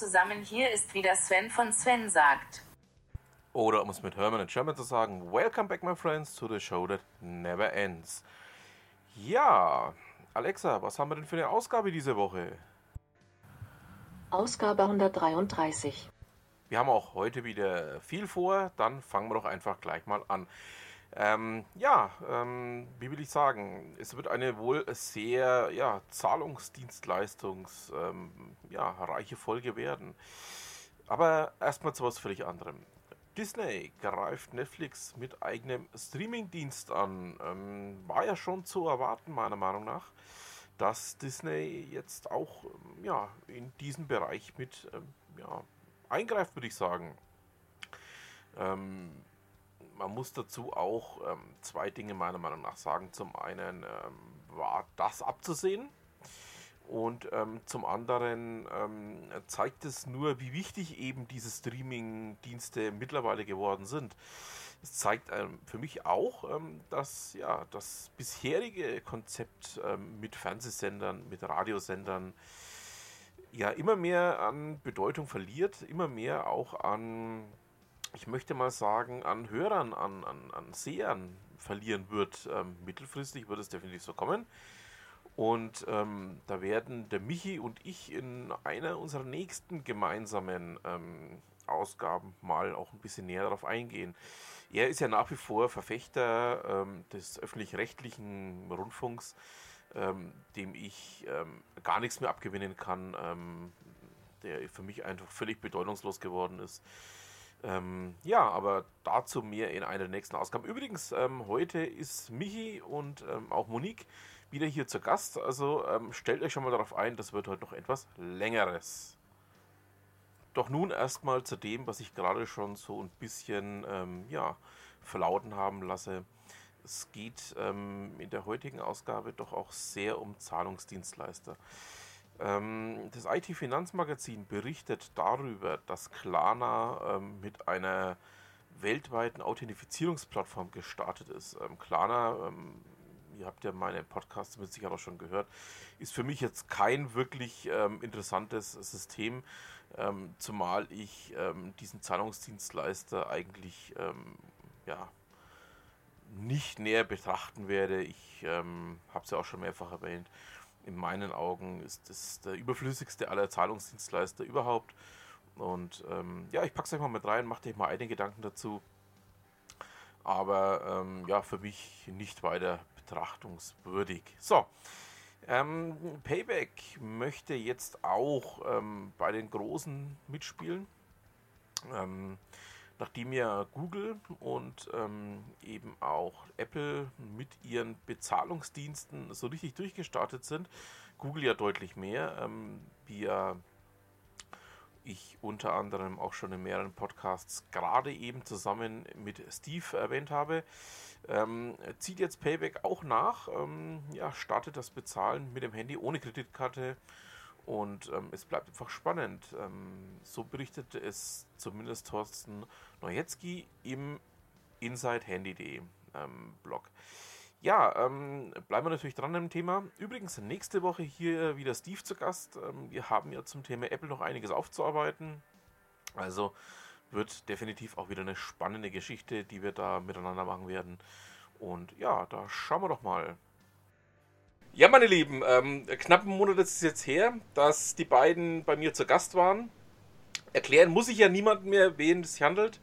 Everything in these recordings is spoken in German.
Zusammen, hier ist wieder Sven von Sven sagt. Oder um es mit Herman in German zu sagen, Welcome back my friends to the show that never ends. Ja, Alexa, was haben wir denn für eine Ausgabe diese Woche? Ausgabe 133. Wir haben auch heute wieder viel vor, dann fangen wir doch einfach gleich mal an. Ähm, ja, ähm, wie will ich sagen, es wird eine wohl sehr ja, Zahlungsdienstleistungs ähm, ja, reiche Folge werden. Aber erstmal zu was völlig anderem. Disney greift Netflix mit eigenem Streamingdienst an. Ähm, war ja schon zu erwarten, meiner Meinung nach, dass Disney jetzt auch ähm, ja, in diesen Bereich mit ähm, ja, eingreift, würde ich sagen. Ähm, man muss dazu auch ähm, zwei Dinge meiner Meinung nach sagen. Zum einen ähm, war das abzusehen und ähm, zum anderen ähm, zeigt es nur, wie wichtig eben diese Streaming-Dienste mittlerweile geworden sind. Es zeigt ähm, für mich auch, ähm, dass ja das bisherige Konzept mit Fernsehsendern, mit Radiosendern ja immer mehr an Bedeutung verliert, immer mehr auch an ich möchte mal sagen, an Hörern, an, an, an Sehern verlieren wird. Ähm, mittelfristig wird es definitiv so kommen. Und ähm, da werden der Michi und ich in einer unserer nächsten gemeinsamen ähm, Ausgaben mal auch ein bisschen näher darauf eingehen. Er ist ja nach wie vor Verfechter ähm, des öffentlich-rechtlichen Rundfunks, ähm, dem ich ähm, gar nichts mehr abgewinnen kann, der für mich einfach völlig bedeutungslos geworden ist. Ähm, ja, aber dazu mehr in einer der nächsten Ausgaben. Übrigens, ähm, heute ist Michi und ähm, auch Monique wieder hier zu Gast. Also ähm, stellt euch schon mal darauf ein, das wird heute noch etwas längeres. Doch nun erstmal zu dem, was ich gerade schon so ein bisschen ähm, ja, verlauten haben lasse. Es geht ähm, in der heutigen Ausgabe doch auch sehr um Zahlungsdienstleister. Ähm, das IT-Finanzmagazin berichtet darüber, dass Klarna ähm, mit einer weltweiten Authentifizierungsplattform gestartet ist. Ähm, Klarna, ihr habt ja meine Podcasts mit Sicherheit auch schon gehört, ist für mich jetzt kein wirklich interessantes System, zumal ich diesen Zahlungsdienstleister eigentlich ja, nicht näher betrachten werde. Ich habe es ja auch schon mehrfach erwähnt in meinen Augen ist das der überflüssigste aller Zahlungsdienstleister überhaupt. Und ähm, ja, ich packe es euch mal mit rein, macht euch mal eigene Gedanken dazu. Aber ähm, ja, für mich nicht weiter betrachtungswürdig. So, ähm, Payback möchte jetzt auch ähm, bei den Großen mitspielen. Nachdem ja Google und ähm, eben auch Apple mit ihren Bezahlungsdiensten so richtig durchgestartet sind, Google ja deutlich mehr, ähm, wie ja ich unter anderem auch schon in mehreren Podcasts gerade eben zusammen mit Steve erwähnt habe, ähm, zieht jetzt Payback auch nach, ähm, ja, startet das Bezahlen mit dem Handy ohne Kreditkarte und ähm, es bleibt einfach spannend. Ähm, so berichtete es zumindest Thorsten Neujetzki im InsideHandy.de ähm, Blog. Ja, ähm, bleiben wir natürlich dran im Thema. Übrigens, nächste Woche hier wieder Steve zu Gast. Ähm, wir haben ja zum Thema Apple noch einiges aufzuarbeiten. Also wird definitiv auch wieder eine spannende Geschichte, die wir da miteinander machen werden. Und ja, da schauen wir doch mal. Ja, meine Lieben, ähm, knapp einen Monat ist es jetzt her, dass die beiden bei mir zu Gast waren. Erklären muss ich ja niemandem mehr, wen es sich handelt.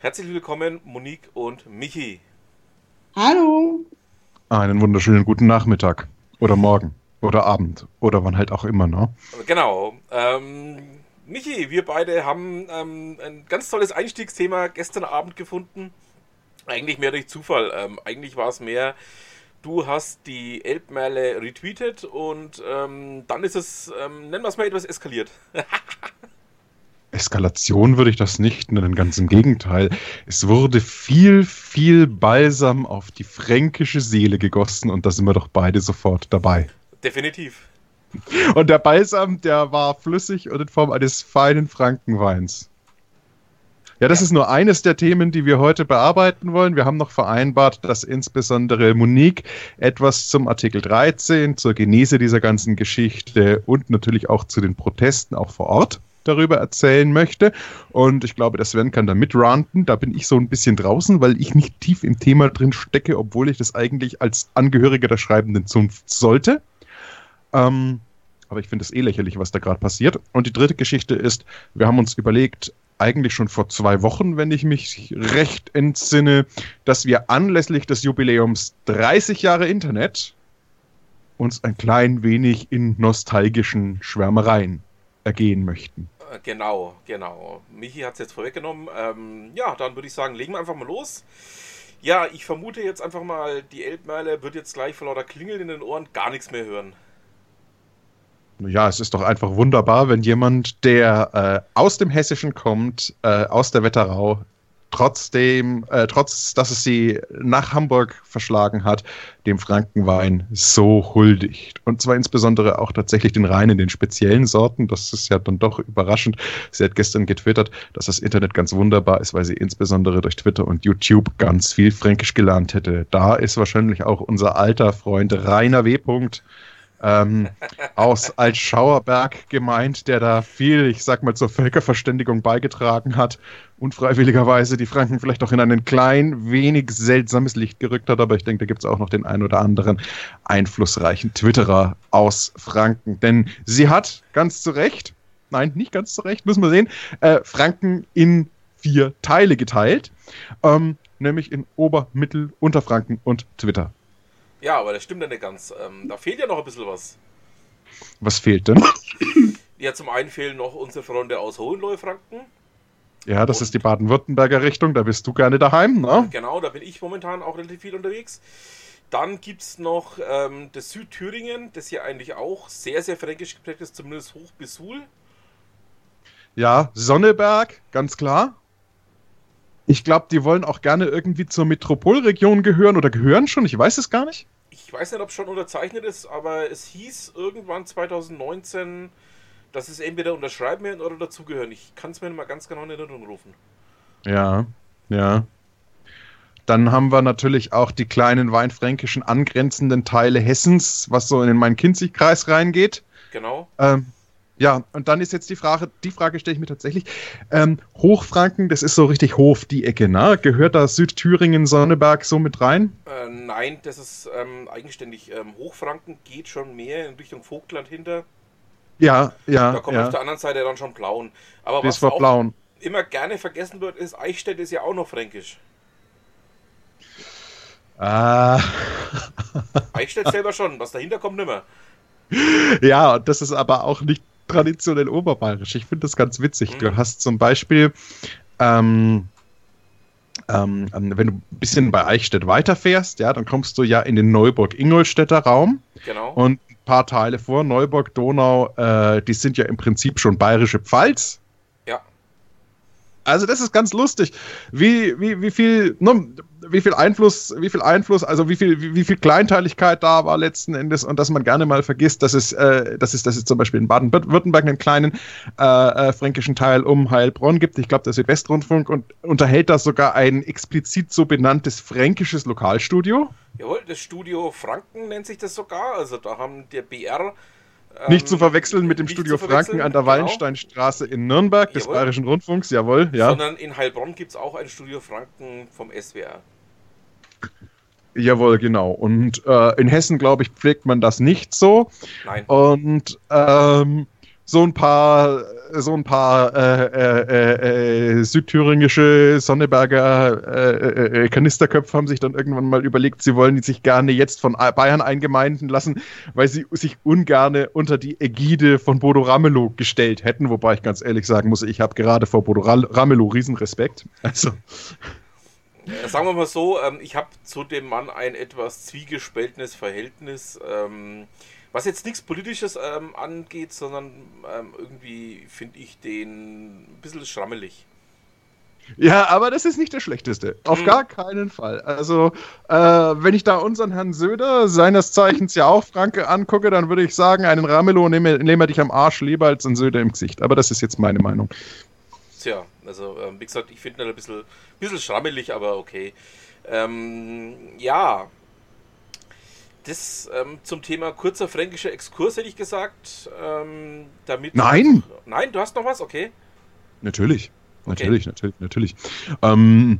Herzlich willkommen, Monique und Michi. Hallo. Einen wunderschönen guten Nachmittag oder Morgen oder Abend oder wann halt auch immer, ne? Genau. Ähm, Michi, wir beide haben ähm, ein ganz tolles Einstiegsthema gestern Abend gefunden. Eigentlich mehr durch Zufall. Ähm, eigentlich war es mehr Du hast die Elbmerle retweetet und ähm, dann ist es, ähm, nennen wir es mal, etwas eskaliert. Eskalation würde ich das nicht nennen, ganz im Gegenteil. Es wurde viel, viel Balsam auf die fränkische Seele gegossen und da sind wir doch beide sofort dabei. Definitiv. Und der Balsam, der war flüssig und in Form eines feinen Frankenweins. Ja, das ist nur eines der Themen, die wir heute bearbeiten wollen. Wir haben noch vereinbart, dass insbesondere Monique etwas zum Artikel 13, zur Genese dieser ganzen Geschichte und natürlich auch zu den Protesten auch vor Ort darüber erzählen möchte. Und ich glaube, der Sven kann da mitranten. Da bin ich so ein bisschen draußen, weil ich nicht tief im Thema drin stecke, obwohl ich das eigentlich als Angehöriger der schreibenden Zunft sollte. Ähm, aber ich finde es eh lächerlich, was da gerade passiert. Und die dritte Geschichte ist, wir haben uns überlegt, eigentlich schon vor zwei Wochen, wenn ich mich recht entsinne, dass wir anlässlich des Jubiläums 30 Jahre Internet uns ein klein wenig in nostalgischen Schwärmereien ergehen möchten. Äh, Genau, genau. Michi hat es jetzt vorweggenommen. Ähm, ja, dann würde ich sagen, legen wir einfach mal los. Ja, ich vermute jetzt einfach mal, die Elbmeile wird jetzt gleich vor lauter Klingeln in den Ohren gar nichts mehr hören. Ja, es ist doch einfach wunderbar, wenn jemand, der äh, aus dem Hessischen kommt, äh, aus der Wetterau, trotzdem, äh, trotz dass es sie nach Hamburg verschlagen hat, dem Frankenwein so huldigt. Und zwar insbesondere auch tatsächlich den reinen, den speziellen Sorten. Das ist ja dann doch überraschend. Sie hat gestern getwittert, dass das Internet ganz wunderbar ist, weil sie insbesondere durch Twitter und YouTube ganz viel Fränkisch gelernt hätte. Da ist wahrscheinlich auch unser alter Freund Rainer W. ähm, aus Altschauerberg gemeint, der da viel, ich sag mal, zur Völkerverständigung beigetragen hat, unfreiwilligerweise die Franken vielleicht auch in ein klein wenig seltsames Licht gerückt hat, aber ich denke, da gibt es auch noch den ein oder anderen einflussreichen Twitterer aus Franken. Denn sie hat ganz zu Recht, nein, nicht ganz zu Recht, müssen wir sehen, äh, Franken in vier Teile geteilt, ähm, nämlich in Ober-, Mittel-, Unterfranken und Twitter. Ja, aber das stimmt ja nicht ganz. Ähm, da fehlt ja noch ein bisschen was. Was fehlt denn? Ja, zum einen fehlen noch unsere Freunde aus Hohenlohe-Franken. Ja, das ist die Baden-Württemberger Richtung, da bist du gerne daheim, ne? Genau, da bin ich momentan auch relativ viel unterwegs. Dann gibt es noch ähm, das Südthüringen, das ja eigentlich auch sehr, sehr fränkisch geprägt ist, zumindest hoch bis Suhl. Ja, Sonneberg, ganz klar. Ich glaube, die wollen auch gerne irgendwie zur Metropolregion gehören oder gehören schon, ich weiß es gar nicht. Ich weiß nicht, ob es schon unterzeichnet ist, aber es hieß irgendwann 2019, dass es entweder unterschreiben werden oder dazugehören. Ich kann es mir mal ganz genau in Erinnerung rufen. Ja, ja. Dann haben wir natürlich auch die kleinen weinfränkischen angrenzenden Teile Hessens, was so in den Main-Kinzig-Kreis reingeht. Genau. Ähm, ja, und dann ist jetzt die Frage, die Frage stelle ich mir tatsächlich. Ähm, Hochfranken, das ist so richtig Hof, die Ecke, ne? Gehört da Südthüringen, Sonneberg so mit rein? Äh, nein, das ist ähm, eigenständig. Ähm, Hochfranken geht schon mehr in Richtung Vogtland hinter. Ja, ja. Da kommt ja. auf der anderen Seite dann schon Plauen. Aber Bis was auch Blauen. immer gerne vergessen wird, ist, Eichstätt ist ja auch noch fränkisch. Ah. Eichstätt selber schon, was dahinter kommt, nimmer. Ja, das ist aber auch nicht traditionell oberbayerisch. Ich finde das ganz witzig. Mhm. Du hast zum Beispiel, ähm, ähm, wenn du ein bisschen bei Eichstätt weiterfährst, ja, dann kommst du ja in den Neuburg-Ingolstädter Raum Genau. und ein paar Teile vor Neuburg, Donau, äh, die sind ja im Prinzip schon bayerische Pfalz. Ja. Also das ist ganz lustig, wie, wie, wie viel, ne, wie viel Einfluss, wie viel Einfluss, also wie viel, wie, wie viel Kleinteiligkeit da war letzten Endes und dass man gerne mal vergisst, dass es, äh, dass es, dass es zum Beispiel in Baden-Württemberg einen kleinen äh, äh, fränkischen Teil um Heilbronn gibt. Ich glaube, der Südwestrundfunk und unterhält da sogar ein explizit so benanntes fränkisches Lokalstudio. Jawohl, das Studio Franken nennt sich das sogar. Also da haben der BR. ähm, Nicht zu verwechseln mit dem Studio Franken an der genau, Wallensteinstraße in Nürnberg des Jawohl. Bayerischen Rundfunks, jawohl, ja. Sondern in Heilbronn gibt es auch ein Studio Franken vom SWR. Jawohl, genau. Und äh, in Hessen, glaube ich, pflegt man das nicht so. Nein. Und ähm, so ein paar, so ein paar äh, äh, äh, südthüringische Sonneberger äh, äh, Kanisterköpfe haben sich dann irgendwann mal überlegt, sie wollen sich gerne jetzt von Bayern eingemeinden lassen, weil sie sich ungerne unter die Ägide von Bodo Ramelow gestellt hätten. Wobei ich ganz ehrlich sagen muss, ich habe gerade vor Bodo Ra- Ramelow Riesenrespekt. Also, Äh, Sagen wir mal so, ähm, ich habe zu dem Mann ein etwas zwiegespaltenes Verhältnis, ähm, was jetzt nichts Politisches ähm, angeht, sondern irgendwie finde ich den ein bisschen schrammelig. Ja, aber das ist nicht das Schlechteste. Auf Mhm. gar keinen Fall. Also, äh, wenn ich da unseren Herrn Söder, seines Zeichens ja auch Franke, angucke, dann würde ich sagen, einen Ramelow nehme, nehme dich am Arsch lieber als einen Söder im Gesicht. Aber das ist jetzt meine Meinung. Tja, Also, ähm, wie gesagt, ich finde ihn ein bisschen, bisschen schrammelig, aber okay. Ähm, ja, das ähm, zum Thema kurzer fränkischer Exkurs hätte ich gesagt. Ähm, damit Nein! Nein, du hast noch was? Okay. Natürlich. Natürlich, okay. natürlich, natürlich. Ähm,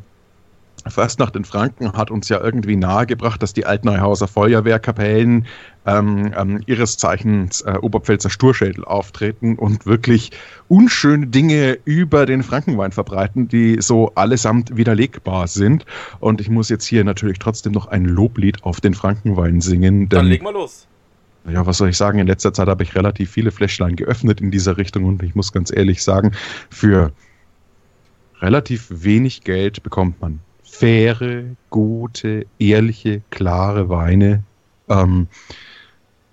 Fastnacht in Franken hat uns ja irgendwie nahegebracht, dass die Altneuhauser Feuerwehrkapellen ähm, ähm, ihres Zeichens äh, Oberpfälzer Sturschädel auftreten und wirklich unschöne Dinge über den Frankenwein verbreiten, die so allesamt widerlegbar sind. Und ich muss jetzt hier natürlich trotzdem noch ein Loblied auf den Frankenwein singen. Denn, Dann leg mal los. Ja, was soll ich sagen? In letzter Zeit habe ich relativ viele Fläschlein geöffnet in dieser Richtung und ich muss ganz ehrlich sagen, für relativ wenig Geld bekommt man faire, gute, ehrliche, klare Weine. Ähm,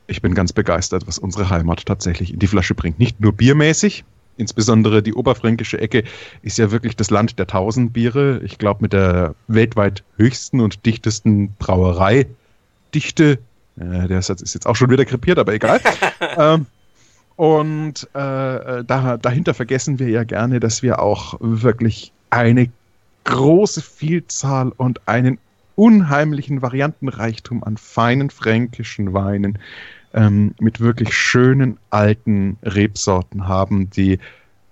ich bin ganz begeistert, was unsere Heimat tatsächlich in die Flasche bringt. Nicht nur biermäßig, insbesondere die oberfränkische Ecke ist ja wirklich das Land der tausend Biere. Ich glaube, mit der weltweit höchsten und dichtesten Brauereidichte. Äh, der Satz ist jetzt auch schon wieder krepiert, aber egal. ähm, und äh, da, dahinter vergessen wir ja gerne, dass wir auch wirklich eine große Vielzahl und einen unheimlichen Variantenreichtum an feinen fränkischen Weinen ähm, mit wirklich schönen alten Rebsorten haben, die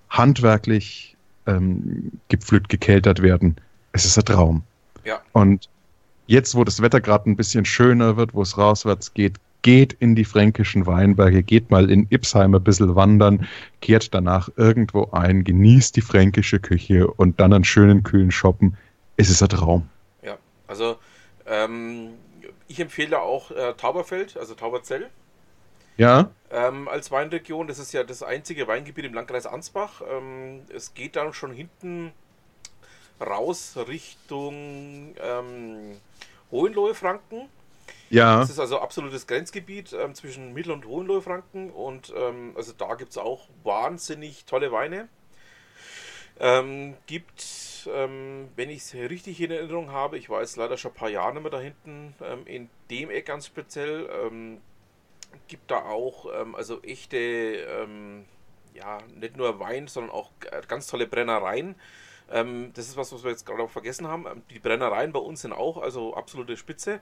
handwerklich ähm, gepflückt, gekeltert werden. Es ist ein Traum. Ja. Und jetzt, wo das Wetter gerade ein bisschen schöner wird, wo es rauswärts geht, geht in die fränkischen Weinberge, geht mal in Ipsheim ein bisschen wandern, kehrt danach irgendwo ein, genießt die fränkische Küche und dann einen schönen kühlen Shoppen. Es ist ein Traum. Ja, also ähm, ich empfehle auch äh, Tauberfeld, also Tauberzell. Ja. Ähm, als Weinregion, das ist ja das einzige Weingebiet im Landkreis Ansbach. Ähm, es geht dann schon hinten raus Richtung ähm, Hohenlohe-Franken. Ja. Das ist also absolutes Grenzgebiet ähm, zwischen Mittel- und Hohenlohe-Franken und ähm, also da gibt es auch wahnsinnig tolle Weine. Ähm, gibt, ähm, wenn ich es richtig in Erinnerung habe, ich weiß leider schon ein paar Jahre nicht mehr da hinten, ähm, in dem Eck ganz speziell, ähm, gibt da auch also echte, ja, nicht nur Wein, sondern auch ganz tolle Brennereien. das ist was, was wir jetzt gerade auch vergessen haben. Die Brennereien bei uns sind auch also absolute Spitze.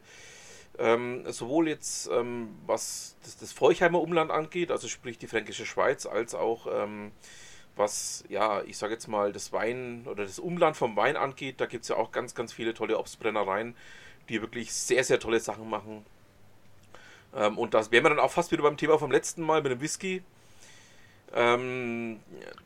Ähm, sowohl jetzt ähm, was das, das Feuchheimer Umland angeht, also sprich die Fränkische Schweiz, als auch ähm, was, ja, ich sage jetzt mal, das Wein oder das Umland vom Wein angeht, da gibt es ja auch ganz, ganz viele tolle Obstbrennereien, die wirklich sehr, sehr tolle Sachen machen. Ähm, und das wären wir dann auch fast wieder beim Thema vom letzten Mal mit dem Whisky. Ähm,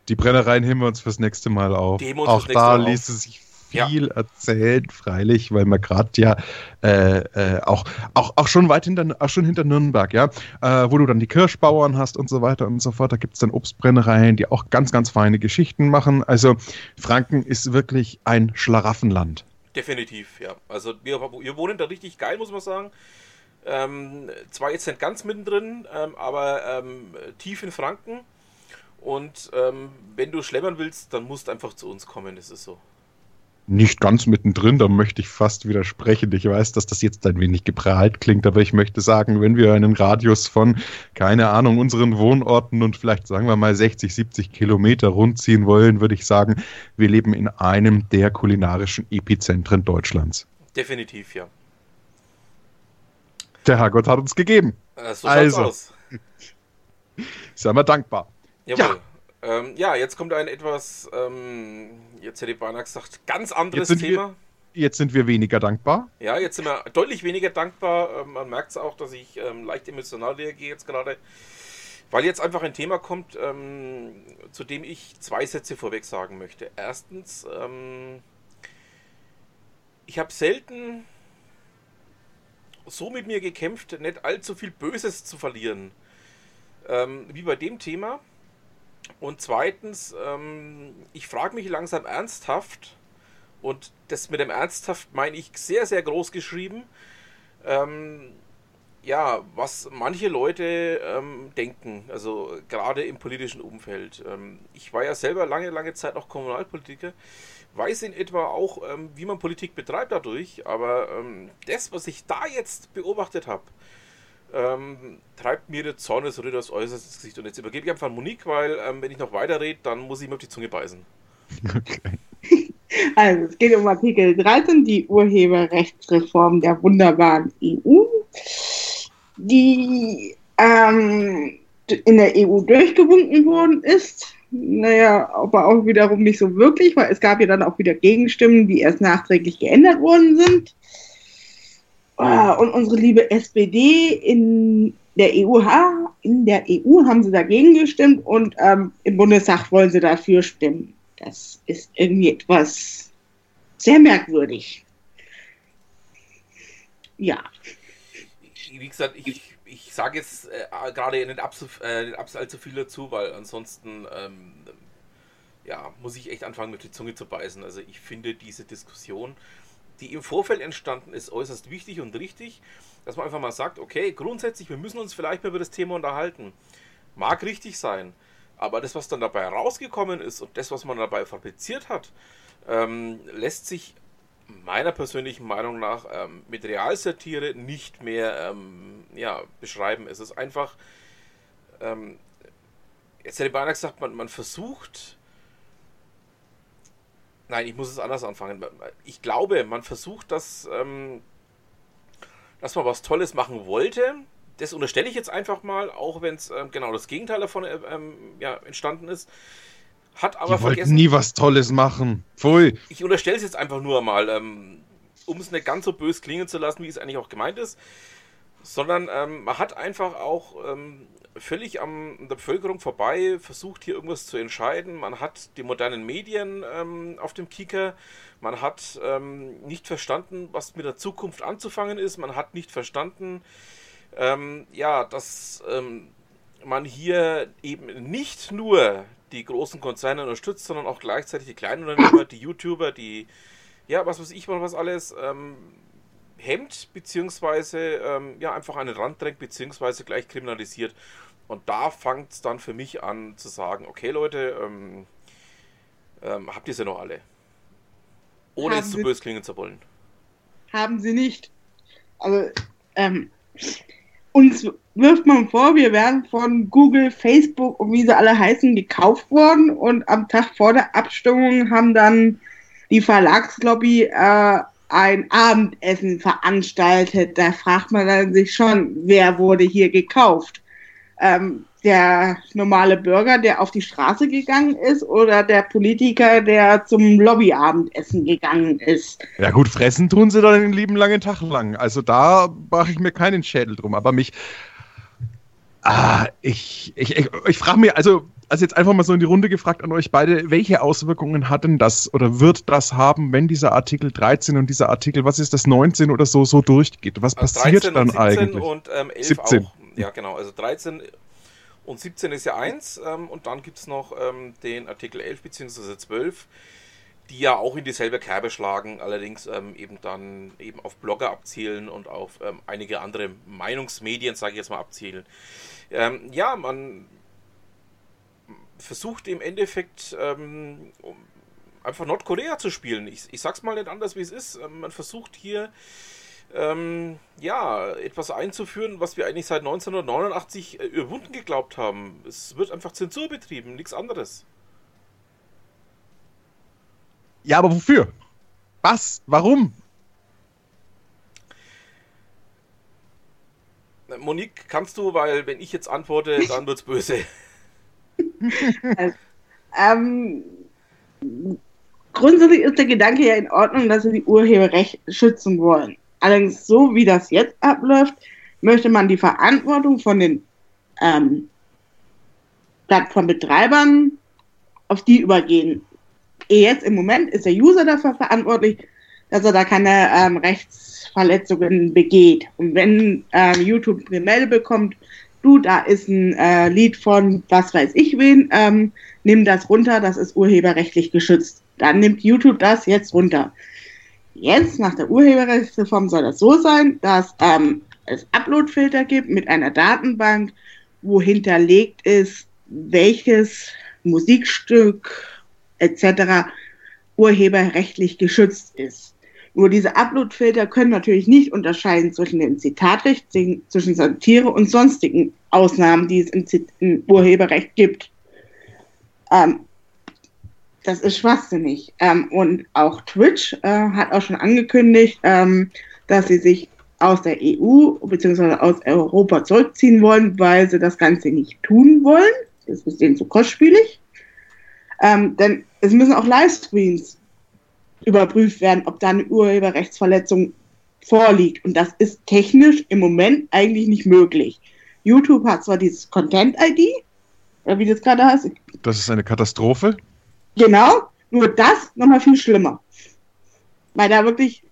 die Brennereien heben wir uns fürs nächste Mal auf. Auch da ließe sich viel ja. erzählt, freilich, weil man gerade ja äh, äh, auch, auch, auch schon weit hinter, auch schon hinter Nürnberg, ja, äh, wo du dann die Kirschbauern hast und so weiter und so fort. Da gibt es dann Obstbrennereien, die auch ganz, ganz feine Geschichten machen. Also Franken ist wirklich ein Schlaraffenland. Definitiv, ja. Also wir, wir wohnen da richtig geil, muss man sagen. Ähm, zwar jetzt nicht ganz mittendrin, ähm, aber ähm, tief in Franken. Und ähm, wenn du schlemmern willst, dann musst du einfach zu uns kommen, das ist so nicht ganz mittendrin, da möchte ich fast widersprechen. Ich weiß, dass das jetzt ein wenig geprahlt klingt, aber ich möchte sagen, wenn wir einen Radius von, keine Ahnung, unseren Wohnorten und vielleicht sagen wir mal 60, 70 Kilometer rundziehen wollen, würde ich sagen, wir leben in einem der kulinarischen Epizentren Deutschlands. Definitiv, ja. Der Herrgott hat uns gegeben. Äh, so also, aus. Seien wir dankbar. Jawohl. Ja. Ähm, ja, jetzt kommt ein etwas, ähm, jetzt hätte beinahe gesagt, ganz anderes Thema. Wir, jetzt sind wir weniger dankbar. Ja, jetzt sind wir deutlich weniger dankbar. Ähm, man merkt es auch, dass ich ähm, leicht emotional reagiere jetzt gerade. Weil jetzt einfach ein Thema kommt, ähm, zu dem ich zwei Sätze vorweg sagen möchte. Erstens, ähm, ich habe selten so mit mir gekämpft, nicht allzu viel Böses zu verlieren, wie bei dem Thema. Und zweitens, ähm, ich frage mich langsam ernsthaft, und das mit dem ernsthaft meine ich sehr, sehr groß geschrieben, ähm, ja, was manche Leute ähm, denken, also gerade im politischen Umfeld. Ähm, ich war ja selber lange, lange Zeit noch Kommunalpolitiker, weiß in etwa auch, ähm, wie man Politik betreibt dadurch, aber ähm, das, was ich da jetzt beobachtet habe, ähm, treibt mir der Zornesröte aus äußerstes Gesicht. Und jetzt übergebe ich einfach an Monique, weil ähm, wenn ich noch weiter rede, dann muss ich mir auf die Zunge beißen. Okay. Also, es geht um Artikel 13, die Urheberrechtsreform der wunderbaren EU, die ähm, in der EU durchgewunken worden ist. Naja, aber auch wiederum nicht so wirklich, weil es gab ja dann auch wieder Gegenstimmen, die erst nachträglich geändert worden sind. Ah, und unsere liebe SPD in der EU, in der EU haben sie dagegen gestimmt und ähm, im Bundestag wollen sie dafür stimmen. Das ist irgendwie etwas sehr merkwürdig. Ja. Wie gesagt, ich, ich sage jetzt äh, gerade nicht, äh, nicht allzu viel dazu, weil ansonsten ähm, ja, muss ich echt anfangen, mit der Zunge zu beißen. Also ich finde diese Diskussion, die im Vorfeld entstanden ist, äußerst wichtig und richtig, dass man einfach mal sagt, okay, grundsätzlich, wir müssen uns vielleicht mal über das Thema unterhalten. Mag richtig sein. Aber das, was dann dabei rausgekommen ist und das, was man dabei fabriziert hat, ähm, lässt sich meiner persönlichen Meinung nach ähm, mit Realsatire nicht mehr ähm, ja, beschreiben. Es ist einfach, ähm, jetzt hätte ich beinahe gesagt, man, man versucht, nein, ich muss es anders anfangen. Ich glaube, man versucht, dass, ähm, dass man was Tolles machen wollte, das unterstelle ich jetzt einfach mal, auch wenn es ähm, genau das Gegenteil davon äh, ähm, ja, entstanden ist. Hat aber Die vergessen. nie was Tolles machen. Pfui. Ich unterstelle es jetzt einfach nur mal, ähm, um es nicht ganz so bös klingen zu lassen, wie es eigentlich auch gemeint ist. Sondern ähm, man hat einfach auch ähm, völlig an der Bevölkerung vorbei versucht, hier irgendwas zu entscheiden. Man hat die modernen Medien ähm, auf dem Kicker. Man hat nicht verstanden, was mit der Zukunft anzufangen ist. Man hat nicht verstanden, ähm, ja, dass ähm, man hier eben nicht nur die großen Konzerne unterstützt, sondern auch gleichzeitig die kleinen Unternehmer, die YouTuber, die, ja, was weiß ich mal, was alles, ähm, hemmt, beziehungsweise ähm, ja, einfach an den Rand drängt, beziehungsweise gleich kriminalisiert. Und da fängt es dann für mich an zu sagen, okay Leute, ähm, ähm, habt ihr sie noch alle? Ohne es zu bös klingen zu wollen. Haben sie nicht. Also, ähm, uns wirft man vor, wir wären von Google, Facebook und wie sie alle heißen gekauft worden und am Tag vor der Abstimmung haben dann die Verlagslobby äh, ein Abendessen veranstaltet. Da fragt man dann sich schon, wer wurde hier gekauft? Ähm, der normale Bürger, der auf die Straße gegangen ist, oder der Politiker, der zum Lobbyabendessen gegangen ist. Ja gut, fressen tun sie dann den lieben langen Tag lang. Also da mache ich mir keinen Schädel drum. Aber mich. Ah, ich, ich, ich, ich frage mir, also, also jetzt einfach mal so in die Runde gefragt an euch beide, welche Auswirkungen hat denn das oder wird das haben, wenn dieser Artikel 13 und dieser Artikel, was ist das, 19 oder so, so durchgeht? Was also passiert dann eigentlich? Und ähm, 11 17. auch. Ja, genau. Also 13 und 17 ist ja eins ähm, und dann gibt es noch ähm, den Artikel 11 bzw. 12, die ja auch in dieselbe Kerbe schlagen, allerdings ähm, eben dann eben auf Blogger abzielen und auf ähm, einige andere Meinungsmedien, sage ich jetzt mal, abzielen. Ähm, ja, man versucht im Endeffekt ähm, einfach Nordkorea zu spielen. Ich, ich sag's mal nicht anders, wie es ist. man versucht hier ähm, ja, etwas einzuführen, was wir eigentlich seit 1989 äh, überwunden geglaubt haben. Es wird einfach Zensur betrieben, nichts anderes. Ja, aber wofür? Was? Warum? Monique, kannst du, weil wenn ich jetzt antworte, dann wird's böse. ähm, grundsätzlich ist der Gedanke ja in Ordnung, dass sie die Urheberrechte schützen wollen. Allerdings, so wie das jetzt abläuft, möchte man die Verantwortung von den ähm, Plattformbetreibern auf die übergehen. Jetzt im Moment ist der User dafür verantwortlich, dass er da keine ähm, Rechtsverletzungen begeht. Und wenn ähm, YouTube eine Meldung bekommt, du, da ist ein äh, Lied von was weiß ich wen, ähm, nimm das runter, das ist urheberrechtlich geschützt. Dann nimmt YouTube das jetzt runter. Jetzt, nach der Urheberrechtsreform, soll das so sein, dass ähm, es Uploadfilter gibt mit einer Datenbank, wo hinterlegt ist, welches Musikstück etc. urheberrechtlich geschützt ist. Nur diese Uploadfilter können natürlich nicht unterscheiden zwischen dem Zitatrecht, zwischen Satire und sonstigen Ausnahmen, die es im, im Urheberrecht gibt. Ähm, das ist schwachsinnig. Ähm, und auch Twitch äh, hat auch schon angekündigt, ähm, dass sie sich aus der EU bzw. aus Europa zurückziehen wollen, weil sie das Ganze nicht tun wollen. Das ist denen zu kostspielig. Ähm, denn es müssen auch Livestreams überprüft werden, ob da eine Urheberrechtsverletzung vorliegt. Und das ist technisch im Moment eigentlich nicht möglich. YouTube hat zwar dieses Content-ID, wie das gerade heißt. Das ist eine Katastrophe. Genau, nur das nochmal viel schlimmer. Weil da wirklich,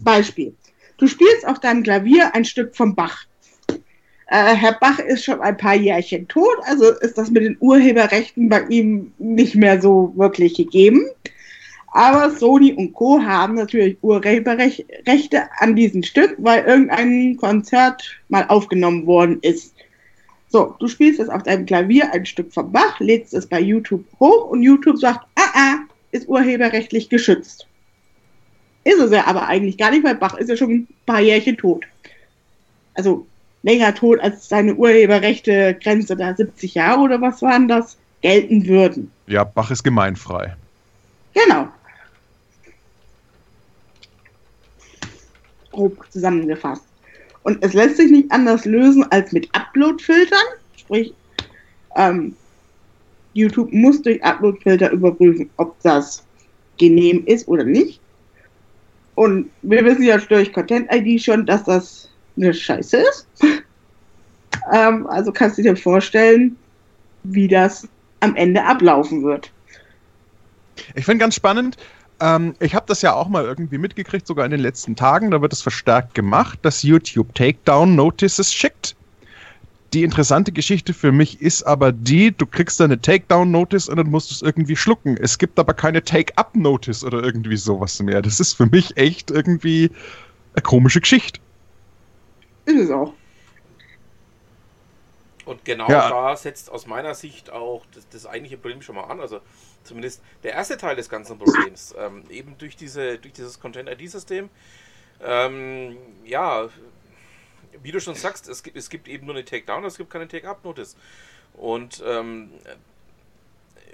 Beispiel, du spielst auf deinem Klavier ein Stück vom Bach. Äh, Herr Bach ist schon ein paar Jährchen tot, also ist das mit den Urheberrechten bei ihm nicht mehr so wirklich gegeben. Aber Sony und Co. haben natürlich Urheberrechte an diesem Stück, weil irgendein Konzert mal aufgenommen worden ist. So, du spielst jetzt auf deinem Klavier ein Stück vom Bach, lädst es bei YouTube hoch und YouTube sagt, ah, ah, ist urheberrechtlich geschützt. Ist es ja aber eigentlich gar nicht, weil Bach ist ja schon ein paar Jährchen tot. Also länger tot als seine Urheberrechte Grenze da 70 Jahre oder was waren das, gelten würden. Ja, Bach ist gemeinfrei. Genau. Grob zusammengefasst. Und es lässt sich nicht anders lösen als mit Upload-Filtern. Sprich, ähm, YouTube muss durch Upload-Filter überprüfen, ob das genehm ist oder nicht. Und wir wissen ja durch Content-ID schon, dass das eine Scheiße ist. ähm, also kannst du dir vorstellen, wie das am Ende ablaufen wird. Ich finde ganz spannend, ähm, ich habe das ja auch mal irgendwie mitgekriegt, sogar in den letzten Tagen, da wird es verstärkt gemacht, dass YouTube Takedown Notices schickt. Die interessante Geschichte für mich ist aber die, du kriegst eine Takedown-Notice und dann musst du es irgendwie schlucken. Es gibt aber keine Take-Up-Notice oder irgendwie sowas mehr. Das ist für mich echt irgendwie eine komische Geschichte. Ist es auch. Und genau ja. da setzt aus meiner Sicht auch das, das, eigentliche Problem schon mal an. Also zumindest der erste Teil des ganzen Problems. Ähm, eben durch, diese, durch dieses Content-ID-System. Ähm, ja, wie du schon sagst, es gibt, es gibt eben nur eine Takedown, es gibt keine Take-Up-Notice. Und ähm,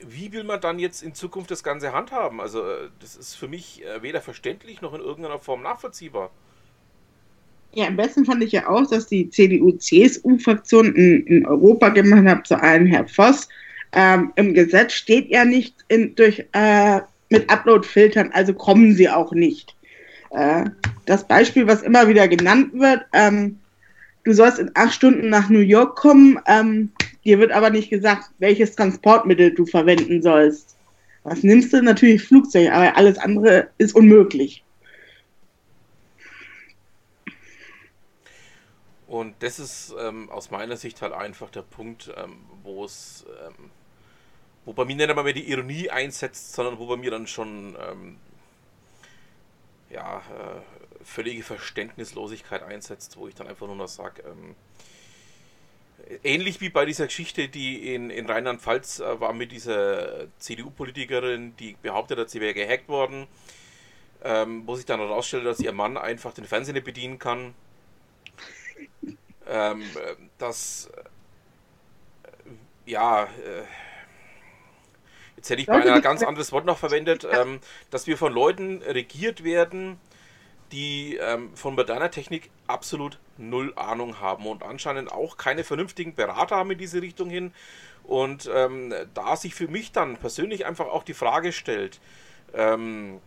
wie will man dann jetzt in Zukunft das Ganze handhaben? Also, äh, das ist für mich äh, weder verständlich noch in irgendeiner Form nachvollziehbar. Ja, am besten fand ich ja auch, dass die CDU-CSU-Fraktion in, in, Europa gemacht hat, zu allen Herr Voss. Ähm, Im Gesetz steht ja nicht in, durch, äh, mit Upload-Filtern, also kommen sie auch nicht. Äh, das Beispiel, was immer wieder genannt wird, ähm, du sollst in acht Stunden nach New York kommen, ähm, dir wird aber nicht gesagt, welches Transportmittel du verwenden sollst. Was nimmst du? Natürlich Flugzeug, aber alles andere ist unmöglich. Und das ist ähm, aus meiner Sicht halt einfach der Punkt, ähm, wo es, ähm, wo bei mir nicht einmal mehr die Ironie einsetzt, sondern wo bei mir dann schon, ähm, ja, äh, völlige Verständnislosigkeit einsetzt, wo ich dann einfach nur noch sage, ähm, ähnlich wie bei dieser Geschichte, die in, in Rheinland-Pfalz äh, war mit dieser CDU-Politikerin, die behauptet hat, sie wäre gehackt worden, ähm, wo sich dann herausstellt, dass ihr Mann einfach den Fernseher bedienen kann ähm, dass äh, ja, äh, jetzt hätte ich mal ein ganz anderes Wort noch verwendet, ähm, dass wir von Leuten regiert werden, die ähm, von moderner Technik absolut null Ahnung haben und anscheinend auch keine vernünftigen Berater haben in diese Richtung hin. Und ähm, da sich für mich dann persönlich einfach auch die Frage stellt, ähm,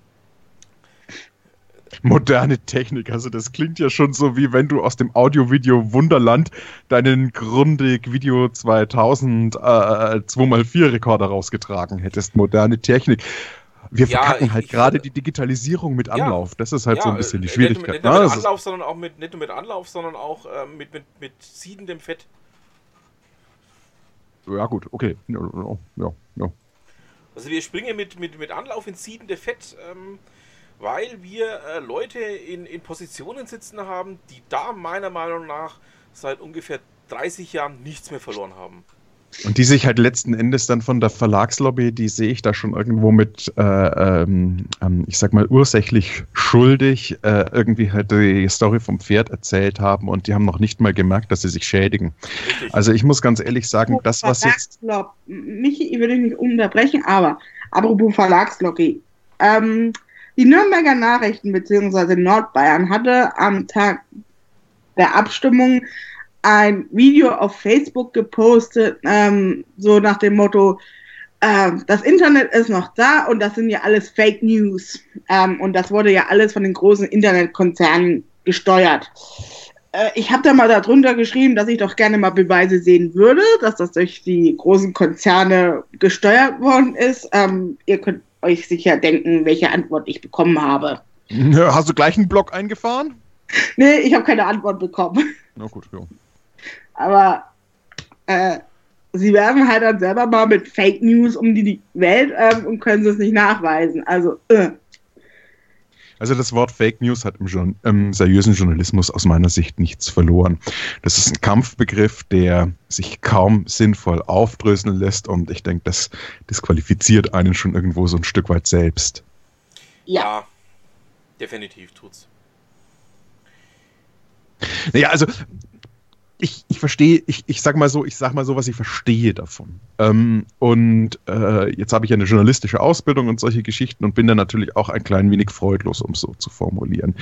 moderne Technik. Also das klingt ja schon so, wie wenn du aus dem Audio-Video Wunderland deinen Grundig Video 2000 äh, 2x4 Rekorder rausgetragen hättest. Moderne Technik. Wir ja, verkacken halt gerade die Digitalisierung mit Anlauf. Ja, das ist halt ja, so ein bisschen die Schwierigkeit. Nicht, nur mit, nicht nur mit Anlauf, sondern auch mit, nicht nur mit Anlauf, sondern auch äh, mit, mit, mit siedendem Fett. Ja, gut, okay. Ja, ja, ja. Also wir springen mit, mit, mit Anlauf ins siedende Fett. Ähm, weil wir äh, Leute in, in Positionen sitzen haben, die da meiner Meinung nach seit ungefähr 30 Jahren nichts mehr verloren haben. Und die sich halt letzten Endes dann von der Verlagslobby, die sehe ich da schon irgendwo mit, äh, ähm, ähm, ich sag mal, ursächlich schuldig, äh, irgendwie halt die Story vom Pferd erzählt haben und die haben noch nicht mal gemerkt, dass sie sich schädigen. Richtig. Also ich muss ganz ehrlich sagen, das, was jetzt. Michi, ich will dich nicht unterbrechen, aber Apropos Verlagslobby. Ähm, die Nürnberger Nachrichten bzw. Nordbayern hatte am Tag der Abstimmung ein Video auf Facebook gepostet, ähm, so nach dem Motto, äh, das Internet ist noch da und das sind ja alles Fake News. Ähm, und das wurde ja alles von den großen Internetkonzernen gesteuert. Äh, ich habe da mal darunter geschrieben, dass ich doch gerne mal Beweise sehen würde, dass das durch die großen Konzerne gesteuert worden ist. Ähm, ihr könnt euch sicher denken, welche Antwort ich bekommen habe. Hast du gleich einen Blog eingefahren? Nee, ich habe keine Antwort bekommen. Na gut, ja. Aber äh, sie werfen halt dann selber mal mit Fake News um die Welt ähm, und können es nicht nachweisen. Also, äh. Also das Wort Fake News hat im, im, seriösen Journalismus aus meiner Sicht nichts verloren. Das ist ein Kampfbegriff, der sich kaum sinnvoll aufdröseln lässt und ich denke, das disqualifiziert einen schon irgendwo so ein Stück weit selbst. Ja, ja definitiv tut's. Naja, also ich, ich verstehe, ich, ich sag mal so, ich sag mal so, was ich verstehe davon. Ähm, und äh, jetzt habe ich ja eine journalistische Ausbildung und solche Geschichten und bin da natürlich auch ein klein wenig freudlos, um es so zu formulieren.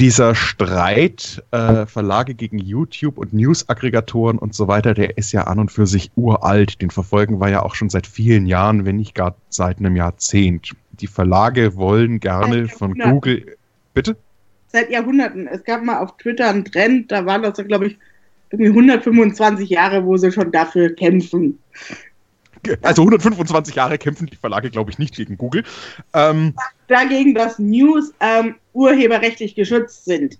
Dieser Streit äh, Verlage gegen YouTube und News-Aggregatoren und so weiter, der ist ja an und für sich uralt. Den verfolgen wir ja auch schon seit vielen Jahren, wenn nicht gar seit einem Jahrzehnt. Die Verlage wollen gerne von Google. Bitte? Seit Jahrhunderten. Es gab mal auf Twitter einen Trend, da waren das, glaube ich, irgendwie 125 Jahre, wo sie schon dafür kämpfen. Also 125 Jahre kämpfen die Verlage, glaube ich, nicht gegen Google. Ähm, Dagegen, dass News ähm, urheberrechtlich geschützt sind.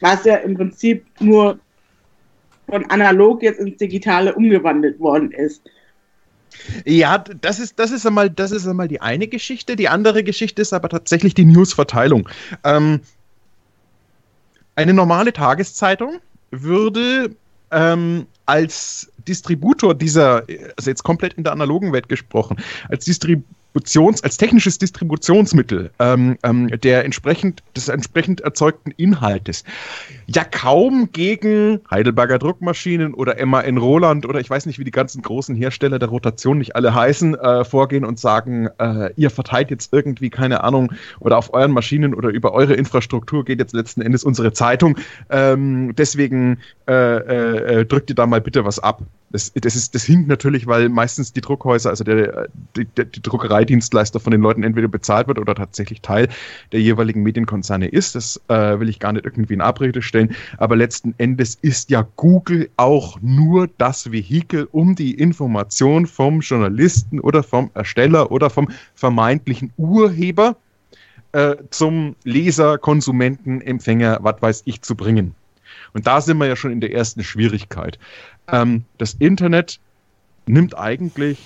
Was ja im Prinzip nur von analog jetzt ins Digitale umgewandelt worden ist. Ja, das ist, das ist einmal, das ist einmal die eine Geschichte. Die andere Geschichte ist aber tatsächlich die Newsverteilung. Ähm, eine normale Tageszeitung würde ähm, als Distributor dieser, also jetzt komplett in der analogen Welt gesprochen, als Distributor Distributions, als technisches Distributionsmittel ähm, ähm, der entsprechend, des entsprechend erzeugten Inhaltes ja kaum gegen Heidelberger Druckmaschinen oder MAN Roland oder ich weiß nicht, wie die ganzen großen Hersteller der Rotation nicht alle heißen, äh, vorgehen und sagen, äh, ihr verteilt jetzt irgendwie, keine Ahnung, oder auf euren Maschinen oder über eure Infrastruktur geht jetzt letzten Endes unsere Zeitung. Ähm, deswegen äh, äh, äh drückt ihr da mal bitte was ab. Das, das, ist, das hinkt natürlich, weil meistens die Druckhäuser, also der, die, die Druckereidienstleister von den Leuten entweder bezahlt wird oder tatsächlich Teil der jeweiligen Medienkonzerne ist. Das äh, will ich gar nicht irgendwie in Abrede stellen. Aber letzten Endes ist ja Google auch nur das Vehikel, um die Information vom Journalisten oder vom Ersteller oder vom vermeintlichen Urheber äh, zum Leser, Konsumenten, Empfänger, was weiß ich, zu bringen. Und da sind wir ja schon in der ersten Schwierigkeit. Ähm, das Internet nimmt eigentlich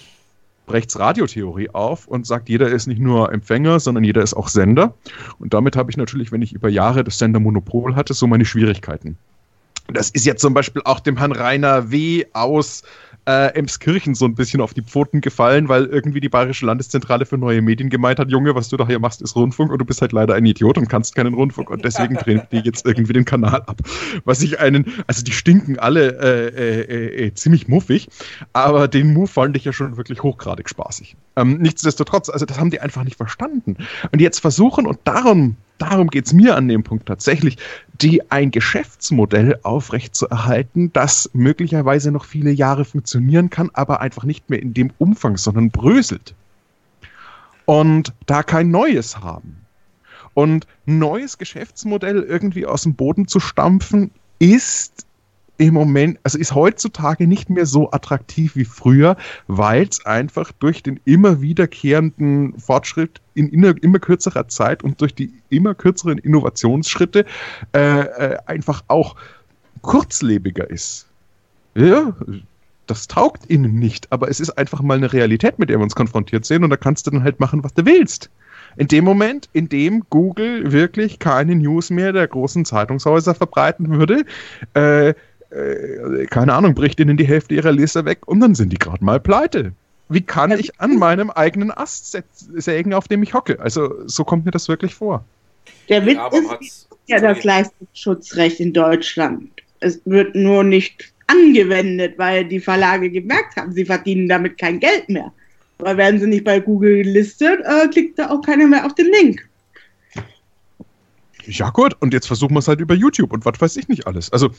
Brechts Radiotheorie auf und sagt, jeder ist nicht nur Empfänger, sondern jeder ist auch Sender. Und damit habe ich natürlich, wenn ich über Jahre das Sendermonopol hatte, so meine Schwierigkeiten. Das ist jetzt zum Beispiel auch dem Herrn Rainer W. aus äh, Emskirchen so ein bisschen auf die Pfoten gefallen, weil irgendwie die Bayerische Landeszentrale für neue Medien gemeint hat, Junge, was du da hier machst, ist Rundfunk und du bist halt leider ein Idiot und kannst keinen Rundfunk und deswegen drehen die jetzt irgendwie den Kanal ab. Was ich einen, also die stinken alle äh, äh, äh ziemlich muffig, aber den Move fand ich ja schon wirklich hochgradig spaßig. Ähm, nichtsdestotrotz, also das haben die einfach nicht verstanden. Und jetzt versuchen, und darum darum geht es mir an dem Punkt tatsächlich, die ein Geschäftsmodell aufrechtzuerhalten, das möglicherweise noch viele Jahre funktionieren kann, aber einfach nicht mehr in dem Umfang, sondern bröselt. Und da kein neues haben. Und neues Geschäftsmodell irgendwie aus dem Boden zu stampfen, ist im Moment, also ist heutzutage nicht mehr so attraktiv wie früher, weil es einfach durch den immer wiederkehrenden Fortschritt in immer, immer kürzerer Zeit und durch die immer kürzeren Innovationsschritte äh, äh, einfach auch kurzlebiger ist. Ja, das taugt ihnen nicht, aber es ist einfach mal eine Realität, mit der wir uns konfrontiert sehen und da kannst du dann halt machen, was du willst. In dem Moment, in dem Google wirklich keine News mehr der großen Zeitungshäuser verbreiten würde, äh, äh, keine Ahnung, bricht ihnen die Hälfte ihrer Leser weg und dann sind die gerade mal pleite. Wie kann ich an meinem eigenen Ast sägen, auf dem ich hocke? Also so kommt mir das wirklich vor. Der Witz ja, ist ja das Leistungsschutzrecht in Deutschland. Es wird nur nicht angewendet, weil die Verlage gemerkt haben, sie verdienen damit kein Geld mehr. Weil werden sie nicht bei Google gelistet, äh, klickt da auch keiner mehr auf den Link. Ja, gut, und jetzt versuchen wir es halt über YouTube und was weiß ich nicht alles. Also,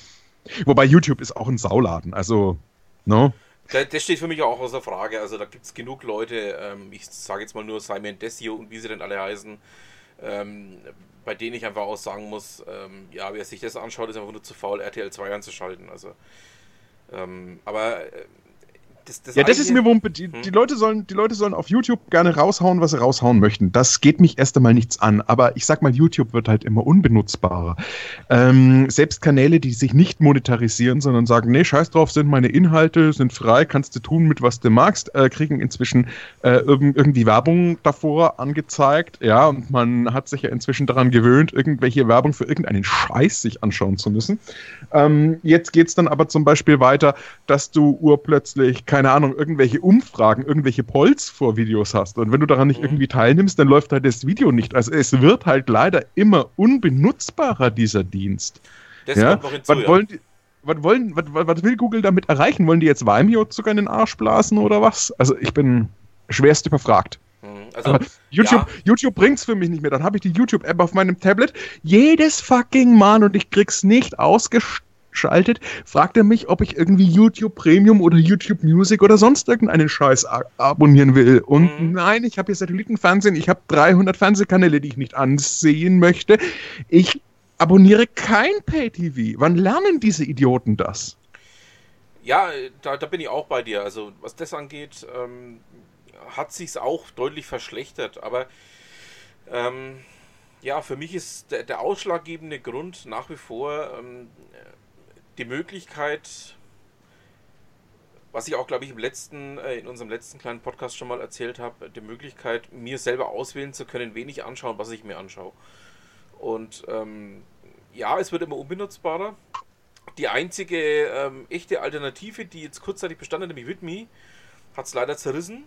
wobei YouTube ist auch ein Sauladen, also, no. Das steht für mich auch außer Frage. Also da gibt es genug Leute, ähm, ich sage jetzt mal nur Simon Desio und wie sie denn alle heißen, ähm, bei denen ich einfach auch sagen muss, ähm, ja, wer sich das anschaut, ist einfach nur zu faul, RTL 2 anzuschalten. Also, ähm, aber äh, das, das ja, das ist mir Wumpe. Die, hm? die, Leute sollen, die Leute sollen auf YouTube gerne raushauen, was sie raushauen möchten. Das geht mich erst einmal nichts an. Aber ich sag mal, YouTube wird halt immer unbenutzbarer. Ähm, selbst Kanäle, die sich nicht monetarisieren, sondern sagen, nee, scheiß drauf, sind meine Inhalte, sind frei, kannst du tun mit was du magst, äh, kriegen inzwischen äh, irgendwie Werbung davor angezeigt. Ja, und man hat sich ja inzwischen daran gewöhnt, irgendwelche Werbung für irgendeinen Scheiß sich anschauen zu müssen. Ähm, jetzt geht's dann aber zum Beispiel weiter, dass du urplötzlich keine Ahnung, irgendwelche Umfragen, irgendwelche Polls vor Videos hast und wenn du daran nicht mhm. irgendwie teilnimmst, dann läuft halt das Video nicht. Also es wird halt leider immer unbenutzbarer, dieser Dienst. Das ja? kommt hinzu, was, ja. wollen die, was, wollen, was, was will Google damit erreichen? Wollen die jetzt Vimeo sogar in den Arsch blasen oder was? Also ich bin schwerst überfragt. Mhm. Also, Aber YouTube, ja. YouTube bringt's für mich nicht mehr. Dann habe ich die YouTube-App auf meinem Tablet jedes fucking Mal und ich krieg's nicht ausgestellt schaltet, fragt er mich, ob ich irgendwie YouTube Premium oder YouTube Music oder sonst irgendeinen Scheiß abonnieren will. Und mhm. nein, ich habe hier Satellitenfernsehen, ich habe 300 Fernsehkanäle, die ich nicht ansehen möchte. Ich abonniere kein Pay-TV. Wann lernen diese Idioten das? Ja, da, da bin ich auch bei dir. Also was das angeht, ähm, hat sich's auch deutlich verschlechtert. Aber ähm, ja, für mich ist der, der, ausschlaggebende Grund nach wie vor ähm, die Möglichkeit, was ich auch, glaube ich, im letzten, äh, in unserem letzten kleinen Podcast schon mal erzählt habe, die Möglichkeit, mir selber auswählen zu können, wen ich anschaue was ich mir anschaue. Und ähm, ja, es wird immer unbenutzbarer. Die einzige ähm, echte Alternative, die jetzt kurzzeitig bestand nämlich Widme, hat es leider zerrissen.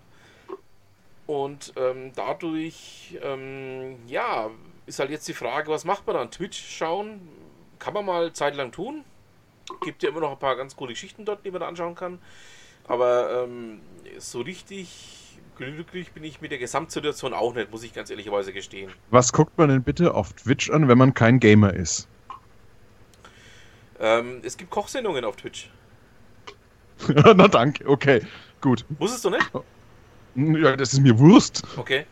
Und ähm, dadurch, ähm, ja, ist halt jetzt die Frage, was macht man dann? Twitch schauen? Kann man mal zeitlang tun, Gibt ja immer noch ein paar ganz coole Geschichten dort, die man da anschauen kann. Aber ähm, so richtig glücklich bin ich mit der Gesamtsituation auch nicht, muss ich ganz ehrlicherweise gestehen. Was guckt man denn bitte auf Twitch an, wenn man kein Gamer ist? Ähm, es gibt Kochsendungen auf Twitch. Na danke, okay, gut. Musstest du nicht? Ja, das ist mir Wurst. Okay.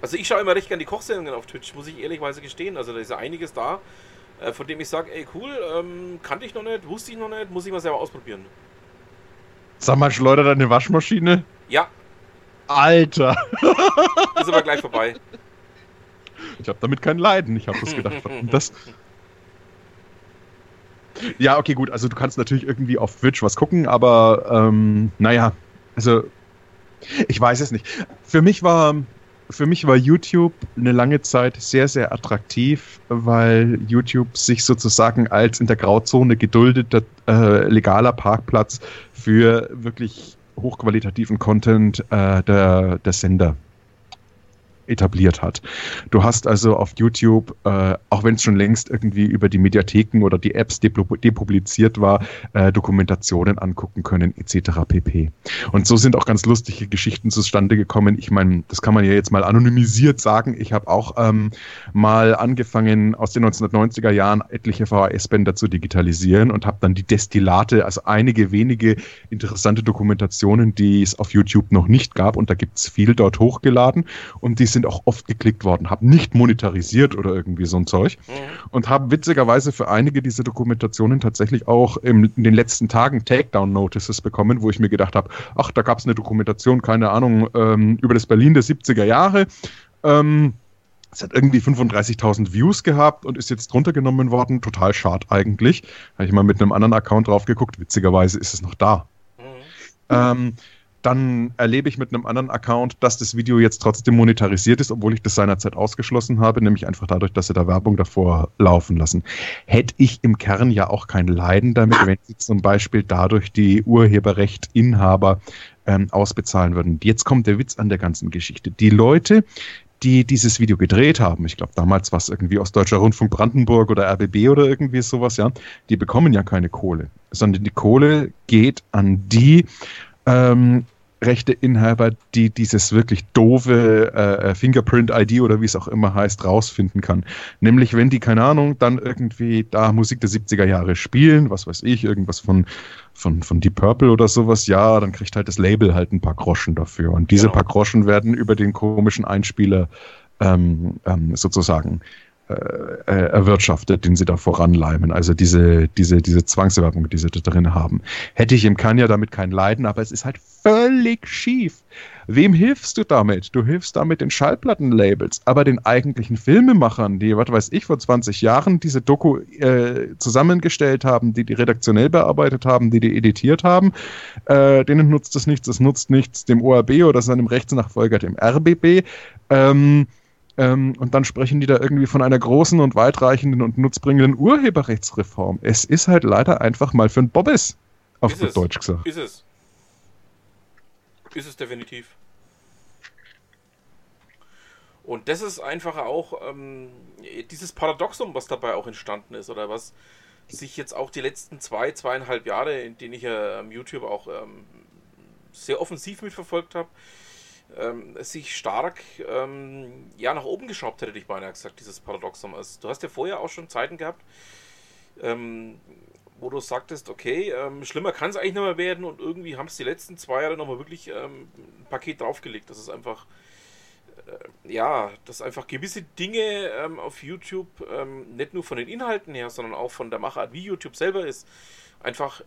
Also ich schaue immer recht gerne die Kochsendungen auf Twitch, muss ich ehrlicherweise gestehen. Also da ist ja einiges da äh, von dem ich sage, ey cool, ähm, kannte ich noch nicht, wusste ich noch nicht, muss ich mal selber ausprobieren. Sag mal, schleudert deine Waschmaschine? Ja. Alter. Ist aber gleich vorbei. Ich habe damit kein Leiden. Ich habe das gedacht. das. Ja, okay, gut. Also du kannst natürlich irgendwie auf Twitch was gucken, aber ähm, naja, also ich weiß es nicht. Für mich war für mich war YouTube eine lange Zeit sehr, sehr attraktiv, weil YouTube sich sozusagen als in der Grauzone geduldeter äh, legaler Parkplatz für wirklich hochqualitativen Content äh, der, der Sender etabliert hat. Du hast also auf YouTube, äh, auch wenn es schon längst irgendwie über die Mediatheken oder die Apps depubliziert war, äh, Dokumentationen angucken können etc. pp. Und so sind auch ganz lustige Geschichten zustande gekommen. Ich meine, das kann man ja jetzt mal anonymisiert sagen. Ich habe auch ähm, mal angefangen, aus den 1990er Jahren etliche VHS-Bänder zu digitalisieren und habe dann die Destillate, also einige wenige interessante Dokumentationen, die es auf YouTube noch nicht gab, und da gibt es viel dort hochgeladen und die sind auch oft geklickt worden, haben nicht monetarisiert oder irgendwie so ein Zeug mhm. und haben witzigerweise für einige dieser Dokumentationen tatsächlich auch im, in den letzten Tagen Takedown-Notices bekommen, wo ich mir gedacht habe, ach, da gab es eine Dokumentation, keine Ahnung, ähm, über das Berlin der 70er Jahre. Ähm, es hat irgendwie 35.000 Views gehabt und ist jetzt drunter genommen worden. Total schade eigentlich. Habe ich mal mit einem anderen Account drauf geguckt. Witzigerweise ist es noch da. Mhm. Ähm, dann erlebe ich mit einem anderen Account, dass das Video jetzt trotzdem monetarisiert ist, obwohl ich das seinerzeit ausgeschlossen habe, nämlich einfach dadurch, dass sie da Werbung davor laufen lassen. Hätte ich im Kern ja auch kein Leiden damit, wenn sie zum Beispiel dadurch die Urheberrechtinhaber ähm, ausbezahlen würden. Jetzt kommt der Witz an der ganzen Geschichte. Die Leute, die dieses Video gedreht haben, ich glaube damals war es irgendwie aus Deutscher Rundfunk Brandenburg oder RBB oder irgendwie sowas, ja, die bekommen ja keine Kohle, sondern die Kohle geht an die ähm, Rechteinhaber, die dieses wirklich doofe äh, Fingerprint-ID oder wie es auch immer heißt, rausfinden kann. Nämlich, wenn die, keine Ahnung, dann irgendwie da Musik der 70er Jahre spielen, was weiß ich, irgendwas von, von, von Deep Purple oder sowas, ja, dann kriegt halt das Label halt ein paar Groschen dafür. Und diese genau. paar Groschen werden über den komischen Einspieler ähm, ähm, sozusagen äh, äh, erwirtschaftet, den sie da voranleimen. Also diese, diese, diese Zwangswerbung, die sie da drin haben. Hätte ich im Kanya damit kein Leiden, aber es ist halt völlig schief. Wem hilfst du damit? Du hilfst damit den Schallplattenlabels, aber den eigentlichen Filmemachern, die, was weiß ich, vor 20 Jahren diese Doku äh, zusammengestellt haben, die die redaktionell bearbeitet haben, die die editiert haben, äh, denen nutzt es nichts, es nutzt nichts dem ORB oder seinem Rechtsnachfolger, dem RBB. Ähm, ähm, und dann sprechen die da irgendwie von einer großen und weitreichenden und nutzbringenden Urheberrechtsreform. Es ist halt leider einfach mal für ein Bobbes, auf ist gut Deutsch gesagt. Ist es. Ist es definitiv. Und das ist einfach auch ähm, dieses Paradoxum, was dabei auch entstanden ist, oder was sich jetzt auch die letzten zwei, zweieinhalb Jahre, in denen ich ja ähm, YouTube auch ähm, sehr offensiv mitverfolgt habe, ähm, sich stark ähm, ja, nach oben geschraubt, hätte ich beinahe gesagt, dieses Paradoxon. Also, du hast ja vorher auch schon Zeiten gehabt, ähm, wo du sagtest, okay, ähm, schlimmer kann es eigentlich nicht mehr werden und irgendwie haben es die letzten zwei Jahre nochmal wirklich ähm, ein Paket draufgelegt. Das ist einfach, äh, ja, dass einfach gewisse Dinge ähm, auf YouTube nicht nur von den Inhalten her, sondern auch von der Machart, wie YouTube selber ist, einfach,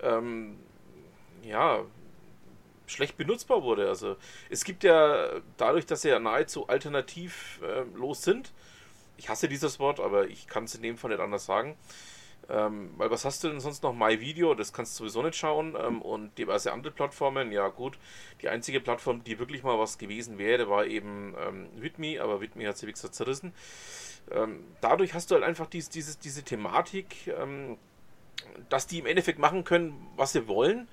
ja, schlecht benutzbar wurde. Also es gibt ja dadurch, dass sie ja nahezu alternativlos äh, sind, ich hasse dieses Wort, aber ich kann es in dem Fall nicht anders sagen. Ähm, weil was hast du denn sonst noch? MyVideo, das kannst du sowieso nicht schauen. Ähm, und diverse andere Plattformen, ja gut. Die einzige Plattform, die wirklich mal was gewesen wäre, war eben ähm, Widme, aber Widme hat sie wie gesagt zerrissen. Ähm, dadurch hast du halt einfach dies, dieses, diese Thematik, ähm, dass die im Endeffekt machen können, was sie wollen.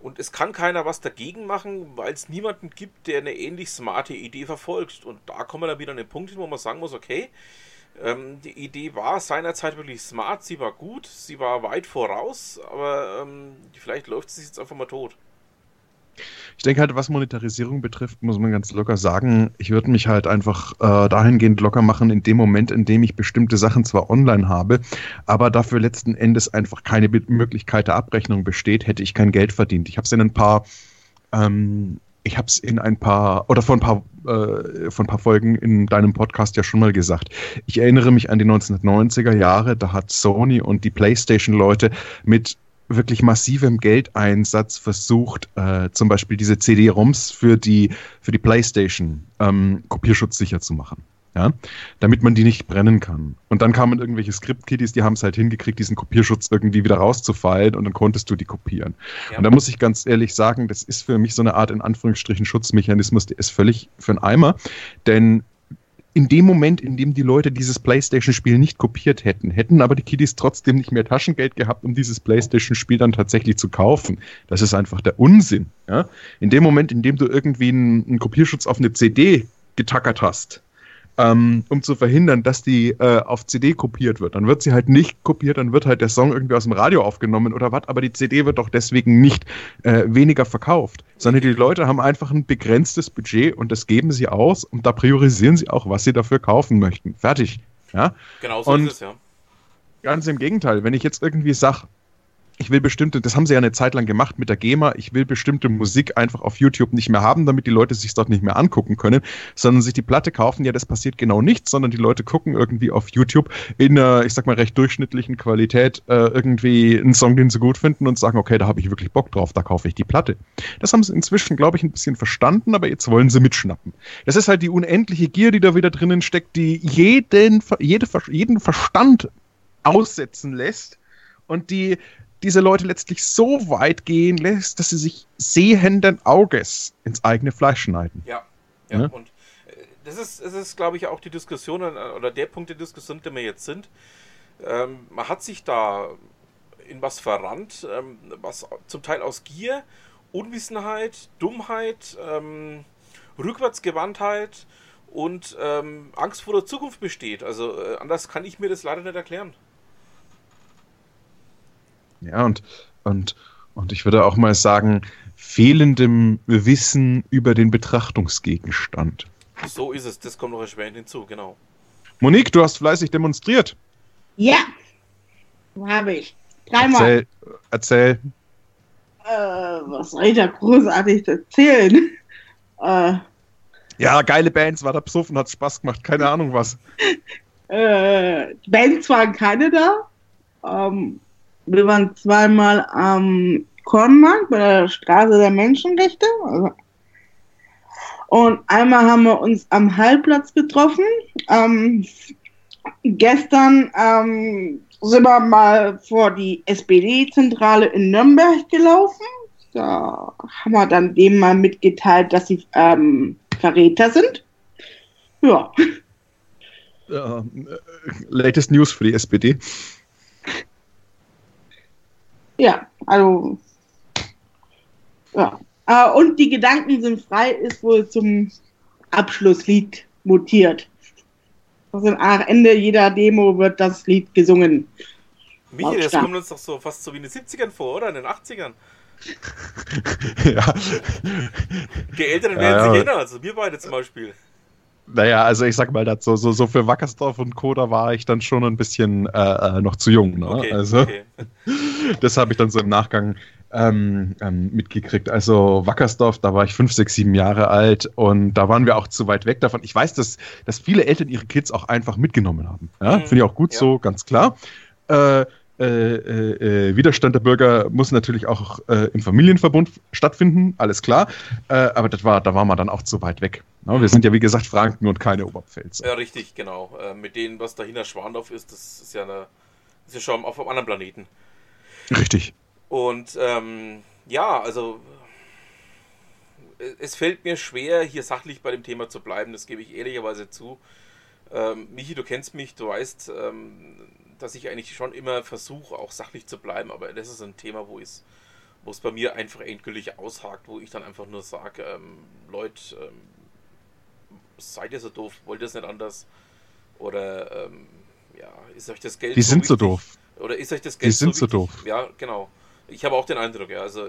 Und es kann keiner was dagegen machen, weil es niemanden gibt, der eine ähnlich smarte Idee verfolgt. Und da kommen wir dann wieder an den Punkt hin, wo man sagen muss, okay, ähm, die Idee war seinerzeit wirklich smart, sie war gut, sie war weit voraus, aber ähm, vielleicht läuft sie jetzt einfach mal tot. Ich denke halt, was Monetarisierung betrifft, muss man ganz locker sagen, ich würde mich halt einfach äh, dahingehend locker machen, in dem Moment, in dem ich bestimmte Sachen zwar online habe, aber dafür letzten Endes einfach keine Be Möglichkeit der Abrechnung besteht, hätte ich kein Geld verdient. Ich habe es in ein paar, ähm, ich habe es in ein paar, oder vor ein paar, äh, vor ein paar Folgen in deinem Podcast ja schon mal gesagt. Ich erinnere mich an die 1990er Jahre, da hat Sony und die PlayStation-Leute mit wirklich massivem Geldeinsatz versucht, äh, zum Beispiel diese CD-ROMs für die, für die PlayStation ähm, kopierschutzsicher zu machen. Ja, damit man die nicht brennen kann. Und dann kamen irgendwelche Script-Kiddies, die haben es halt hingekriegt, diesen Kopierschutz irgendwie wieder rauszufallen und dann konntest du die kopieren. Ja. Und da muss ich ganz ehrlich sagen, das ist für mich so eine Art in Anführungsstrichen Schutzmechanismus, der ist völlig für einen Eimer, denn in dem Moment, in dem die Leute dieses PlayStation-Spiel nicht kopiert hätten, hätten aber die Kiddies trotzdem nicht mehr Taschengeld gehabt, um dieses PlayStation-Spiel dann tatsächlich zu kaufen. Das ist einfach der Unsinn. Ja? In dem Moment, in dem du irgendwie einen, einen Kopierschutz auf eine CD getackert hast, ähm, um zu verhindern, dass die äh, auf CD kopiert wird. Dann wird sie halt nicht kopiert, dann wird halt der Song irgendwie aus dem Radio aufgenommen oder was, aber die CD wird doch deswegen nicht äh, weniger verkauft, sondern die Leute haben einfach ein begrenztes Budget und das geben sie aus und da priorisieren sie auch, was sie dafür kaufen möchten. Fertig. Ja? Genau so und ist es, ja. Ganz im Gegenteil, wenn ich jetzt irgendwie sage, ich will bestimmte, das haben sie ja eine Zeit lang gemacht mit der GEMA, ich will bestimmte Musik einfach auf YouTube nicht mehr haben, damit die Leute sich dort nicht mehr angucken können, sondern sich die Platte kaufen, ja, das passiert genau nichts, sondern die Leute gucken irgendwie auf YouTube in einer, ich sag mal, recht durchschnittlichen Qualität äh, irgendwie einen Song, den sie gut finden und sagen, okay, da habe ich wirklich Bock drauf, da kaufe ich die Platte. Das haben sie inzwischen, glaube ich, ein bisschen verstanden, aber jetzt wollen sie mitschnappen. Das ist halt die unendliche Gier, die da wieder drinnen steckt, die jeden, jede, jeden Verstand aussetzen lässt und die diese Leute letztlich so weit gehen lässt, dass sie sich sehenden Auges ins eigene Fleisch schneiden. Ja, ja, ja? und äh, das ist, das ist glaube ich, auch die Diskussion äh, oder der Punkt der Diskussion, der wir jetzt sind. Ähm, man hat sich da in was verrannt, ähm, was zum Teil aus Gier, Unwissenheit, Dummheit, ähm, Rückwärtsgewandtheit und ähm, Angst vor der Zukunft besteht. Also äh, anders kann ich mir das leider nicht erklären. Ja, und, und, und ich würde auch mal sagen, fehlendem Wissen über den Betrachtungsgegenstand. So ist es, das kommt noch erschwerend hinzu, genau. Monique, du hast fleißig demonstriert. Ja, habe ich. Dreimal. Erzähl, erzähl. Äh, was soll ich da großartig erzählen? Äh, Ja, geile Bands, war da besoffen, hat Spaß gemacht, keine Ahnung was. äh, Bands waren keine da. Ähm, wir waren zweimal am Kornmarkt bei der Straße der Menschenrechte. Also, und einmal haben wir uns am Hallplatz getroffen. Ähm, gestern ähm, sind wir mal vor die SPD-Zentrale in Nürnberg gelaufen. Da haben wir dann dem mal mitgeteilt, dass sie ähm, Verräter sind. Ja. Äh, latest News für die SPD. Ja, also. Ja. Äh, und die Gedanken sind frei ist wohl zum Abschlusslied mutiert. Also am Ende jeder Demo wird das Lied gesungen. Michi, das kommt uns doch so fast so wie in den 70ern vor, oder? In den 80ern. ja. Die Älteren Ja, werden ja. sich erinnern, also wir beide zum Beispiel. Naja, also ich sag mal, das, so, so, so für Wackersdorf und Co., da war ich dann schon ein bisschen äh, äh, noch zu jung. Ne? Okay, also okay. das habe ich dann so im Nachgang ähm, ähm, mitgekriegt. Also Wackersdorf, da war ich fünf, sechs, sieben Jahre alt und da waren wir auch zu weit weg davon. Ich weiß, dass, dass viele Eltern ihre Kids auch einfach mitgenommen haben. Ja? Mhm, Finde ich auch gut ja. so, ganz klar. Äh, äh, äh, äh, Widerstand der Bürger muss natürlich auch äh, im Familienverbund stattfinden, alles klar. Äh, aber das war, da war man dann auch zu weit weg. Ne? Wir sind ja, wie gesagt, Franken und keine Oberpfälzer. Ja, richtig, genau. Äh, mit denen, was dahinter Schwandorf ist, das ist ja eine, ist ja schon auf einem anderen Planeten. Richtig. Und ähm, ja, also es fällt mir schwer, hier sachlich bei dem Thema zu bleiben, das gebe ich ehrlicherweise zu. Ähm, Michi, du kennst mich, du weißt, ähm, dass ich eigentlich schon immer versuche, auch sachlich zu bleiben, aber das ist ein Thema, wo es, wo es bei mir einfach endgültig aushakt, wo ich dann einfach nur sage, ähm, Leute, ähm, seid ihr so doof, wollt ihr es nicht anders? Oder ähm, ja, ist euch das Geld Die sind so wichtig? doof. Oder ist euch das Geld Die sind so wichtig? doof. Ja, genau. Ich habe auch den Eindruck, ja, also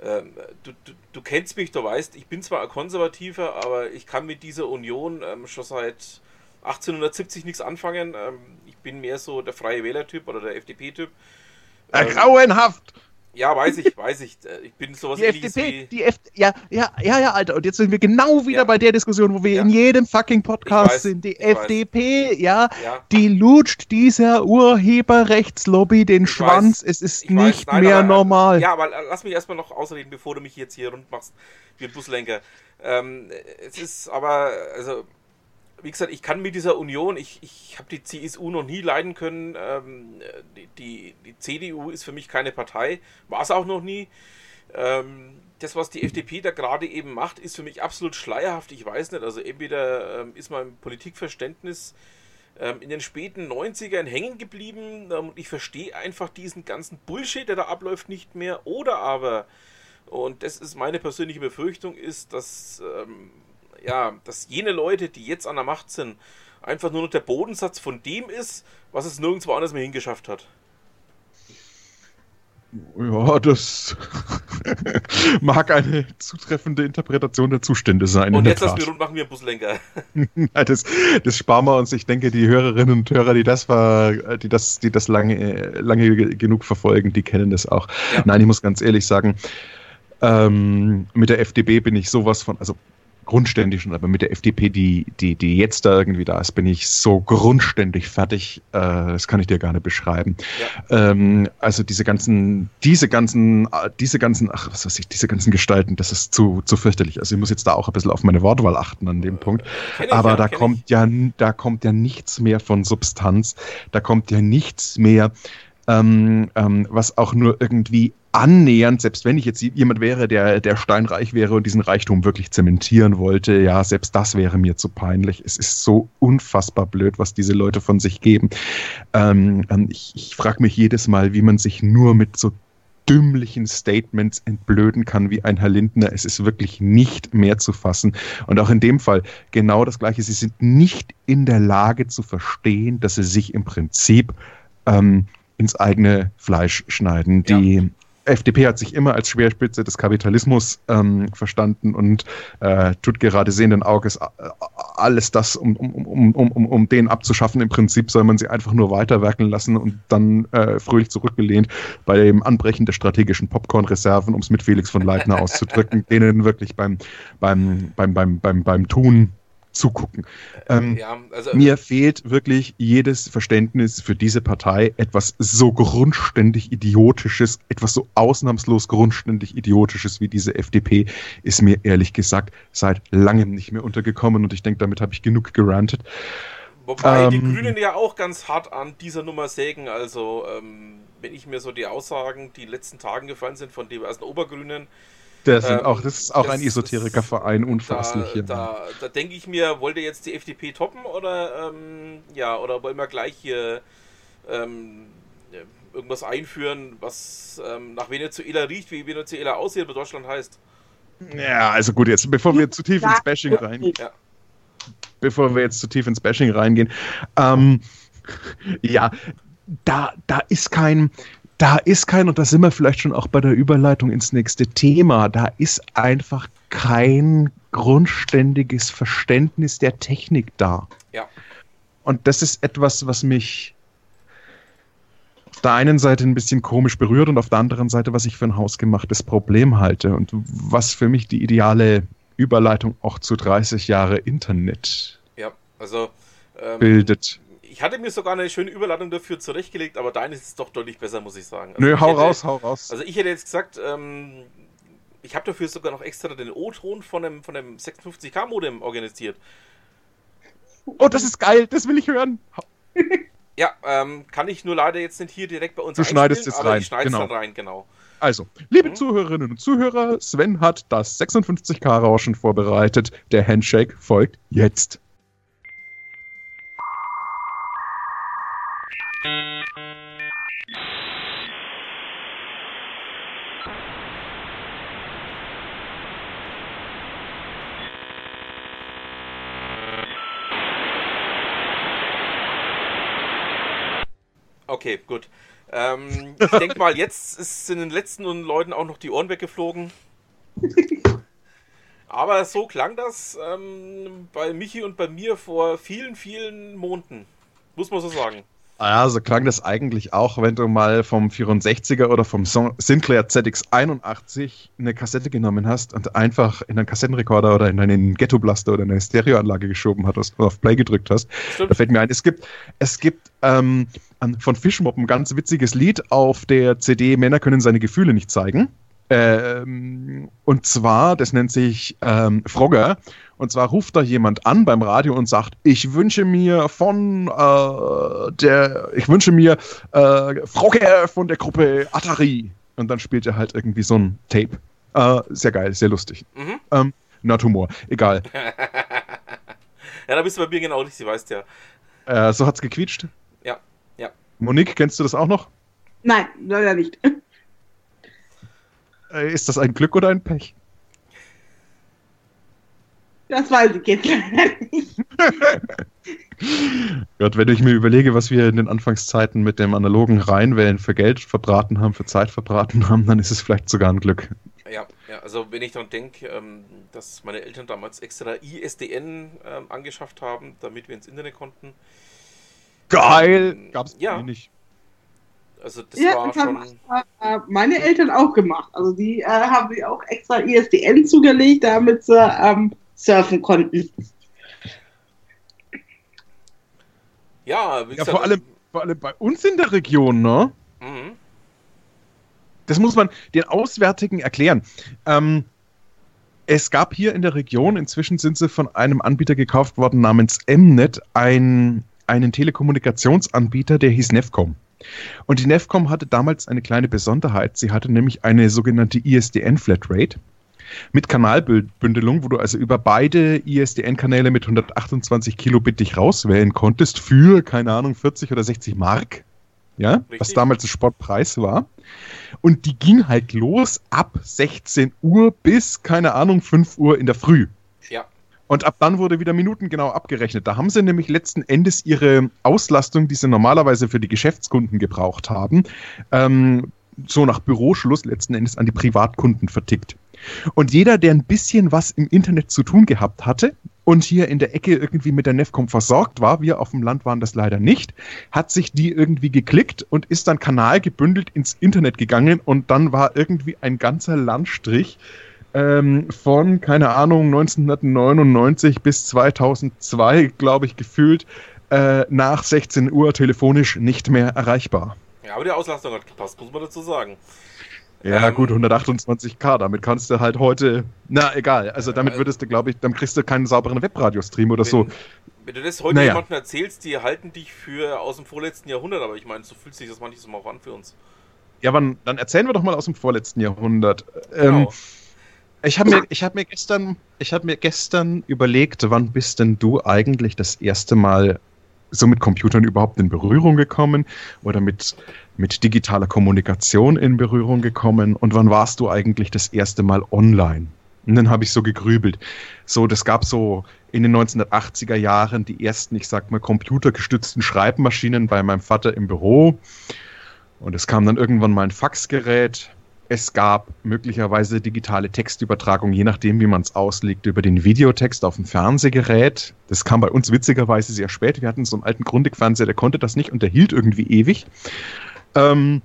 ähm, du, du, du kennst mich, du weißt, ich bin zwar ein Konservativer, aber ich kann mit dieser Union ähm, schon seit 1870 nichts anfangen. Ähm, ich bin mehr so der Freie Wähler-Typ oder der FDP-Typ. Äh, grauenhaft! Ja, weiß ich, weiß ich. Äh, Ich bin sowas Die FDP, wie. die F ja, ja, ja, ja, Alter. Und jetzt sind wir genau wieder Ja. bei der Diskussion, wo wir Ja. in jedem fucking Podcast weiß, sind. Die. FDP, ja, Ja, die lutscht dieser Urheberrechtslobby den Ich Schwanz. weiß, es ist nicht nein, mehr aber, äh, normal. Ja, aber lass mich erstmal noch ausreden, bevor du mich jetzt hier rund machst wie ein Buslenker. Ähm, es ist aber, also, wie gesagt, ich kann mit dieser Union, ich, ich habe die CSU noch nie leiden können. Ähm, die, die, die CDU ist für mich keine Partei, war es auch noch nie. Ähm, das, was die FDP da gerade eben macht, ist für mich absolut schleierhaft. Ich weiß nicht, also entweder ähm, ist mein Politikverständnis ähm, in den späten 90ern hängen geblieben ähm, und ich verstehe einfach diesen ganzen Bullshit, der da abläuft, nicht mehr. Oder aber, und das ist meine persönliche Befürchtung, ist, dass, ähm, ja, dass jene Leute, die jetzt an der Macht sind, einfach nur noch der Bodensatz von dem ist, was es nirgendwo anders mehr hingeschafft hat. Ja, das mag eine zutreffende Interpretation der Zustände sein. Und jetzt lassen wir rund machen wir einen Buslenker. Das, das sparen wir uns. Ich denke, die Hörerinnen und Hörer, die das war, die das, die das lange, lange ge- genug verfolgen, die kennen das auch. Ja. Nein, ich muss ganz ehrlich sagen, ähm, mit der FDP bin ich sowas von, also grundständig schon, aber mit der FDP, die, die, die jetzt da irgendwie da ist, bin ich so grundständig fertig. Äh, das kann ich dir gar nicht beschreiben. Ähm, also diese ganzen, diese ganzen, diese ganzen, ach, was weiß ich, diese ganzen Gestalten, das ist zu, zu fürchterlich. Also ich muss jetzt da auch ein bisschen auf meine Wortwahl achten an dem Punkt. Ich, Aber ja, da kommt ja, da kommt ja nichts mehr von Substanz. Da kommt ja nichts mehr, ähm, ähm, was auch nur irgendwie annähernd, selbst wenn ich jetzt jemand wäre, der, der steinreich wäre und diesen Reichtum wirklich zementieren wollte, ja, selbst das wäre mir zu peinlich. Es ist so unfassbar blöd, was diese Leute von sich geben. Ähm, ähm, ich ich frage mich jedes Mal, wie man sich nur mit so dümmlichen Statements entblöden kann wie ein Herr Lindner. Es ist wirklich nicht mehr zu fassen. Und auch in dem Fall genau das Gleiche. Sie sind nicht in der Lage zu verstehen, dass sie sich im Prinzip ähm, ins eigene Fleisch schneiden. Die, FDP hat sich immer als Schwerspitze des Kapitalismus ähm, verstanden und äh, tut gerade sehenden Auges äh, alles das, um, um, um, um, um, um den abzuschaffen. Im Prinzip soll man sie einfach nur weiterwerken lassen und dann äh, fröhlich zurückgelehnt bei dem Anbrechen der strategischen Popcorn-Reserven, um es mit Felix von Leitner auszudrücken, denen wirklich beim, beim, beim, beim, beim, beim Tun zugucken. Ähm, ja, also, mir fehlt wirklich jedes Verständnis für diese Partei. Etwas so grundständig Idiotisches, etwas so ausnahmslos grundständig Idiotisches wie diese FDP ist mir ehrlich gesagt seit langem nicht mehr untergekommen und ich denke, damit habe ich genug gerantet. Wobei ähm, die Grünen ja auch ganz hart an dieser Nummer sägen. Also, ähm, wenn ich mir so die Aussagen, die in den letzten Tagen gefallen sind von diversen Obergrünen, das, ähm, auch, das ist auch das, ein Esoterikerverein, unfasslich. Da, da, da denke ich mir, wollt ihr jetzt die FDP toppen oder ähm, ja, oder wollen wir gleich hier ähm, irgendwas einführen, was ähm, nach Venezuela riecht, wie Venezuela aussieht, aber Deutschland heißt? Ja, also gut, jetzt bevor wir zu tief ins Bashing reingehen. Ja. Bevor wir jetzt zu tief ins Bashing reingehen. Ähm, ja, da, da ist kein, da ist kein, und da sind wir vielleicht schon auch bei der Überleitung ins nächste Thema, da ist einfach kein grundständiges Verständnis der Technik da. Ja. Und das ist etwas, was mich auf der einen Seite ein bisschen komisch berührt und auf der anderen Seite, was ich für ein hausgemachtes Problem halte und was für mich die ideale Überleitung auch zu 30 Jahre Internet ja, also, ähm, bildet ich hatte mir sogar eine schöne Überladung dafür zurechtgelegt, aber deine ist doch deutlich besser, muss ich sagen. Also Nö, hau hätte, raus, hau raus. Also ich hätte jetzt gesagt, ähm, ich habe dafür sogar noch extra den O-Ton von dem, von dem 56K-Modem organisiert. Oh, das ist geil, das will ich hören. ja, ähm, kann ich nur leider jetzt nicht hier direkt bei uns Du schneidest es rein. Ich schneide genau. dann rein, genau. Also, liebe mhm. Zuhörerinnen und Zuhörer, Sven hat das 56K-Rauschen vorbereitet. Der Handshake folgt jetzt. Okay, gut. Ähm, ich denke mal, jetzt ist in den letzten Leuten auch noch die Ohren weggeflogen. Aber so klang das ähm, bei Michi und bei mir vor vielen, vielen Monaten. Muss man so sagen. Ja, so klang das eigentlich auch, wenn du mal vom 64er oder vom Sinclair ZX81 eine Kassette genommen hast und einfach in einen Kassettenrekorder oder in einen Ghetto Blaster oder eine Stereoanlage geschoben hast und auf Play gedrückt hast. Stimmt. Da fällt mir ein, es gibt, es gibt ähm, von Fischmob ein ganz witziges Lied auf der CD Männer können seine Gefühle nicht zeigen. Ähm, und zwar, das nennt sich ähm, Frogger. Und zwar ruft da jemand an beim Radio und sagt, ich wünsche mir von äh, der, ich wünsche mir äh, Frogger von der Gruppe Atari. Und dann spielt er halt irgendwie so ein Tape. Äh, sehr geil, sehr lustig. Mhm. Ähm, na, Humor, egal. ja, da bist du bei mir genau richtig, weißt ja. Äh, so hat's gequietscht. Monique, kennst du das auch noch? Nein, leider nicht. Äh, ist das ein Glück oder ein Pech? Das weiß ich jetzt leider nicht. Gott, wenn ich mir überlege, was wir in den Anfangszeiten mit dem analogen Reinwählen für Geld verbraten haben, für Zeit verbraten haben, dann ist es vielleicht sogar ein Glück. Ja, ja also wenn ich daran denke, ähm, dass meine Eltern damals extra ISDN ähm, angeschafft haben, damit wir ins Internet konnten. Geil! Gab's ja. Eh nicht. Also das ja, war das schon... haben äh, meine Eltern auch gemacht. Also die äh, haben sich auch extra ISDN zugelegt, damit sie ähm, surfen konnten. Ja, ja vor, allem, vor allem bei uns in der Region, ne? Mhm. Das muss man den Auswärtigen erklären. Ähm, es gab hier in der Region, inzwischen sind sie von einem Anbieter gekauft worden namens Mnet, ein, einen Telekommunikationsanbieter, der hieß Nefcom. Und die Nefcom hatte damals eine kleine Besonderheit. Sie hatte nämlich eine sogenannte ISDN-Flatrate mit Kanalbündelung, wo du also über beide ISDN-Kanäle mit 128 Kilobit dich rauswählen konntest für, keine Ahnung, 40 oder 60 Mark. Ja, Richtig. was damals ein Sportpreis war. Und die ging halt los ab 16 Uhr bis, keine Ahnung, 5 Uhr in der Früh. Und ab dann wurde wieder minutengenau abgerechnet. Da haben sie nämlich letzten Endes ihre Auslastung, die sie normalerweise für die Geschäftskunden gebraucht haben, ähm, so nach Büroschluss letzten Endes an die Privatkunden vertickt. Und jeder, der ein bisschen was im Internet zu tun gehabt hatte und hier in der Ecke irgendwie mit der Nefcom versorgt war, wir auf dem Land waren das leider nicht, hat sich die irgendwie geklickt und ist dann kanalgebündelt ins Internet gegangen und dann war irgendwie ein ganzer Landstrich ähm, von, keine Ahnung, 1999 bis 2002, glaube ich, gefühlt äh, nach 16 Uhr telefonisch nicht mehr erreichbar. Ja, aber die Auslastung hat gepasst, muss man dazu sagen. Ja, ähm, gut, 128k, damit kannst du halt heute, na egal, also damit würdest du, glaube ich, dann kriegst du keinen sauberen Webradiostream oder wenn, so. Wenn du das heute naja. jemandem erzählst, die halten dich für aus dem vorletzten Jahrhundert, aber ich meine, so fühlt sich das manchmal mal an für uns. Ja, wann, dann erzählen wir doch mal aus dem vorletzten Jahrhundert. Genau. Ähm, ich habe mir, hab mir, gestern, hab mir gestern überlegt, wann bist denn du eigentlich das erste Mal so mit Computern überhaupt in Berührung gekommen oder mit, mit digitaler Kommunikation in Berührung gekommen und wann warst du eigentlich das erste Mal online? Und dann habe ich so gegrübelt. So, das gab so in den 1980er Jahren die ersten, ich sag mal, computergestützten Schreibmaschinen bei meinem Vater im Büro. Und es kam dann irgendwann mal ein Faxgerät es gab möglicherweise digitale Textübertragung, je nachdem, wie man es auslegt, über den Videotext auf dem Fernsehgerät. Das kam bei uns witzigerweise sehr spät. Wir hatten so einen alten Grundig-Fernseher, der konnte das nicht und der hielt irgendwie ewig. Ähm,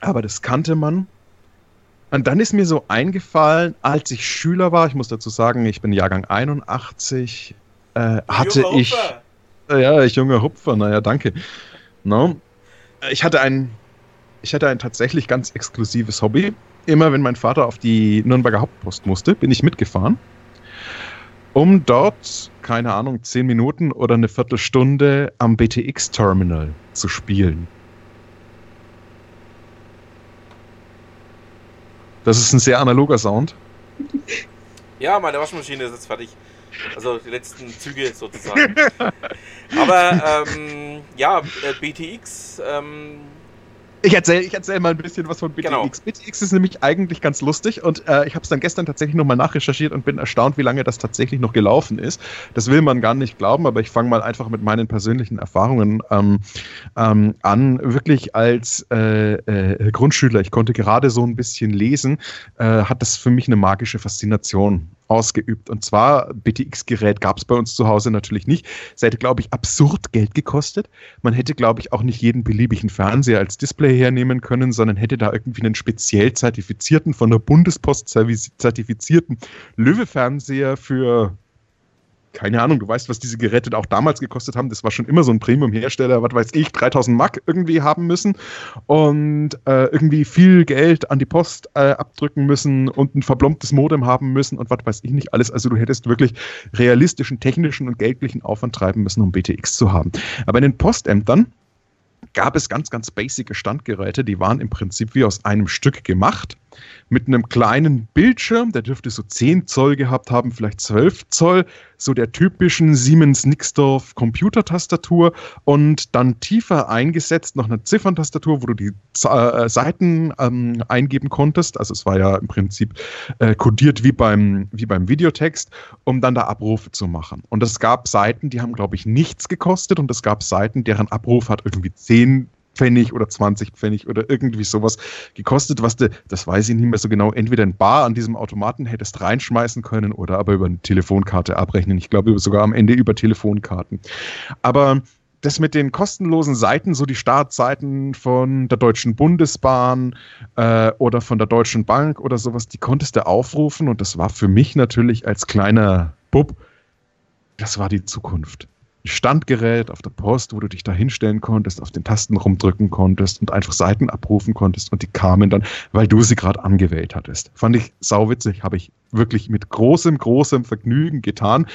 aber das kannte man. Und dann ist mir so eingefallen, als ich Schüler war, ich muss dazu sagen, ich bin Jahrgang 81, äh, hatte ich. Äh, ja, ich junger Hupfer, naja, danke. No. Ich hatte einen ich hatte ein tatsächlich ganz exklusives Hobby. Immer wenn mein Vater auf die Nürnberger Hauptpost musste, bin ich mitgefahren, um dort, keine Ahnung, zehn Minuten oder eine Viertelstunde am BTX-Terminal zu spielen. Das ist ein sehr analoger Sound. Ja, meine Waschmaschine ist jetzt fertig. Also die letzten Züge sozusagen. Aber ähm, ja, äh, BTX ähm, ich erzähle ich erzähl mal ein bisschen was von BTX. Genau. BTX ist nämlich eigentlich ganz lustig und äh, ich habe es dann gestern tatsächlich nochmal nachrecherchiert und bin erstaunt, wie lange das tatsächlich noch gelaufen ist. Das will man gar nicht glauben, aber ich fange mal einfach mit meinen persönlichen Erfahrungen ähm, ähm, an. Wirklich als äh, äh, Grundschüler, ich konnte gerade so ein bisschen lesen, äh, hat das für mich eine magische Faszination ausgeübt. Und zwar, BTX-Gerät gab es bei uns zu Hause natürlich nicht. Es hätte, glaube ich, absurd Geld gekostet. Man hätte, glaube ich, auch nicht jeden beliebigen Fernseher als Display hernehmen können, sondern hätte da irgendwie einen speziell zertifizierten, von der Bundespost zertifizierten Löwe-Fernseher für keine Ahnung, du weißt, was diese Geräte auch damals gekostet haben. Das war schon immer so ein Premium-Hersteller, was weiß ich, 3000 Mark irgendwie haben müssen und äh, irgendwie viel Geld an die Post äh, abdrücken müssen und ein verblombtes Modem haben müssen und was weiß ich nicht alles. Also du hättest wirklich realistischen, technischen und geldlichen Aufwand treiben müssen, um BTX zu haben. Aber in den Postämtern gab es ganz, ganz basic Standgeräte, die waren im Prinzip wie aus einem Stück gemacht mit einem kleinen Bildschirm, der dürfte so 10 Zoll gehabt haben, vielleicht 12 Zoll, so der typischen Siemens Nixdorf Computertastatur und dann tiefer eingesetzt noch eine Zifferntastatur, wo du die äh, Seiten ähm, eingeben konntest. Also es war ja im Prinzip äh, kodiert wie beim, wie beim Videotext, um dann da Abrufe zu machen. Und es gab Seiten, die haben, glaube ich, nichts gekostet und es gab Seiten, deren Abruf hat irgendwie 10 Pfennig oder 20 Pfennig oder irgendwie sowas gekostet, was du, das weiß ich nicht mehr so genau, entweder in Bar an diesem Automaten hättest reinschmeißen können oder aber über eine Telefonkarte abrechnen. Ich glaube sogar am Ende über Telefonkarten. Aber das mit den kostenlosen Seiten, so die Startseiten von der Deutschen Bundesbahn äh, oder von der Deutschen Bank oder sowas, die konntest du aufrufen und das war für mich natürlich als kleiner Bub, das war die Zukunft. Standgerät auf der Post, wo du dich da hinstellen konntest, auf den Tasten rumdrücken konntest und einfach Seiten abrufen konntest und die kamen dann, weil du sie gerade angewählt hattest. Fand ich sauwitzig, habe ich wirklich mit großem, großem Vergnügen getan.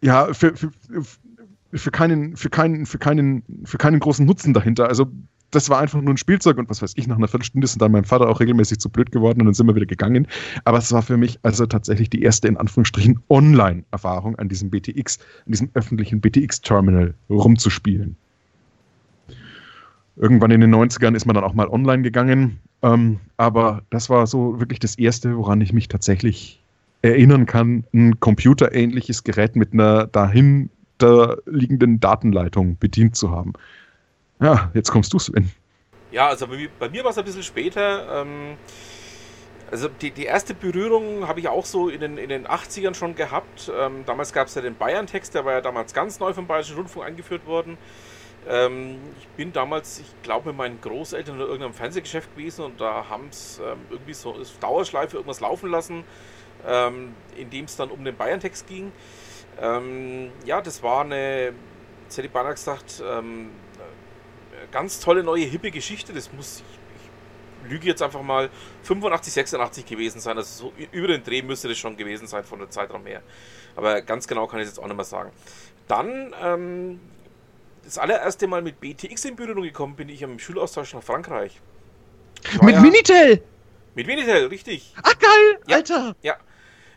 Ja, für, für, für keinen, für keinen, für keinen, für keinen großen Nutzen dahinter. Also das war einfach nur ein Spielzeug und was weiß ich, nach einer Viertelstunde ist dann mein Vater auch regelmäßig zu blöd geworden und dann sind wir wieder gegangen. Aber es war für mich also tatsächlich die erste, in Anführungsstrichen, Online-Erfahrung an diesem BTX, an diesem öffentlichen BTX-Terminal rumzuspielen. Irgendwann in den 90ern ist man dann auch mal online gegangen. Ähm, aber das war so wirklich das erste, woran ich mich tatsächlich erinnern kann, ein computerähnliches Gerät mit einer dahinter liegenden Datenleitung bedient zu haben. Ja, jetzt kommst du, Sven. Ja, also bei, mir- bei mir war es ein bisschen später. Ähm, also die, die erste Berührung habe ich auch so in den, in den 80ern schon gehabt. Ähm, damals gab es ja den Bayern-Text, der war ja damals ganz neu vom Bayerischen Rundfunk eingeführt worden. Ähm, ich bin damals, ich glaube, mit meinen Großeltern in irgendeinem Fernsehgeschäft gewesen und da haben es ähm, irgendwie so als Dauerschleife irgendwas laufen lassen, ähm, in dem es dann um den Bayern-Text ging. Ähm, ja, das war eine, jetzt hätte ich beinahe gesagt, ganz tolle neue hippe Geschichte. Das muss ich, ich lüge jetzt einfach mal 85, 86 gewesen sein. Also so über den Dreh müsste das schon gewesen sein von der Zeitraum her. Aber ganz genau kann ich es jetzt auch nicht mehr sagen. Dann ähm, das allererste Mal mit BTX in Berührung gekommen bin ich am Schulaustausch nach Frankreich. Mit ja- Minitel! Mit Minitel, richtig. Ach geil, Ja. Alter! Ja.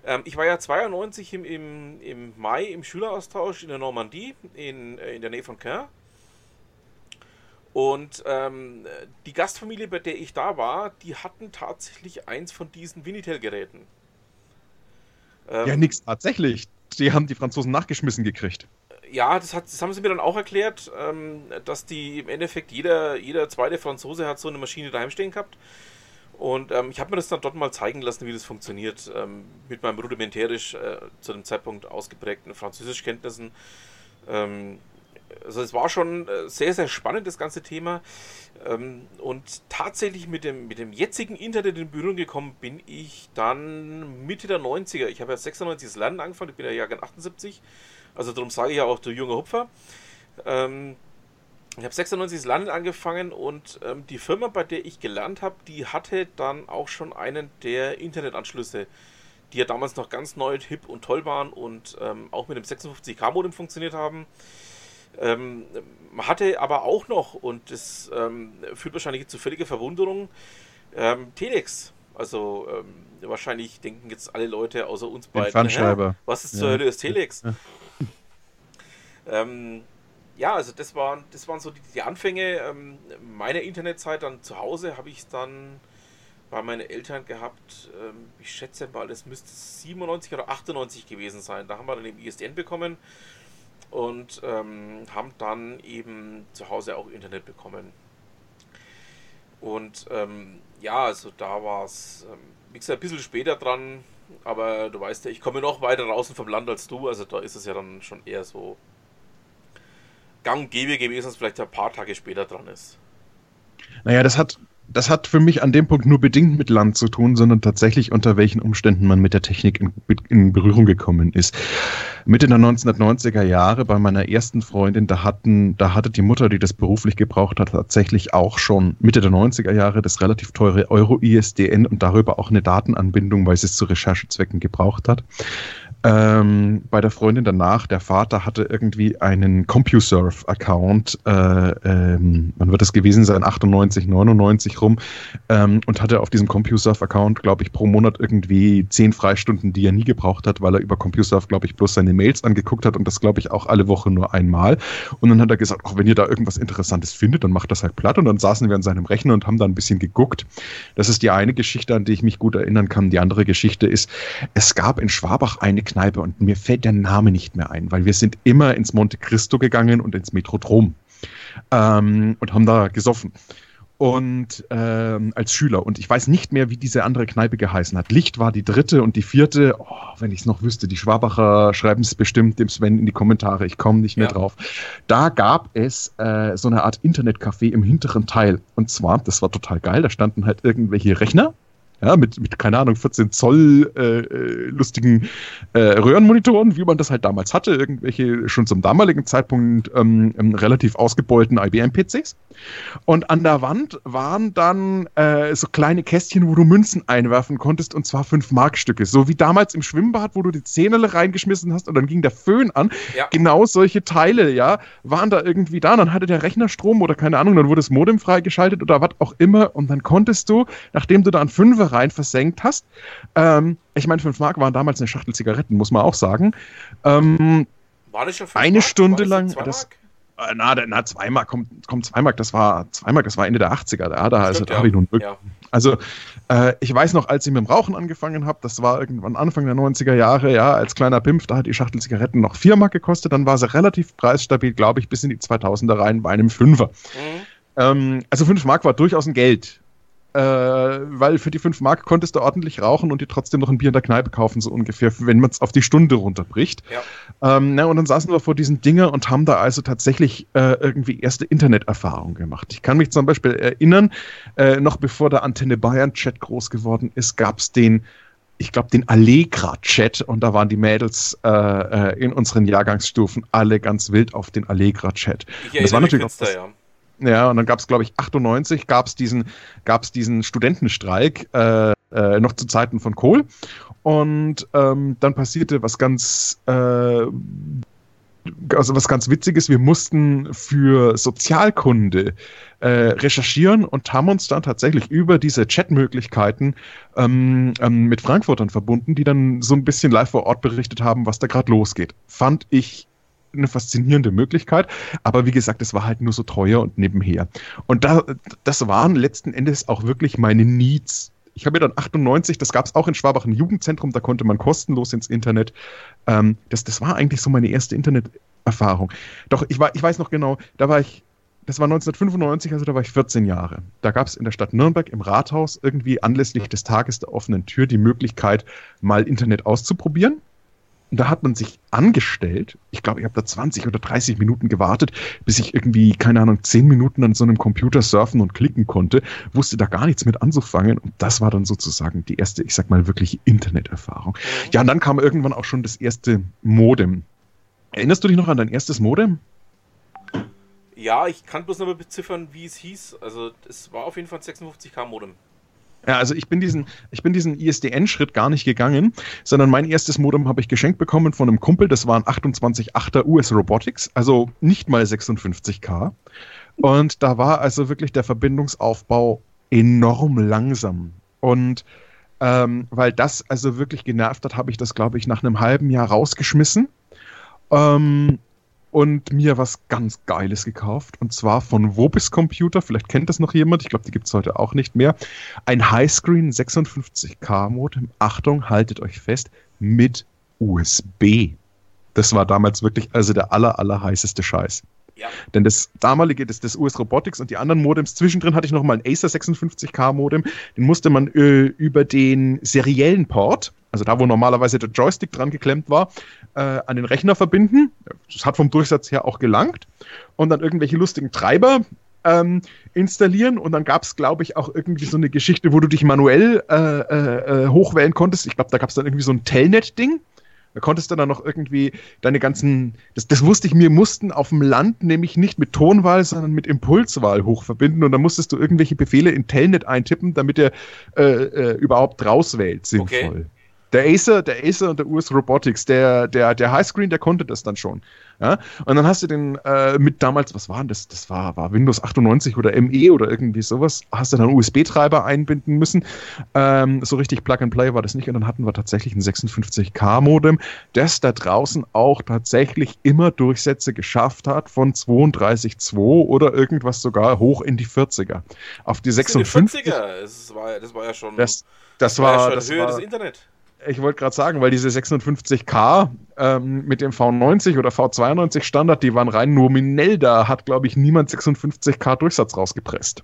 Ähm, ich war ja 92 im, im, im Mai im Schüleraustausch in der Normandie, in, äh, in der Nähe von Caen. Und ähm, die Gastfamilie, bei der ich da war, die hatten tatsächlich eins von diesen Vinitel-Geräten. Ähm, Ja, nix, tatsächlich. Die haben die Franzosen nachgeschmissen gekriegt. Ja, das, hat, das haben sie mir dann auch erklärt, ähm, dass die im Endeffekt jeder, jeder zweite Franzose hat so eine Maschine daheim stehen gehabt. Und ähm, ich habe mir das dann dort mal zeigen lassen, wie das funktioniert, ähm, mit meinem rudimentärisch äh, zu dem Zeitpunkt ausgeprägten Französischkenntnissen. Ähm, also es war schon äh, sehr, sehr spannend, das ganze Thema. Ähm, und tatsächlich mit dem, mit dem jetzigen Internet in Berührung gekommen bin ich dann Mitte der 90er. Ich habe ja 96 das Lernen angefangen, ich bin ja Jahrgang 78. Also darum sage ich ja auch, du junger Hupfer. Ähm, ich habe 96 das Lernen angefangen und ähm, die Firma, bei der ich gelernt habe, die hatte dann auch schon einen der Internetanschlüsse, die ja damals noch ganz neu, hip und toll waren und ähm, auch mit dem 56K-Modem funktioniert haben. Ähm, man hatte aber auch noch, und das ähm, führt wahrscheinlich zu völliger Verwunderung, ähm, Telex. Also ähm, wahrscheinlich denken jetzt alle Leute außer uns Den beiden, Fernschreiber. "Hä? was ist Ja. zur Hölle ist Telex? Ja. Ähm, ja, also das waren, das waren so die, die Anfänge ähm, meiner Internetzeit. Dann zu Hause habe ich es dann bei meinen Eltern gehabt. Ähm, ich schätze mal, das müsste 97 oder 98 gewesen sein. Da haben wir dann eben ISDN bekommen und ähm, haben dann eben zu Hause auch Internet bekommen. Und ähm, ja, also da war es, ähm, wie gesagt, ein bisschen später dran, aber du weißt ja, ich komme noch weiter draußen vom Land als du, also da ist es ja dann schon eher so gang und gäbe gewesen, dass es vielleicht ein paar Tage später dran ist. Naja, das hat, das hat für mich an dem Punkt nur bedingt mit Land zu tun, sondern tatsächlich unter welchen Umständen man mit der Technik in, in Berührung gekommen ist. Mitte der 1990er Jahre bei meiner ersten Freundin, da hatten, da hatte die Mutter, die das beruflich gebraucht hat, tatsächlich auch schon Mitte der 90er Jahre das relativ teure Euro-ISDN und darüber auch eine Datenanbindung, weil sie es zu Recherchezwecken gebraucht hat. Ähm, bei der Freundin danach, der Vater hatte irgendwie einen CompuServe-Account, äh, ähm, wann wird das gewesen sein, 98, 99 rum, ähm, und hatte auf diesem CompuServe-Account, glaube ich, pro Monat irgendwie 10 Freistunden, die er nie gebraucht hat, weil er über CompuServe, glaube ich, bloß seine Mails angeguckt hat und das, glaube ich, auch alle Woche nur einmal. Und dann hat er gesagt, auch wenn ihr da irgendwas Interessantes findet, dann macht das halt platt. Und dann saßen wir an seinem Rechner und haben da ein bisschen geguckt. Das ist die eine Geschichte, an die ich mich gut erinnern kann. Die andere Geschichte ist, es gab in Schwabach eine Kneipe und mir fällt der Name nicht mehr ein, weil wir sind immer ins Monte Cristo gegangen und ins Metrodrom ähm, und haben da gesoffen. Und ähm, als Schüler. Und ich weiß nicht mehr, wie diese andere Kneipe geheißen hat. Licht war die dritte und die vierte. Oh, wenn ich es noch wüsste, die Schwabacher schreiben es bestimmt dem Sven in die Kommentare. Ich komme nicht mehr Ja. drauf. Da gab es äh, so eine Art Internetcafé im hinteren Teil. Und zwar, das war total geil, da standen halt irgendwelche Rechner. Ja, mit, mit, keine Ahnung, 14 Zoll äh, äh, lustigen äh, Röhrenmonitoren, wie man das halt damals hatte, irgendwelche schon zum damaligen Zeitpunkt ähm, ähm relativ ausgebeulten IBM-PCs. Und an der Wand waren dann äh, so kleine Kästchen, wo du Münzen einwerfen konntest, und zwar 5-Mark-Stücke. So wie damals im Schwimmbad, wo du die Zähne reingeschmissen hast und dann ging der Föhn an. Ja. Genau solche Teile, ja, waren da irgendwie da. Und dann hatte der Rechner Strom oder keine Ahnung, dann wurde das Modem freigeschaltet oder was auch immer. Und dann konntest du, nachdem du da an 5 Kohle rein versenkt hast. Ähm, ich meine, 5 Mark waren damals eine Schachtel Zigaretten, muss man auch sagen. Ähm, war das schon 5 Eine Mark? Stunde lang. Das, ah, na, na, zwei Mark, komm, komm, zwei Mark, das war, zwei Mark, das war Ende der 80er, da, da, also, da ja. habe ich nun Glück. Ja. Also, äh, ich weiß noch, als ich mit dem Rauchen angefangen habe, das war irgendwann Anfang der 90er Jahre, ja, als kleiner Pimpf, da hat die Schachtel Zigaretten noch 4 Mark gekostet, dann war sie relativ preisstabil, glaube ich, bis in die 2000er rein bei einem Fünfer. Mhm. Ähm, also 5 Mark war durchaus ein Geld. Äh, weil für die 5 Mark konntest du ordentlich rauchen und dir trotzdem noch ein Bier in der Kneipe kaufen, so ungefähr, wenn man es auf die Stunde runterbricht. Ja. Ähm, na, und dann saßen wir vor diesen Dinger und haben da also tatsächlich äh, irgendwie erste Interneterfahrungen gemacht. Ich kann mich zum Beispiel erinnern, äh, noch bevor der Antenne Bayern-Chat groß geworden ist, gab es den ich glaube, den Allegra-Chat und da waren die Mädels äh, äh, in unseren Jahrgangsstufen alle ganz wild auf den Allegra-Chat. Das war natürlich auch das, ja. Ja, und dann gab es, glaube ich, 98 gab es diesen, gab's diesen Studentenstreik, äh, äh, noch zu Zeiten von Kohl. Und ähm, dann passierte was ganz äh, also was ganz Witziges, wir mussten für Sozialkunde äh, recherchieren und haben uns dann tatsächlich über diese Chatmöglichkeiten ähm, ähm, mit Frankfurtern verbunden, die dann so ein bisschen live vor Ort berichtet haben, was da gerade losgeht. Fand ich eine faszinierende Möglichkeit, aber wie gesagt, es war halt nur so teuer und nebenher. Und da, das waren letzten Endes auch wirklich meine Needs ich habe mir dann 98, das gab es auch in Schwabach ein Jugendzentrum, da konnte man kostenlos ins Internet. Ähm, das, das war eigentlich so meine erste Interneterfahrung. Doch, ich, war, ich weiß noch genau, da war ich, das war 1995, also da war ich 14 Jahre. Da gab es in der Stadt Nürnberg im Rathaus irgendwie anlässlich des Tages der offenen Tür die Möglichkeit, mal Internet auszuprobieren. Und da hat man sich angestellt. Ich glaube, ich habe da 20 oder 30 Minuten gewartet, bis ich irgendwie, keine Ahnung, 10 Minuten an so einem Computer surfen und klicken konnte. Wusste da gar nichts mit anzufangen. Und das war dann sozusagen die erste, ich sag mal, wirklich Interneterfahrung. Ja, und dann kam irgendwann auch schon das erste Modem. Erinnerst du dich noch an dein erstes Modem? Ja, ich kann bloß noch mal beziffern, wie es hieß. Also, es war auf jeden Fall ein 56K Modem. Ja, also ich bin diesen, ich bin diesen ISDN-Schritt gar nicht gegangen, sondern mein erstes Modem habe ich geschenkt bekommen von einem Kumpel, das war ein 28.8er US Robotics, also nicht mal 56K. Und da war also wirklich der Verbindungsaufbau enorm langsam. Und ähm, weil das also wirklich genervt hat, habe ich das, glaube ich, nach einem halben Jahr rausgeschmissen. Ähm, und mir was ganz Geiles gekauft. Und zwar von Wobis Computer. Vielleicht kennt das noch jemand. Ich glaube, die gibt es heute auch nicht mehr. Ein Highscreen 56K Modem. Achtung, haltet euch fest. Mit USB. Das war damals wirklich also der aller, aller heißeste Scheiß. Ja. Denn das damalige, das, das US Robotics und die anderen Modems, zwischendrin hatte ich noch mal ein Acer 56K Modem, den musste man äh, über den seriellen Port, also da, wo normalerweise der Joystick dran geklemmt war, äh, an den Rechner verbinden. Das hat vom Durchsatz her auch gelangt. Und dann irgendwelche lustigen Treiber ähm, installieren und dann gab es, glaube ich, auch irgendwie so eine Geschichte, wo du dich manuell äh, äh, äh hochwählen konntest. Ich glaube, da gab es dann irgendwie so ein Telnet-Ding. Da konntest du dann noch irgendwie deine ganzen, das, das wusste ich, mir mussten auf dem Land nämlich nicht mit Tonwahl, sondern mit Impulswahl hochverbinden und dann musstest du irgendwelche Befehle in Telnet eintippen, damit er äh, äh, überhaupt rauswählt, sinnvoll. Okay. Der Acer, der Acer und der US Robotics, der, der, der Highscreen, der konnte das dann schon. Ja? Und dann hast du den äh, mit damals, was war denn das? Das war, war Windows 98 oder ME oder irgendwie sowas. Hast du dann USB-Treiber einbinden müssen. Ähm, so richtig Plug and Play war das nicht. Und dann hatten wir tatsächlich ein 56K-Modem, das da draußen auch tatsächlich immer Durchsätze geschafft hat von 32,2 oder irgendwas sogar hoch in die 40er. Auf die 56. Die 40er, das war, das war ja schon. Das, das, das war, ja das Höhe war, des Internet ich wollte gerade sagen, weil diese 56K ähm, mit dem V90 oder V92 Standard, die waren rein nominell, da hat, glaube ich, niemand 56K Durchsatz rausgepresst.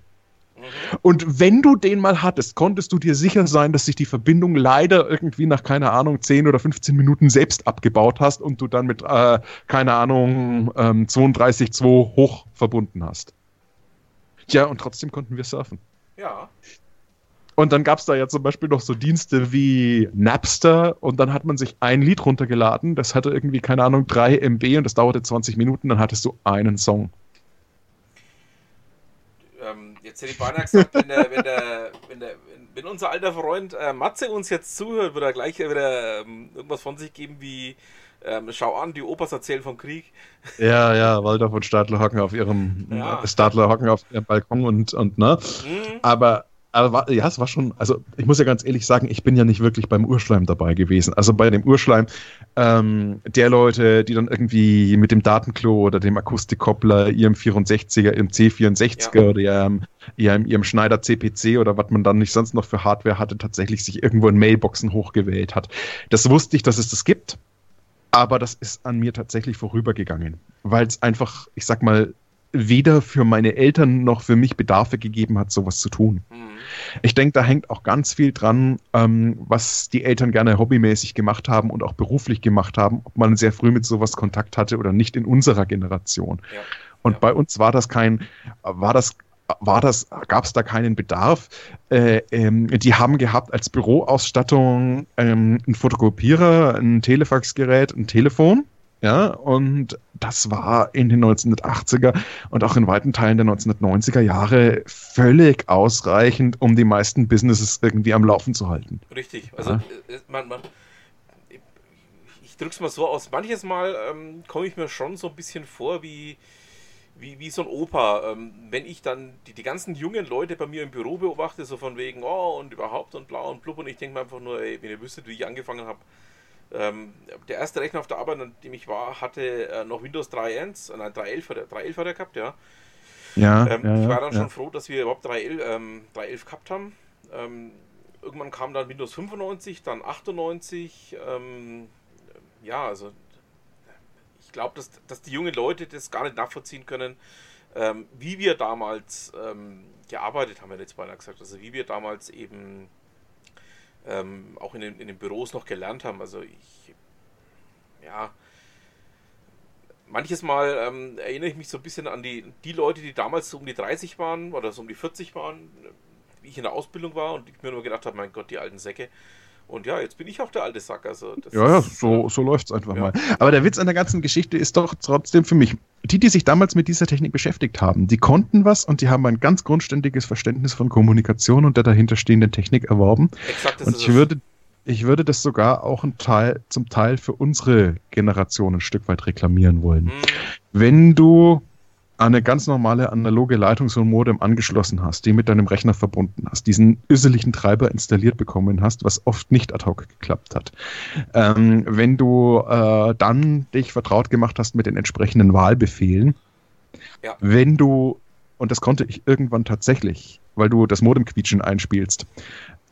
Und wenn du den mal hattest, konntest du dir sicher sein, dass sich die Verbindung leider irgendwie nach, keine Ahnung, 10 oder 15 Minuten selbst abgebaut hast und du dann mit, äh, keine Ahnung, ähm, 32.2 hoch verbunden hast. Tja, und trotzdem konnten wir surfen. Ja. Und dann gab es da ja zum Beispiel noch so Dienste wie Napster und dann hat man sich ein Lied runtergeladen, das hatte irgendwie, keine Ahnung, 3 MB und das dauerte 20 Minuten, dann hattest du einen Song. Ähm, jetzt hätte ich beinahe gesagt, wenn, der, wenn, der, wenn, der, wenn unser alter Freund äh, Matze uns jetzt zuhört, wird er gleich wieder ähm, irgendwas von sich geben wie ähm, schau an, die Opas erzählen vom Krieg. Ja, ja, Waldorf und Stadler hocken auf ihrem ja. Stadler hocken auf ihrem Balkon und, und ne. Mhm. Aber aber war, ja, es war schon, also ich muss ja ganz ehrlich sagen, ich bin ja nicht wirklich beim Urschleim dabei gewesen. Also bei dem Urschleim ähm, der Leute, die dann irgendwie mit dem Datenklo oder dem Akustikkoppler, ihrem 64er, ihrem C64er ja. oder ihrem, ihrem, ihrem Schneider CPC oder was man dann nicht sonst noch für Hardware hatte, tatsächlich sich irgendwo in Mailboxen hochgewählt hat. Das wusste ich, dass es das gibt, aber das ist an mir tatsächlich vorübergegangen, weil es einfach, ich sag mal, weder für meine Eltern noch für mich Bedarfe gegeben hat, sowas zu tun. Mhm. Ich denke, da hängt auch ganz viel dran, ähm, was die Eltern gerne hobbymäßig gemacht haben und auch beruflich gemacht haben, ob man sehr früh mit sowas Kontakt hatte oder nicht in unserer Generation. Ja. Und Ja. bei uns war das kein, war das, war das, gab es da keinen Bedarf. Äh, ähm, die haben gehabt als Büroausstattung ähm, einen Fotokopierer, ein Telefaxgerät, ein Telefon. Ja, und das war in den 1980er und auch in weiten Teilen der 1990er Jahre völlig ausreichend, um die meisten Businesses irgendwie am Laufen zu halten. Richtig. Also Ja. äh, man, man, ich drück's mal so aus. Manches Mal ähm, komme ich mir schon so ein bisschen vor wie, wie, wie so ein Opa. Ähm, wenn ich dann die, die ganzen jungen Leute bei mir im Büro beobachte, so von wegen, oh und überhaupt und blau und blub und ich denke mir einfach nur, ey, wenn ihr wüsstet, wie ich angefangen habe. Ähm, der erste Rechner auf der Arbeit, an dem ich war, hatte äh, noch Windows 3.1, äh, nein, 3.11 hat er, 3.11 hat er gehabt, ja. Ja, Ähm, ja, ich war dann ja. schon froh, dass wir überhaupt 3.11 ähm, 3.11 gehabt haben. Ähm, irgendwann kam dann Windows 95, dann 98. Ähm, ja, also ich glaube, dass, dass die jungen Leute das gar nicht nachvollziehen können, ähm, wie wir damals ähm, gearbeitet haben, wir jetzt beinahe gesagt. Also wie wir damals eben ähm, auch in den, in den Büros noch gelernt haben. Also ich, ja, manches Mal ähm, erinnere ich mich so ein bisschen an die, die Leute, die damals so um die 30 waren oder so um die 40 waren, wie ich in der Ausbildung war und ich mir nur gedacht habe, mein Gott, die alten Säcke. Und ja, jetzt bin ich auch der alte Sack. Also Ja, ja, so, so läuft es einfach Ja. mal. Aber der Witz an der ganzen Geschichte ist doch trotzdem für mich, die, die sich damals mit dieser Technik beschäftigt haben, die konnten was und die haben ein ganz grundständiges Verständnis von Kommunikation und der dahinterstehenden Technik erworben. exakt das Und ich würde, ich würde das sogar auch ein Teil, zum Teil für unsere Generation ein Stück weit reklamieren wollen. Mhm. Wenn du eine ganz normale analoge Leitung so ein Modem angeschlossen hast, die mit deinem Rechner verbunden hast, diesen öseligen Treiber installiert bekommen hast, was oft nicht ad hoc geklappt hat. Ähm, wenn du äh, dann dich vertraut gemacht hast mit den entsprechenden Wahlbefehlen, Ja. wenn du, und das konnte ich irgendwann tatsächlich, weil du das Modem-Quietschen einspielst,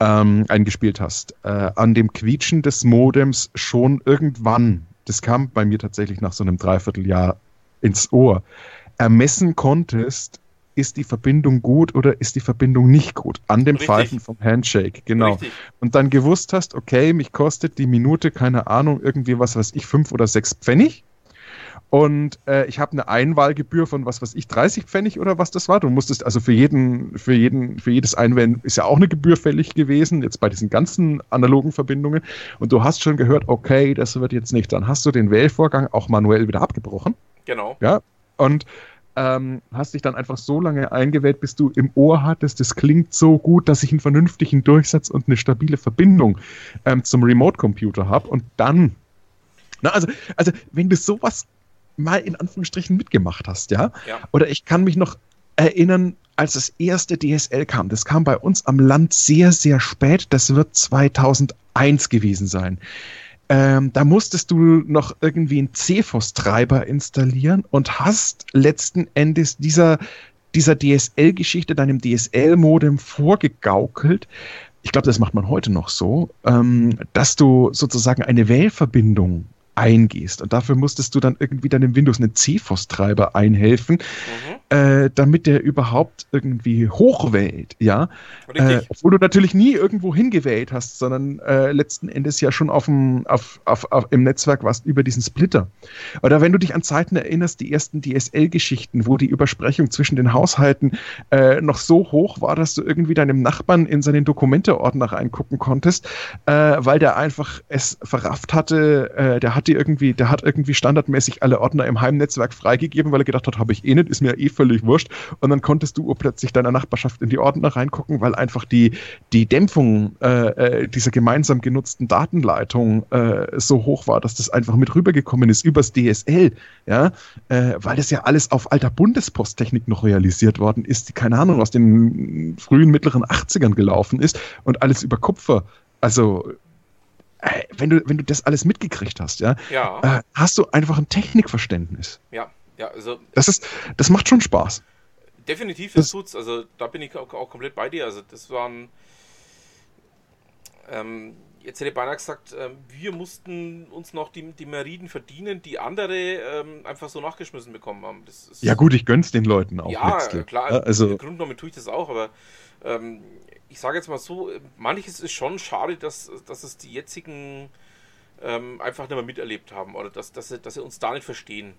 ähm, eingespielt hast, äh, an dem Quietschen des Modems schon irgendwann, das kam bei mir tatsächlich nach so einem Dreivierteljahr ins Ohr, ermessen konntest, ist die Verbindung gut oder ist die Verbindung nicht gut. An dem Richtig. Pfeifen vom Handshake, genau. Richtig. Und dann gewusst hast, okay, mich kostet die Minute, keine Ahnung, irgendwie was weiß ich, fünf oder sechs Pfennig. Und äh, ich habe eine Einwahlgebühr von was weiß ich, 30 Pfennig oder was das war. Du musstest also für jeden, für jeden, für jedes Einwählen ist ja auch eine Gebühr fällig gewesen, jetzt bei diesen ganzen analogen Verbindungen. Und du hast schon gehört, okay, das wird jetzt nicht. Dann hast du den Wählvorgang auch manuell wieder abgebrochen. Genau. Ja. Und ähm, hast dich dann einfach so lange eingewählt, bis du im Ohr hattest, das klingt so gut, dass ich einen vernünftigen Durchsatz und eine stabile Verbindung ähm, zum Remote-Computer habe. Und dann, na, also, also, wenn du sowas mal in Anführungsstrichen mitgemacht hast, ja, Ja. oder ich kann mich noch erinnern, als das erste DSL kam, das kam bei uns am Land sehr, sehr spät, das wird 2001 gewesen sein. Ähm, da musstest du noch irgendwie einen CFOS-Treiber installieren und hast letzten Endes dieser, dieser DSL-Geschichte, deinem DSL-Modem vorgegaukelt. Ich glaube, das macht man heute noch so, ähm, dass du sozusagen eine Wählverbindung eingehst. Und dafür musstest du dann irgendwie deinem Windows einen CFOS-Treiber einhelfen, Mhm. äh, damit der überhaupt irgendwie hochwählt, ja. Äh, obwohl du natürlich nie irgendwo hingewählt hast, sondern äh, letzten Endes ja schon auf dem, auf, auf, auf, im Netzwerk warst über diesen Splitter. Oder wenn du dich an Zeiten erinnerst, die ersten DSL-Geschichten, wo die Übersprechung zwischen den Haushalten äh, noch so hoch war, dass du irgendwie deinem Nachbarn in seinen Dokumenteordner reingucken konntest, äh, weil der einfach es verrafft hatte, äh, der hat die irgendwie, der hat irgendwie standardmäßig alle Ordner im Heimnetzwerk freigegeben, weil er gedacht hat, habe ich eh nicht, ist mir eh völlig wurscht. Und dann konntest du plötzlich deiner Nachbarschaft in die Ordner reingucken, weil einfach die, die Dämpfung äh, äh, dieser gemeinsam genutzten Datenleitung äh, so hoch war, dass das einfach mit rübergekommen ist übers DSL, ja, äh, weil das ja alles auf alter Bundesposttechnik noch realisiert worden ist, die, keine Ahnung, aus den frühen, mittleren 80ern gelaufen ist und alles über Kupfer. Also, wenn du, wenn du das alles mitgekriegt hast, ja, Ja, äh, hast du einfach ein Technikverständnis. ja, ja, also Das ist, das macht schon Spaß. definitiv, das Das- tut's. Also da bin ich auch, auch komplett bei dir. Also das waren, ähm, jetzt hätte ich beinahe gesagt, ähm, wir mussten uns noch die, die Meriden verdienen, die andere ähm, einfach so nachgeschmissen bekommen haben. ja gut, ich gönn's den Leuten auch. Ja, klar, also, im Grunde genommen tue ich das auch, aber ähm, ich sage jetzt mal so, manches ist schon schade, dass, dass es die jetzigen ähm, einfach nicht mehr miterlebt haben oder dass, dass, sie, dass sie uns da nicht verstehen.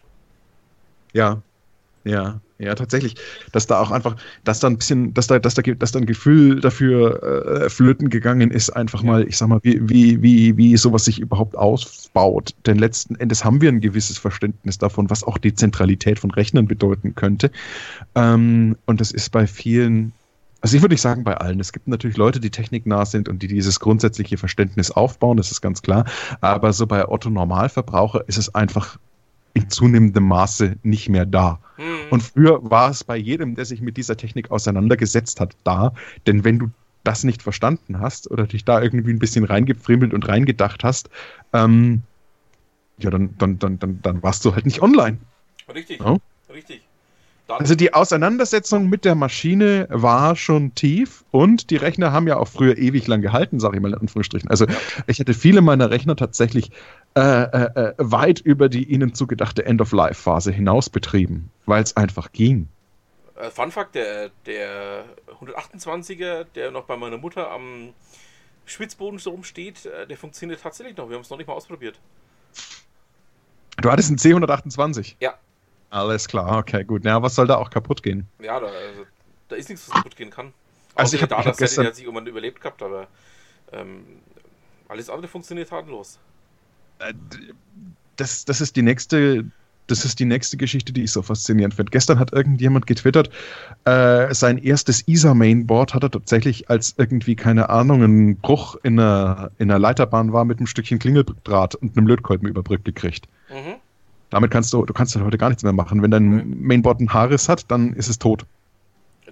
Ja, ja, ja, tatsächlich. Dass da auch einfach, dass da ein bisschen, dass da, dass da, dass da ein Gefühl dafür äh, flöten gegangen ist, einfach mal, ich sag mal, wie, wie, wie, wie sowas sich überhaupt ausbaut. Denn letzten Endes haben wir ein gewisses Verständnis davon, was auch die Zentralität von Rechnern bedeuten könnte. Ähm, und das ist bei vielen also ich würde nicht sagen bei allen. Es gibt natürlich Leute, die techniknah sind und die dieses grundsätzliche Verständnis aufbauen, das ist ganz klar. Aber so bei Otto Normalverbraucher ist es einfach in zunehmendem Maße nicht mehr da. Mhm. Und früher war es bei jedem, der sich mit dieser Technik auseinandergesetzt hat, da. Denn wenn du das nicht verstanden hast oder dich da irgendwie ein bisschen reingefriemelt und reingedacht hast, ähm, ja, dann, dann, dann, dann, dann warst du halt nicht online. Richtig, ja? richtig. Also die Auseinandersetzung mit der Maschine war schon tief und die Rechner haben ja auch früher ewig lang gehalten, sage ich mal in Anführungsstrichen. Also ich hätte viele meiner Rechner tatsächlich äh, äh, äh weit über die ihnen zugedachte End-of-Life-Phase hinaus betrieben, weil es einfach ging. Äh, Fun Fact, der, der 128er, der noch bei meiner Mutter am Schwitzboden so rumsteht, äh, der funktioniert tatsächlich noch. Wir haben es noch nicht mal ausprobiert. Du hattest einen C128? Ja. Alles klar, okay, gut. Ja, was soll da auch kaputt gehen? Ja, da, also, da ist nichts, was kaputt gehen kann. Also ich habe hab gestern... hat sich irgendwann überlebt gehabt, aber ähm, alles andere funktioniert tatenlos. Äh, das, das ist die nächste das ist die nächste Geschichte, die ich so faszinierend finde. Gestern hat irgendjemand getwittert, äh, sein erstes ISA-Mainboard hat er tatsächlich als irgendwie, keine Ahnung, ein Bruch in einer, in einer Leiterbahn war mit einem Stückchen Klingeldraht und einem Lötkolben überbrückt gekriegt. Mhm. Damit kannst du, du kannst heute gar nichts mehr machen. Wenn dein Mainboard ein Haares hat, dann ist es tot.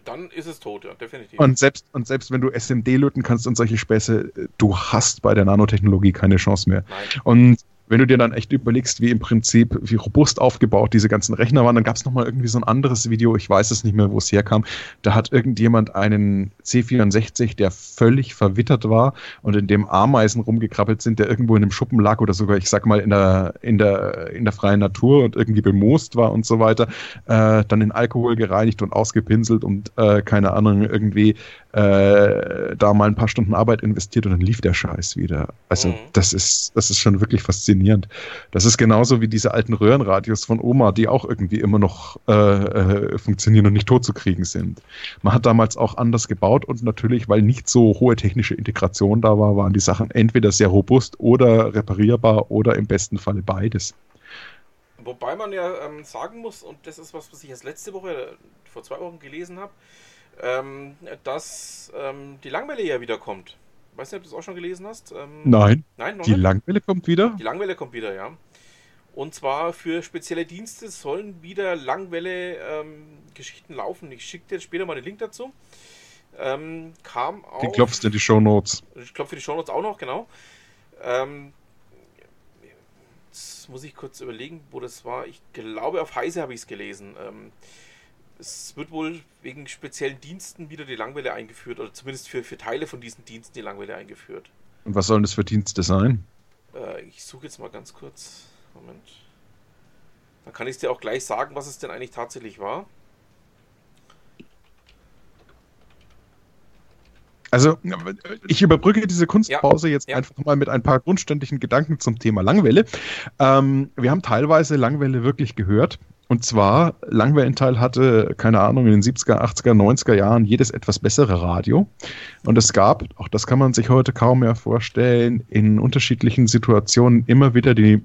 Dann ist es tot, ja, definitiv. Und selbst, und selbst wenn du SMD löten kannst und solche Späße, du hast bei der Nanotechnologie keine Chance mehr. Nein. Und wenn du dir dann echt überlegst, wie im Prinzip, wie robust aufgebaut diese ganzen Rechner waren, dann gab es nochmal irgendwie so ein anderes Video, ich weiß es nicht mehr, wo es herkam. Da hat irgendjemand einen C64, der völlig verwittert war und in dem Ameisen rumgekrabbelt sind, der irgendwo in einem Schuppen lag oder sogar, ich sag mal, in der, in der, in der freien Natur und irgendwie bemoost war und so weiter, äh, dann in Alkohol gereinigt und ausgepinselt und äh, keine Ahnung, irgendwie äh, da mal ein paar Stunden Arbeit investiert und dann lief der Scheiß wieder. Also mhm. das ist, das ist schon wirklich faszinierend. Das ist genauso wie diese alten Röhrenradios von Oma, die auch irgendwie immer noch äh, äh, funktionieren und nicht tot zu kriegen sind. Man hat damals auch anders gebaut und natürlich, weil nicht so hohe technische Integration da war, waren die Sachen entweder sehr robust oder reparierbar oder im besten Falle beides. Wobei man ja ähm, sagen muss, und das ist was, was ich erst letzte Woche, vor zwei Wochen gelesen habe, ähm, dass ähm, die Langwelle ja wiederkommt. Weißt du, ob du das auch schon gelesen hast? Ähm, Nein. Nein, Die nicht? Langwelle kommt wieder? Die Langwelle kommt wieder, ja. Und zwar für spezielle Dienste sollen wieder Langwelle-Geschichten ähm, laufen. Ich schicke dir später mal den Link dazu. Ähm, kam auch. Den klopfst du in die Show Notes. Ich klopfe die Show Notes auch noch, genau. Ähm, jetzt muss ich kurz überlegen, wo das war. Ich glaube, auf Heise habe ich es gelesen. Ähm, es wird wohl wegen speziellen Diensten wieder die Langwelle eingeführt, oder zumindest für, für Teile von diesen Diensten die Langwelle eingeführt. Und was sollen das für Dienste sein? Äh, ich suche jetzt mal ganz kurz. Moment. Dann kann ich dir auch gleich sagen, was es denn eigentlich tatsächlich war. Also, ich überbrücke diese Kunstpause ja, jetzt ja. einfach mal mit ein paar grundständigen Gedanken zum Thema Langwelle. Ähm, wir haben teilweise Langwelle wirklich gehört. Und zwar, Langwellenteil hatte, keine Ahnung, in den 70er, 80er, 90er Jahren jedes etwas bessere Radio. Und es gab, auch das kann man sich heute kaum mehr vorstellen, in unterschiedlichen Situationen immer wieder die,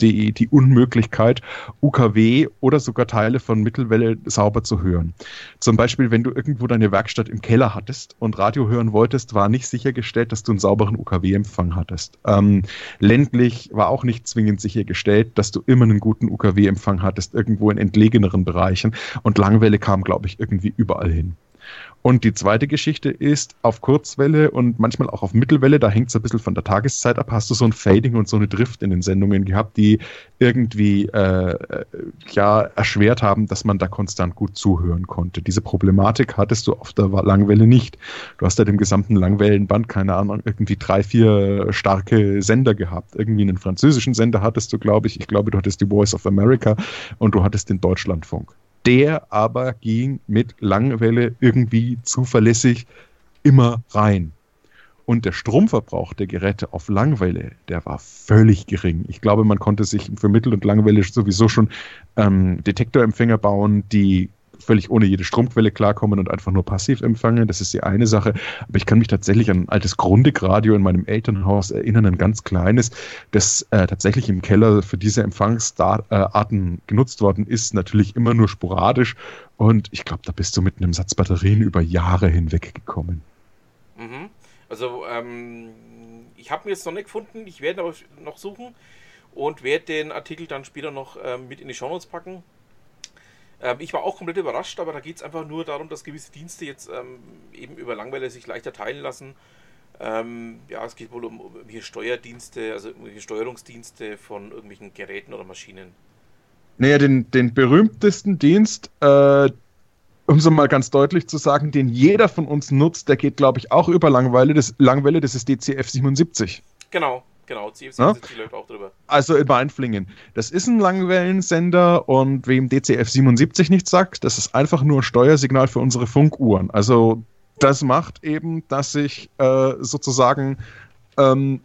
die, die Unmöglichkeit, UKW oder sogar Teile von Mittelwelle sauber zu hören. Zum Beispiel, wenn du irgendwo deine Werkstatt im Keller hattest und Radio hören wolltest, war nicht sichergestellt, dass du einen sauberen UKW-Empfang hattest. Ähm, ländlich war auch nicht zwingend sichergestellt, dass du immer einen guten UKW-Empfang hattest, irgendwo in entlegeneren Bereichen. Und Langwelle kam, glaube ich, irgendwie überall hin. Und die zweite Geschichte ist, auf Kurzwelle und manchmal auch auf Mittelwelle, da hängt es ein bisschen von der Tageszeit ab, hast du so ein Fading und so eine Drift in den Sendungen gehabt, die irgendwie äh, äh, ja erschwert haben, dass man da konstant gut zuhören konnte. Diese Problematik hattest du auf der Langwelle nicht. Du hast ja dem gesamten Langwellenband, keine Ahnung, irgendwie drei, vier starke Sender gehabt. Irgendwie einen französischen Sender hattest du, glaube ich. Ich glaube, du hattest die Voice of America und du hattest den Deutschlandfunk. Der aber ging mit Langwelle irgendwie zuverlässig immer rein. Und der Stromverbrauch der Geräte auf Langwelle, der war völlig gering. Ich glaube, man konnte sich für Mittel- und Langwelle sowieso schon ähm, Detektorempfänger bauen, die völlig ohne jede Stromquelle klarkommen und einfach nur passiv empfangen. Das ist die eine Sache. Aber ich kann mich tatsächlich an ein altes Grundig-Radio in meinem Elternhaus erinnern, ein ganz kleines, das äh, tatsächlich im Keller für diese Empfangsarten genutzt worden ist. Natürlich immer nur sporadisch. Und ich glaube, da bist du mit einem Satz Batterien über Jahre hinweg gekommen. Mhm. Also, ähm, ich habe mir jetzt noch nicht gefunden. Ich werde noch suchen und werde den Artikel dann später noch ähm, mit in die Show Notes packen. Ähm, ich war auch komplett überrascht, aber da geht es einfach nur darum, dass gewisse Dienste jetzt ähm, eben über Langweile sich leichter teilen lassen. Ähm, ja, es geht wohl um, um hier Steuerdienste, also irgendwelche Steuerungsdienste von irgendwelchen Geräten oder Maschinen. Naja, den, den berühmtesten Dienst, äh, um so mal ganz deutlich zu sagen, den jeder von uns nutzt, der geht, glaube ich, auch über Langweile. Das, Langwelle, das ist DCF 77. Genau, Genau, CFC Ja? läuft auch drüber. Also in Weinflingen. Das ist ein Langwellensender und wem DCF 77 nicht sagt, das ist einfach nur ein Steuersignal für unsere Funkuhren. Also das macht eben, dass sich äh, sozusagen ähm,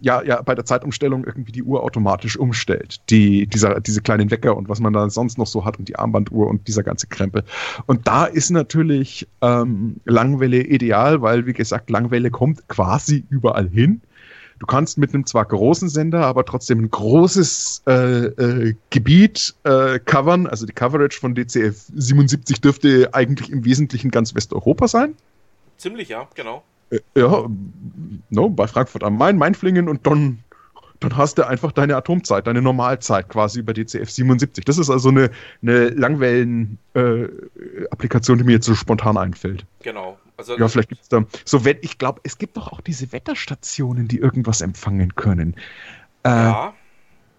ja, ja, bei der Zeitumstellung irgendwie die Uhr automatisch umstellt. Die, dieser, diese kleinen Wecker und was man da sonst noch so hat und die Armbanduhr und dieser ganze Krempel. Und da ist natürlich ähm, Langwelle ideal, weil, wie gesagt, Langwelle kommt quasi überall hin. Du kannst mit einem zwar großen Sender, aber trotzdem ein großes äh, äh, Gebiet äh, covern. Also die Coverage von DCF 77 dürfte eigentlich im Wesentlichen ganz Westeuropa sein. Ziemlich, ja, genau. Äh, ja, no, bei Frankfurt am Main, Mainflingen und dann, dann hast du einfach deine Atomzeit, deine Normalzeit quasi über DCF 77. Das ist also eine, eine Langwellen-Applikation, die mir jetzt so spontan einfällt. Genau. Also, Ja, vielleicht gibt es da so, wenn ich glaube, es gibt doch auch diese Wetterstationen, die irgendwas empfangen können. Äh, ja,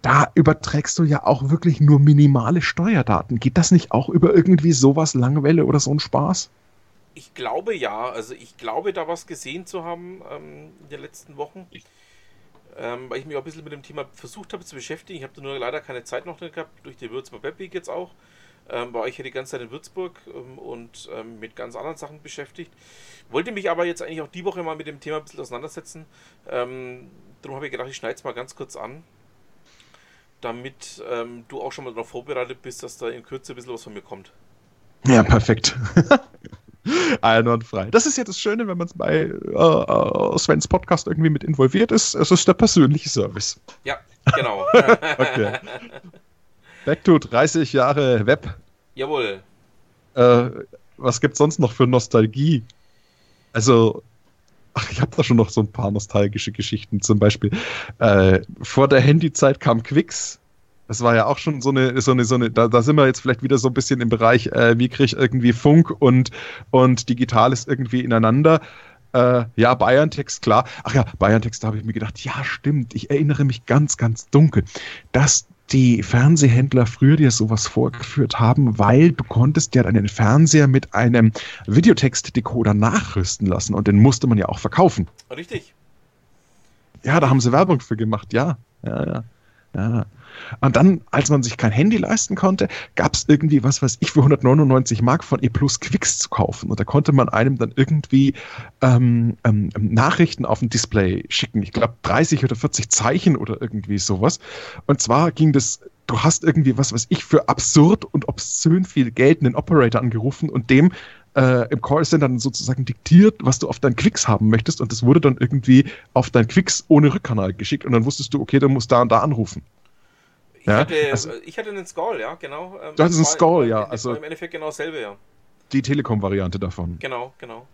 Da überträgst du ja auch wirklich nur minimale Steuerdaten. Geht das nicht auch über irgendwie sowas Langwelle oder so ein Spaß? ich glaube ja. Also ich glaube, da was gesehen zu haben ähm, in den letzten Wochen. Ähm, weil ich mich auch ein bisschen mit dem Thema versucht habe zu beschäftigen. Ich habe da nur leider keine Zeit noch drin gehabt, durch die Würzburg Web Week jetzt auch. Ähm, war ich ja die ganze Zeit in Würzburg ähm, und ähm, mit ganz anderen Sachen beschäftigt. Wollte mich aber jetzt eigentlich auch die Woche mal mit dem Thema ein bisschen auseinandersetzen. Ähm, darum habe ich gedacht, ich schneide es mal ganz kurz an. Damit ähm, du auch schon mal darauf vorbereitet bist, dass da in Kürze ein bisschen was von mir kommt. Ja, perfekt. Einwandfrei. Das ist ja das Schöne, wenn man bei äh, Svens Podcast irgendwie mit involviert ist. Es ist der persönliche Service. Ja, genau. Okay. Back to 30 Jahre Web. Jawohl. Äh, was gibt's sonst noch für Nostalgie? Also, ach, ich habe da schon noch so ein paar nostalgische Geschichten. Zum Beispiel, äh, vor der Handyzeit kam Quicks. Das war ja auch schon so eine, so eine, so eine, da, da sind wir jetzt vielleicht wieder so ein bisschen im Bereich, äh, wie kriege ich irgendwie Funk und, und Digitales irgendwie ineinander. Äh, ja, Bayern-Text, klar. Ach ja, Bayern-Text, da habe ich mir gedacht, ja, stimmt, ich erinnere mich ganz, ganz dunkel, dass die Fernsehhändler früher dir sowas vorgeführt haben, weil du konntest ja deinen Fernseher mit einem Videotext-Decoder nachrüsten lassen und den musste man ja auch verkaufen. Richtig. Ja, da haben sie Werbung für gemacht, ja. Ja, ja. ja. Und dann, als man sich kein Handy leisten konnte, gab es irgendwie, was weiß ich, für 199 Mark von E Plus Quicks zu kaufen. Und da konnte man einem dann irgendwie ähm, ähm, Nachrichten auf ein Display schicken. Ich glaube 30 oder 40 Zeichen oder irgendwie sowas. Und zwar ging das, du hast irgendwie, was weiß ich, für absurd und obszön viel Geld einen Operator angerufen und dem äh, im Callcenter dann sozusagen diktiert, was du auf deinen Quicks haben möchtest. Und das wurde dann irgendwie auf deinen Quicks ohne Rückkanal geschickt. Und dann wusstest du, okay, du musst da und da anrufen. Ich, Ja, hatte, also- ich hatte einen Skull, ja, genau. Ähm, Du hattest einen Skull, ja, Im, also- Im Endeffekt genau dasselbe, ja. Die Telekom-Variante davon. Genau, genau.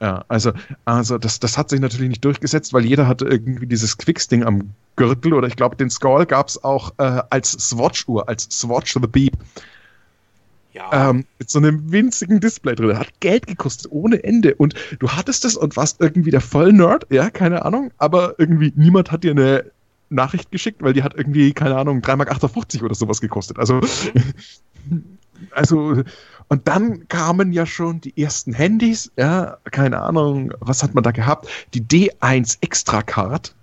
Ja, also, also das, das hat sich natürlich nicht durchgesetzt, weil jeder hatte irgendwie dieses Quicks-Ding am Gürtel oder ich glaube, den Skull gab es auch äh, als Swatch-Uhr, als Swatch the Beep. Ja. Ähm, mit so einem winzigen Display drin. Hat Geld gekostet, ohne Ende. Und du hattest das und warst irgendwie der Vollnerd, ja, keine Ahnung, aber irgendwie niemand hat dir eine Nachricht geschickt, weil die hat irgendwie, keine Ahnung, 3,58 Mark oder sowas gekostet. Also, also, und dann kamen ja schon die ersten Handys, ja, keine Ahnung, was hat man da gehabt? Die D1 Extra Card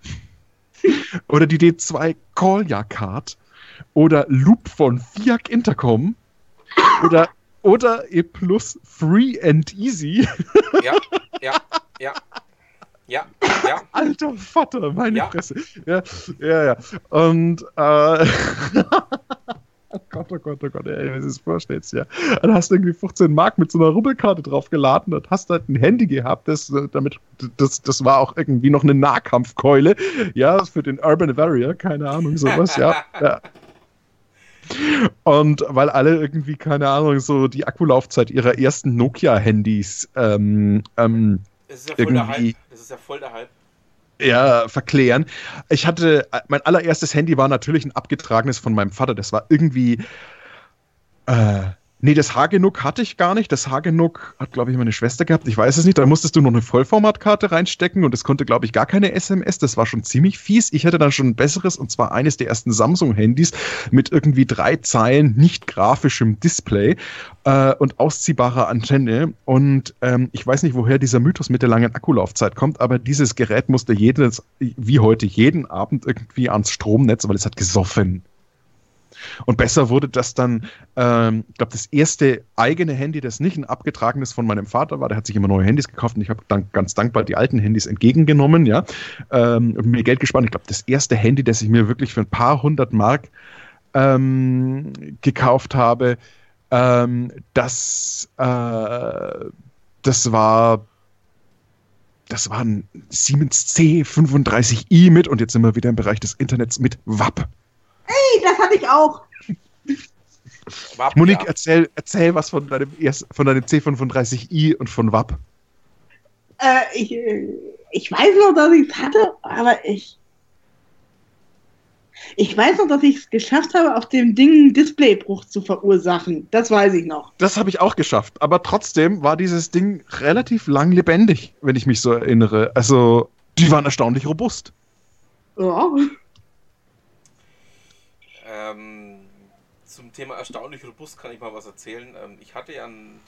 oder die D2 Kolja Card oder Loop von Fiat Intercom oder, oder E Plus Free and Easy. Ja, ja, ja. Ja, ja. Alter Vater, meine Ja. Fresse. Ja, ja, ja. Und, äh, oh Gott, oh Gott, oh Gott, ey, wenn du das vorstellst, ja. Dann hast du irgendwie 15 Mark mit so einer Rubbelkarte draufgeladen und hast halt ein Handy gehabt, das, damit, das, das war auch irgendwie noch eine Nahkampfkeule, ja, für den Urban Warrior, keine Ahnung, sowas, ja. ja. Und weil alle irgendwie, keine Ahnung, so die Akkulaufzeit ihrer ersten Nokia-Handys ähm, ähm, Das ist ja voll der Hype. Das ist ja voll der Hype. ja, verklären. Ich hatte, mein allererstes Handy war natürlich ein abgetragenes von meinem Vater. Das war irgendwie, äh, nee, das Hagenuk hatte ich gar nicht. Das Hagenuk hat, glaube ich, meine Schwester gehabt. Ich weiß es nicht. Da musstest du noch eine Vollformatkarte reinstecken und das konnte, glaube ich, gar keine SMS. Das war schon ziemlich fies. Ich hatte dann schon ein besseres und zwar eines der ersten Samsung-Handys mit irgendwie drei Zeilen nicht grafischem Display äh, und ausziehbarer Antenne. Und ähm, ich weiß nicht, woher dieser Mythos mit der langen Akkulaufzeit kommt, aber dieses Gerät musste jedes, wie heute, jeden Abend irgendwie ans Stromnetz, weil es hat gesoffen. Und besser wurde das dann, ähm, ich glaube, das erste eigene Handy, das nicht ein abgetragenes von meinem Vater war, der hat sich immer neue Handys gekauft und ich habe dann ganz dankbar die alten Handys entgegengenommen, ja, ähm, mir Geld gespart. Ich glaube, das erste Handy, das ich mir wirklich für ein paar hundert Mark ähm, gekauft habe, ähm, das, äh, das war das war ein Siemens C35i mit und jetzt sind wir wieder im Bereich des Internets mit WAP. Hey, das hatte ich auch. War, Monique, ja. erzähl, erzähl was von deinem, von deinem C35i und von WAP. Äh, ich, ich weiß noch, dass ich es hatte, aber ich. Ich weiß noch, dass ich es geschafft habe, auf dem Ding einen Displaybruch zu verursachen. Das weiß ich noch. Das habe ich auch geschafft, aber trotzdem war dieses Ding relativ lang lebendig, wenn ich mich so erinnere. Also, die waren erstaunlich robust. Ja. Ähm, zum Thema erstaunlich robust kann ich mal was erzählen. Ähm, ich hatte ja ein,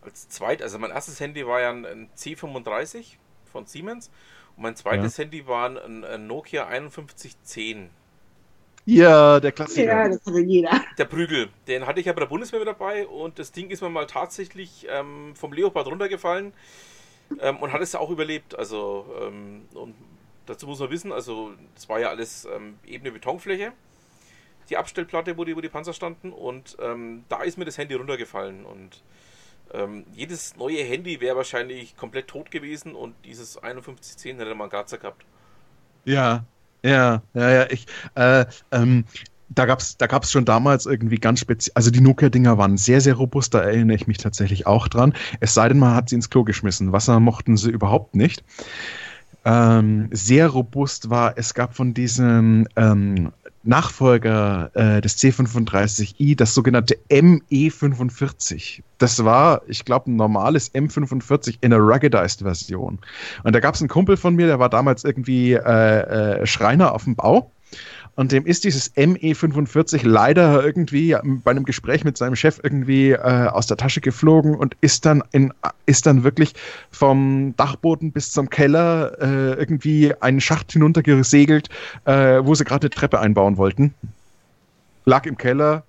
als zweit, also mein erstes Handy war ja ein, ein C35 von Siemens und mein zweites Handy war ein, ein Nokia 5110. Ja, der Klassiker. ja, das hatte jeder. Der Prügel, den hatte ich ja bei der Bundeswehr mit dabei und das Ding ist mir mal tatsächlich ähm, vom Leopard runtergefallen ähm, und hat es ja auch überlebt. Also, ähm, und dazu muss man wissen, also das war ja alles ähm, ebene Betonfläche, die Abstellplatte, wo die, wo die Panzer standen und ähm, da ist mir das Handy runtergefallen und ähm, jedes neue Handy wäre wahrscheinlich komplett tot gewesen und dieses 5110 hätte man Grazer gehabt. Ja, ja, ja, ja. Ich, äh, ähm, da gab's, da gab's schon damals irgendwie ganz speziell, also die Nokia-Dinger waren sehr, sehr robust, da erinnere ich mich tatsächlich auch dran. Es sei denn, man hat sie ins Klo geschmissen. Wasser mochten sie überhaupt nicht. Ähm, sehr robust war, es gab von diesem ähm, Nachfolger äh, des C35i das sogenannte ME45. Das war, ich glaube, ein normales M45 in einer ruggedized Version. Und da gab es einen Kumpel von mir, der war damals irgendwie äh, äh, Schreiner auf dem Bau. Und dem ist dieses ME45 leider irgendwie bei einem Gespräch mit seinem Chef irgendwie äh, aus der Tasche geflogen und ist dann in, ist dann wirklich vom Dachboden bis zum Keller äh, irgendwie einen Schacht hinuntergesegelt, äh, wo sie gerade eine Treppe einbauen wollten. Lag im Keller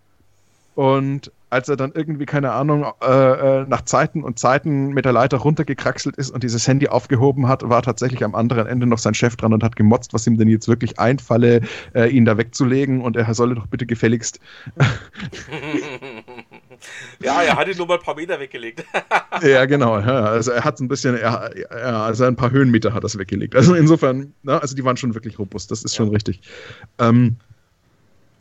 und als er dann irgendwie, keine Ahnung, äh, äh, nach Zeiten und Zeiten mit der Leiter runtergekraxelt ist und dieses Handy aufgehoben hat, war tatsächlich am anderen Ende noch sein Chef dran und hat gemotzt, was ihm denn jetzt wirklich einfalle, äh, ihn da wegzulegen und er solle doch bitte gefälligst. ja, er hatte nur mal ein paar Meter weggelegt. ja, genau. Ja, also er hat ein bisschen, er, ja, also ein paar Höhenmeter hat das weggelegt. Also insofern, na, also die waren schon wirklich robust, das ist schon richtig. Ähm,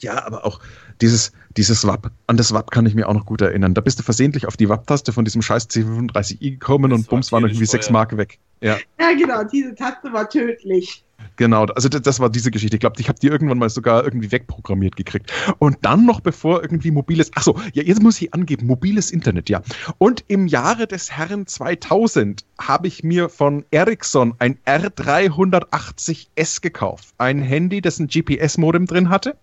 ja, aber auch dieses, dieses WAP, an das WAP kann ich mir auch noch gut erinnern. Da bist du versehentlich auf die WAP-Taste von diesem scheiß C35i gekommen Das und war bums waren irgendwie sechs. Mark weg. Ja. Ja, genau, diese Taste war tödlich. Genau, also das, das war diese Geschichte. Ich glaube, ich habe die irgendwann mal sogar irgendwie wegprogrammiert gekriegt. Und dann noch bevor irgendwie mobiles, ach so, ja, jetzt muss ich angeben, mobiles Internet, ja. Und im Jahre des Herrn 2000 habe ich mir von Ericsson ein R380S gekauft. Ein Handy, das ein GPS-Modem drin hatte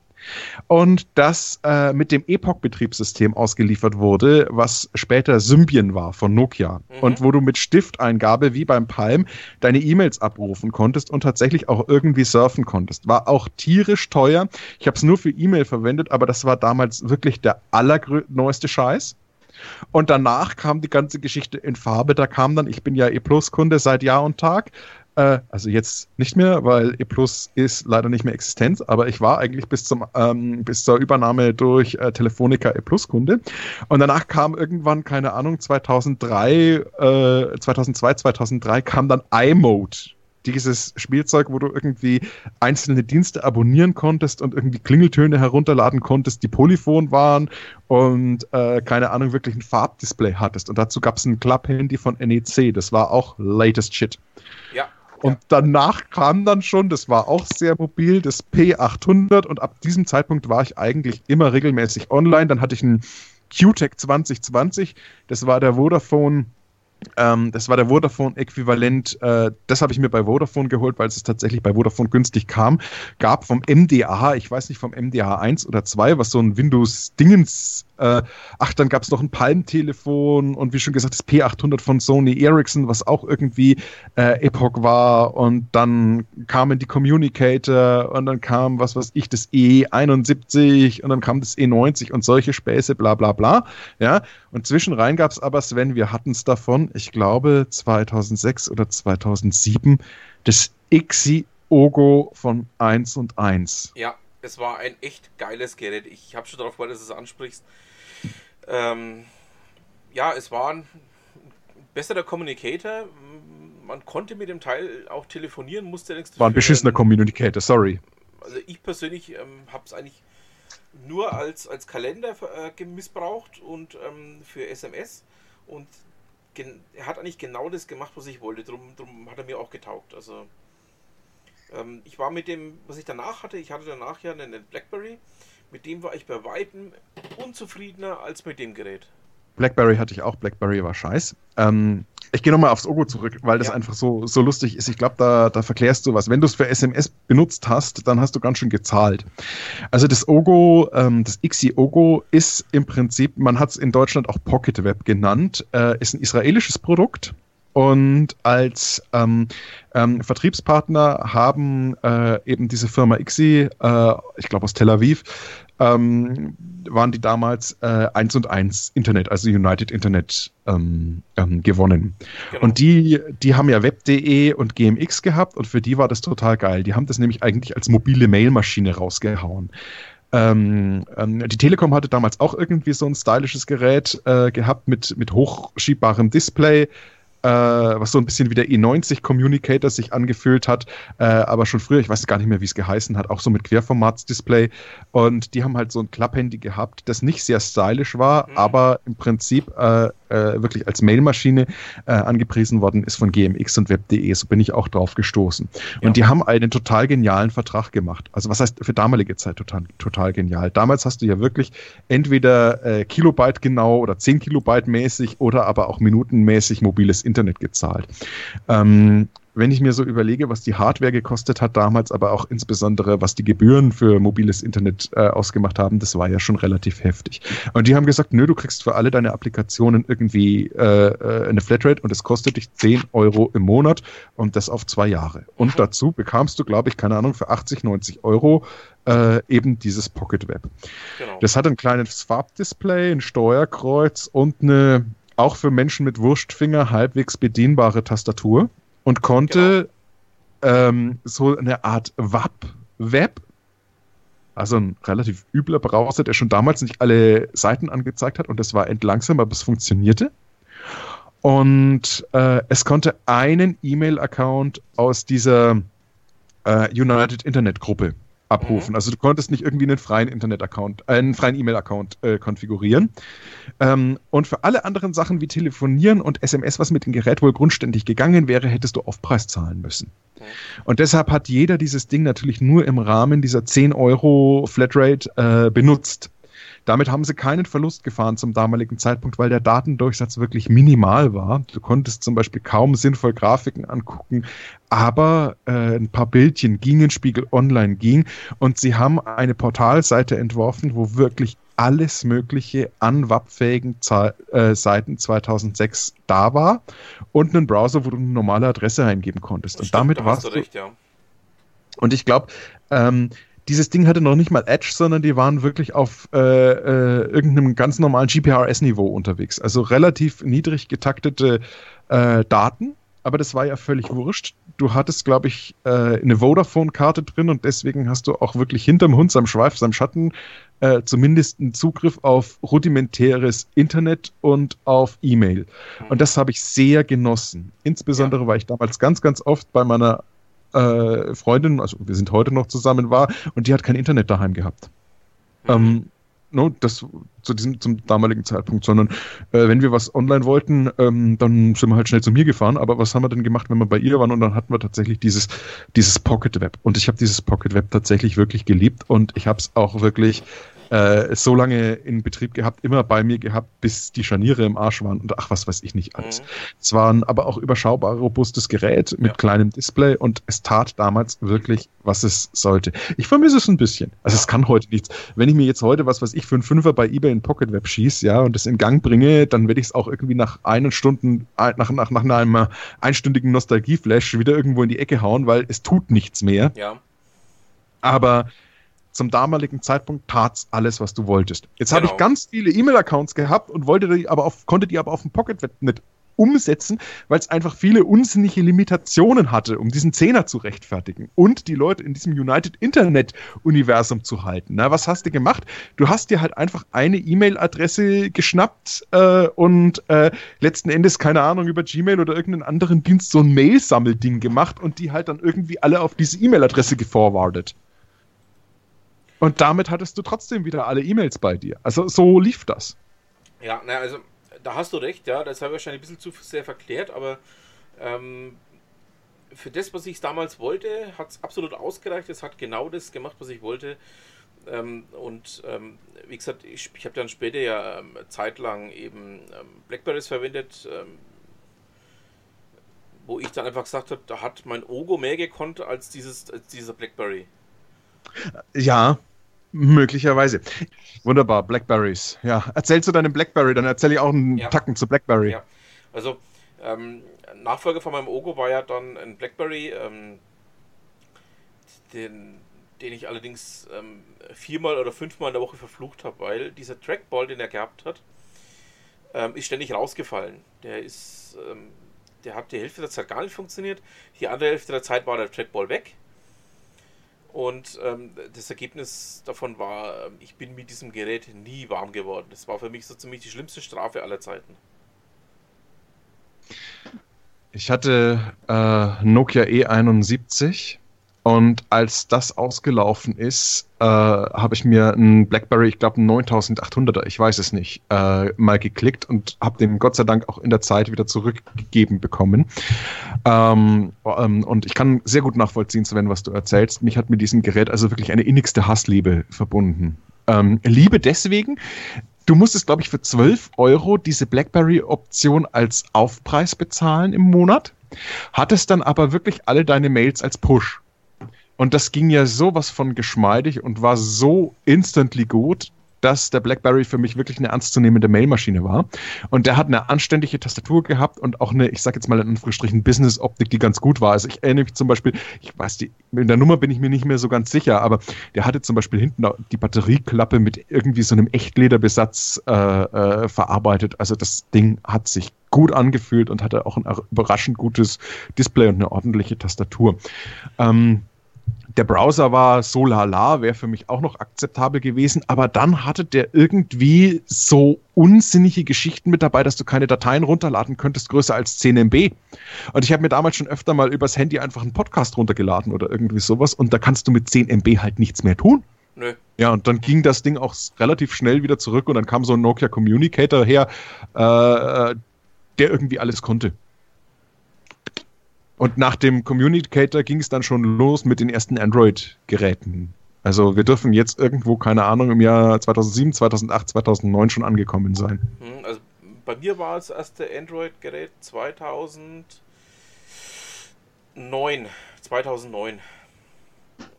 und das äh, mit dem Epoch-Betriebssystem ausgeliefert wurde, was später Symbian war von Nokia mhm. und wo du mit Stifteingabe wie beim Palm deine E-Mails abrufen konntest und tatsächlich auch irgendwie surfen konntest. War auch tierisch teuer. Ich habe es nur für E-Mail verwendet, aber das war damals wirklich der allerneueste Scheiß. Und danach kam die ganze Geschichte in Farbe. Da kam dann, ich bin ja E-Plus-Kunde seit Jahr und Tag, äh, also jetzt nicht mehr, weil E Plus ist leider nicht mehr existent, aber ich war eigentlich bis, zum, ähm, bis zur Übernahme durch äh, Telefonica E Plus Kunde. Und danach kam irgendwann, keine Ahnung, 2003, äh, 2002, 2003 kam dann iMode dieses Spielzeug, wo du irgendwie einzelne Dienste abonnieren konntest und irgendwie Klingeltöne herunterladen konntest, die Polyphon waren und äh, keine Ahnung, wirklich ein Farbdisplay hattest. Und dazu gab es ein Club-Handy von NEC, das war auch latest shit. Ja, und danach kam dann schon, das war auch sehr mobil, das P800 und ab diesem Zeitpunkt war ich eigentlich immer regelmäßig online. Dann hatte ich einen QTEC 2020, das war der Vodafone ähm, das war der Vodafone-Äquivalent. Äh, das habe ich mir bei Vodafone geholt, weil es tatsächlich bei Vodafone günstig kam. Gab vom MDA, ich weiß nicht, vom MDA 1 oder 2, was so ein Windows-Dingens äh, ach, dann gab es noch ein Palmtelefon und wie schon gesagt, das P800 von Sony Ericsson, was auch irgendwie äh, Epoch war. Und dann kamen die Communicator und dann kam, was weiß ich, das E71 und dann kam das E90 und solche Späße, bla bla bla. Ja, und zwischenrein gab es aber, Sven, wir hatten es davon, ich glaube 2006 oder 2007, das Ixi Ogo von 1 und 1. Ja, es war ein echt geiles Gerät. Ich habe schon darauf gewartet, dass du es ansprichst. Ähm, ja, es war ein besserer Communicator. Man konnte mit dem Teil auch telefonieren, musste allerdings. War ein beschissener Communicator, sorry. Also ich persönlich ähm, habe es eigentlich nur als, als Kalender äh, missbraucht und ähm, für SMS. Und er hat eigentlich genau das gemacht, was ich wollte. Darum, drum hat er mir auch getaugt. Also ähm, ich war mit dem, was ich danach hatte, ich hatte danach ja einen Blackberry mit dem war ich bei Weitem unzufriedener als mit dem Gerät. Blackberry hatte ich auch, Blackberry war scheiß. Ähm, ich gehe nochmal aufs Ogo zurück, weil das ja. einfach so, so lustig ist. Ich glaube, da, da verklärst du was. Wenn du es für SMS benutzt hast, dann hast du ganz schön gezahlt. Also das Ogo, ähm, das XI Ogo ist im Prinzip, man hat es in Deutschland auch Pocket Web genannt, äh, ist ein israelisches Produkt und als ähm, ähm, Vertriebspartner haben äh, eben diese Firma IXI, äh, ich glaube aus Tel Aviv, ähm, waren die damals äh, 1 und 1 Internet, also United Internet ähm, ähm, gewonnen. Genau. Und die, die haben ja Web.de und GMX gehabt und für die war das total geil. Die haben das nämlich eigentlich als mobile Mailmaschine rausgehauen. Ähm, ähm, die Telekom hatte damals auch irgendwie so ein stylisches Gerät äh, gehabt mit, mit hochschiebbarem Display äh, was so ein bisschen wie der E90 Communicator sich angefühlt hat, äh, aber schon früher, ich weiß gar nicht mehr, wie es geheißen hat, auch so mit Querformatsdisplay. Und die haben halt so ein Klapphandy gehabt, das nicht sehr stylisch war, mhm. aber im Prinzip äh, äh, wirklich als Mailmaschine äh, angepriesen worden ist von GMX und Web.de. So bin ich auch drauf gestoßen. Ja. Und die haben einen total genialen Vertrag gemacht. Also was heißt für damalige Zeit total, total genial. Damals hast du ja wirklich entweder äh, Kilobyte genau oder 10 Kilobyte mäßig oder aber auch minutenmäßig mobiles Internet gezahlt. Ähm, wenn ich mir so überlege, was die Hardware gekostet hat damals, aber auch insbesondere, was die Gebühren für mobiles Internet äh, ausgemacht haben, das war ja schon relativ heftig. Und die haben gesagt, nö, du kriegst für alle deine Applikationen irgendwie äh, äh eine Flatrate und es kostet dich 10 Euro im Monat und das auf zwei Jahre. Und mhm. dazu bekamst du, glaube ich, keine Ahnung, für 80, 90 Euro äh, eben dieses Pocket Web. Genau. Das hat ein kleines Farbdisplay, ein Steuerkreuz und eine auch für Menschen mit Wurstfinger halbwegs bedienbare Tastatur und konnte genau. ähm, so eine Art WAP-Web, also ein relativ übler Browser, der schon damals nicht alle Seiten angezeigt hat und das war entlangsam, aber es funktionierte. Und äh, es konnte einen E-Mail-Account aus dieser äh, United Internet Gruppe abrufen. Mhm. Also du konntest nicht irgendwie einen freien Internet-Account, äh, einen freien E-Mail-Account äh, konfigurieren. Ähm, und für alle anderen Sachen wie Telefonieren und SMS, was mit dem Gerät wohl grundständig gegangen wäre, hättest du Aufpreis zahlen müssen. Mhm. Und deshalb hat jeder dieses Ding natürlich nur im Rahmen dieser 10 Euro Flatrate äh, benutzt. Damit haben sie keinen Verlust gefahren zum damaligen Zeitpunkt, weil der Datendurchsatz wirklich minimal war. Du konntest zum Beispiel kaum sinnvoll Grafiken angucken, aber äh, ein paar Bildchen gingen, Spiegel Online ging und sie haben eine Portalseite entworfen, wo wirklich alles Mögliche an WAP-fähigen äh, Seiten 2006 da war und einen Browser, wo du eine normale Adresse eingeben konntest. Stimmt, und damit warst du. Recht, ja. Und ich glaube, ähm, dieses Ding hatte noch nicht mal Edge, sondern die waren wirklich auf äh, äh, irgendeinem ganz normalen GPRS-Niveau unterwegs. Also relativ niedrig getaktete äh, Daten, aber das war ja völlig wurscht. Du hattest, glaube ich, äh, eine Vodafone-Karte drin und deswegen hast du auch wirklich hinterm Hund, seinem Schweif, seinem Schatten äh, zumindest einen Zugriff auf rudimentäres Internet und auf E-Mail. Und das habe ich sehr genossen. Insbesondere, ja. weil ich damals ganz, ganz oft bei meiner äh, Freundin, also wir sind heute noch zusammen, war und die hat kein Internet daheim gehabt. Mhm. Ähm, no, das zu diesem zum damaligen Zeitpunkt, sondern äh, wenn wir was online wollten, ähm, dann sind wir halt schnell zu mir gefahren. Aber was haben wir denn gemacht, wenn wir bei ihr waren? Und dann hatten wir tatsächlich dieses dieses Pocket Web. Und ich habe dieses Pocket Web tatsächlich wirklich geliebt und ich habe es auch wirklich äh, so lange in Betrieb gehabt, immer bei mir gehabt, bis die Scharniere im Arsch waren und ach, was weiß ich nicht alles. Mhm. Es war ein aber auch überschaubar robustes Gerät mit ja. kleinem Display und es tat damals wirklich, was es sollte. Ich vermisse es ein bisschen. Also ja. es kann heute nichts. Wenn ich mir jetzt heute, was weiß ich, für einen Fünfer bei eBay in Pocket Web schieße, ja, und das in Gang bringe, dann werde ich es auch irgendwie nach einer Stunde, nach, nach, nach einem einstündigen Nostalgieflash wieder irgendwo in die Ecke hauen, weil es tut nichts mehr. Ja. Aber zum damaligen Zeitpunkt tat's alles, was du wolltest. Jetzt genau. habe ich ganz viele E-Mail-Accounts gehabt und wollte die aber auf, konnte die aber auf dem Pocket nicht umsetzen, weil es einfach viele unsinnige Limitationen hatte, um diesen Zehner zu rechtfertigen und die Leute in diesem United Internet Universum zu halten. Na, was hast du gemacht? Du hast dir halt einfach eine E-Mail-Adresse geschnappt äh, und äh, letzten Endes, keine Ahnung, über Gmail oder irgendeinen anderen Dienst so ein Mail-Sammelding gemacht und die halt dann irgendwie alle auf diese E-Mail-Adresse geforwardet. Und damit hattest du trotzdem wieder alle E-Mails bei dir. Also so lief das. Ja, na, also da hast du recht, ja, das habe ich wahrscheinlich ein bisschen zu sehr verklärt, aber ähm, für das, was ich damals wollte, hat es absolut ausgereicht. Es hat genau das gemacht, was ich wollte. Ähm, und ähm, wie gesagt, ich, ich habe dann später ja ähm, zeitlang eben ähm, Blackberries verwendet, ähm, wo ich dann einfach gesagt habe, da hat mein Ogo mehr gekonnt als dieses als dieser Blackberry. Ja, Möglicherweise. Wunderbar, Blackberries. Ja, erzählst du deinem Blackberry, dann erzähle ich auch einen ja. Tacken zu Blackberry. Ja, also ähm, Nachfolger von meinem Ogo war ja dann ein Blackberry, ähm, den, den ich allerdings ähm, viermal oder fünfmal in der Woche verflucht habe, weil dieser Trackball, den er gehabt hat, ähm, ist ständig rausgefallen. Der ist, ähm, der hat die Hälfte der Zeit gar nicht funktioniert. Die andere Hälfte der Zeit war der Trackball weg. Und ähm, das Ergebnis davon war, ähm, ich bin mit diesem Gerät nie warm geworden. Das war für mich so ziemlich die schlimmste Strafe aller Zeiten. Ich hatte äh, Nokia E71 und als das ausgelaufen ist, äh, habe ich mir einen BlackBerry, ich glaube einen 9800er, ich weiß es nicht, äh, mal geklickt und habe den Gott sei Dank auch in der Zeit wieder zurückgegeben bekommen. Ähm, ähm, und ich kann sehr gut nachvollziehen, Sven, was du erzählst. Mich hat mit diesem Gerät also wirklich eine innigste Hassliebe verbunden. Ähm, Liebe deswegen, du musstest, glaube ich, für 12 Euro diese BlackBerry-Option als Aufpreis bezahlen im Monat, hattest dann aber wirklich alle deine Mails als Push. Und das ging ja sowas von geschmeidig und war so instantly gut, dass der BlackBerry für mich wirklich eine ernstzunehmende Mailmaschine war. Und der hat eine anständige Tastatur gehabt und auch eine, ich sag jetzt mal in Anführungsstrichen, Business-Optik, die ganz gut war. Also ich erinnere mich zum Beispiel, ich weiß, die, in der Nummer bin ich mir nicht mehr so ganz sicher, aber der hatte zum Beispiel hinten die Batterieklappe mit irgendwie so einem Echtlederbesatz äh, äh, verarbeitet. Also das Ding hat sich gut angefühlt und hatte auch ein überraschend gutes Display und eine ordentliche Tastatur. Ähm, Der Browser war so lala, wäre für mich auch noch akzeptabel gewesen, aber dann hatte der irgendwie so unsinnige Geschichten mit dabei, dass du keine Dateien runterladen könntest, größer als 10 MB. Und ich habe mir damals schon öfter mal übers Handy einfach einen Podcast runtergeladen oder irgendwie sowas und da kannst du mit 10 MB halt nichts mehr tun. Nö. Ja, und dann ging das Ding auch relativ schnell wieder zurück und dann kam so ein Nokia Communicator her, äh, der irgendwie alles konnte. Und nach dem Communicator ging es dann schon los mit den ersten Android-Geräten. Also wir dürfen jetzt irgendwo, keine Ahnung, im Jahr 2007, 2008, 2009 schon angekommen sein. Hm, Also bei mir war das erste Android-Gerät 2009. 2009.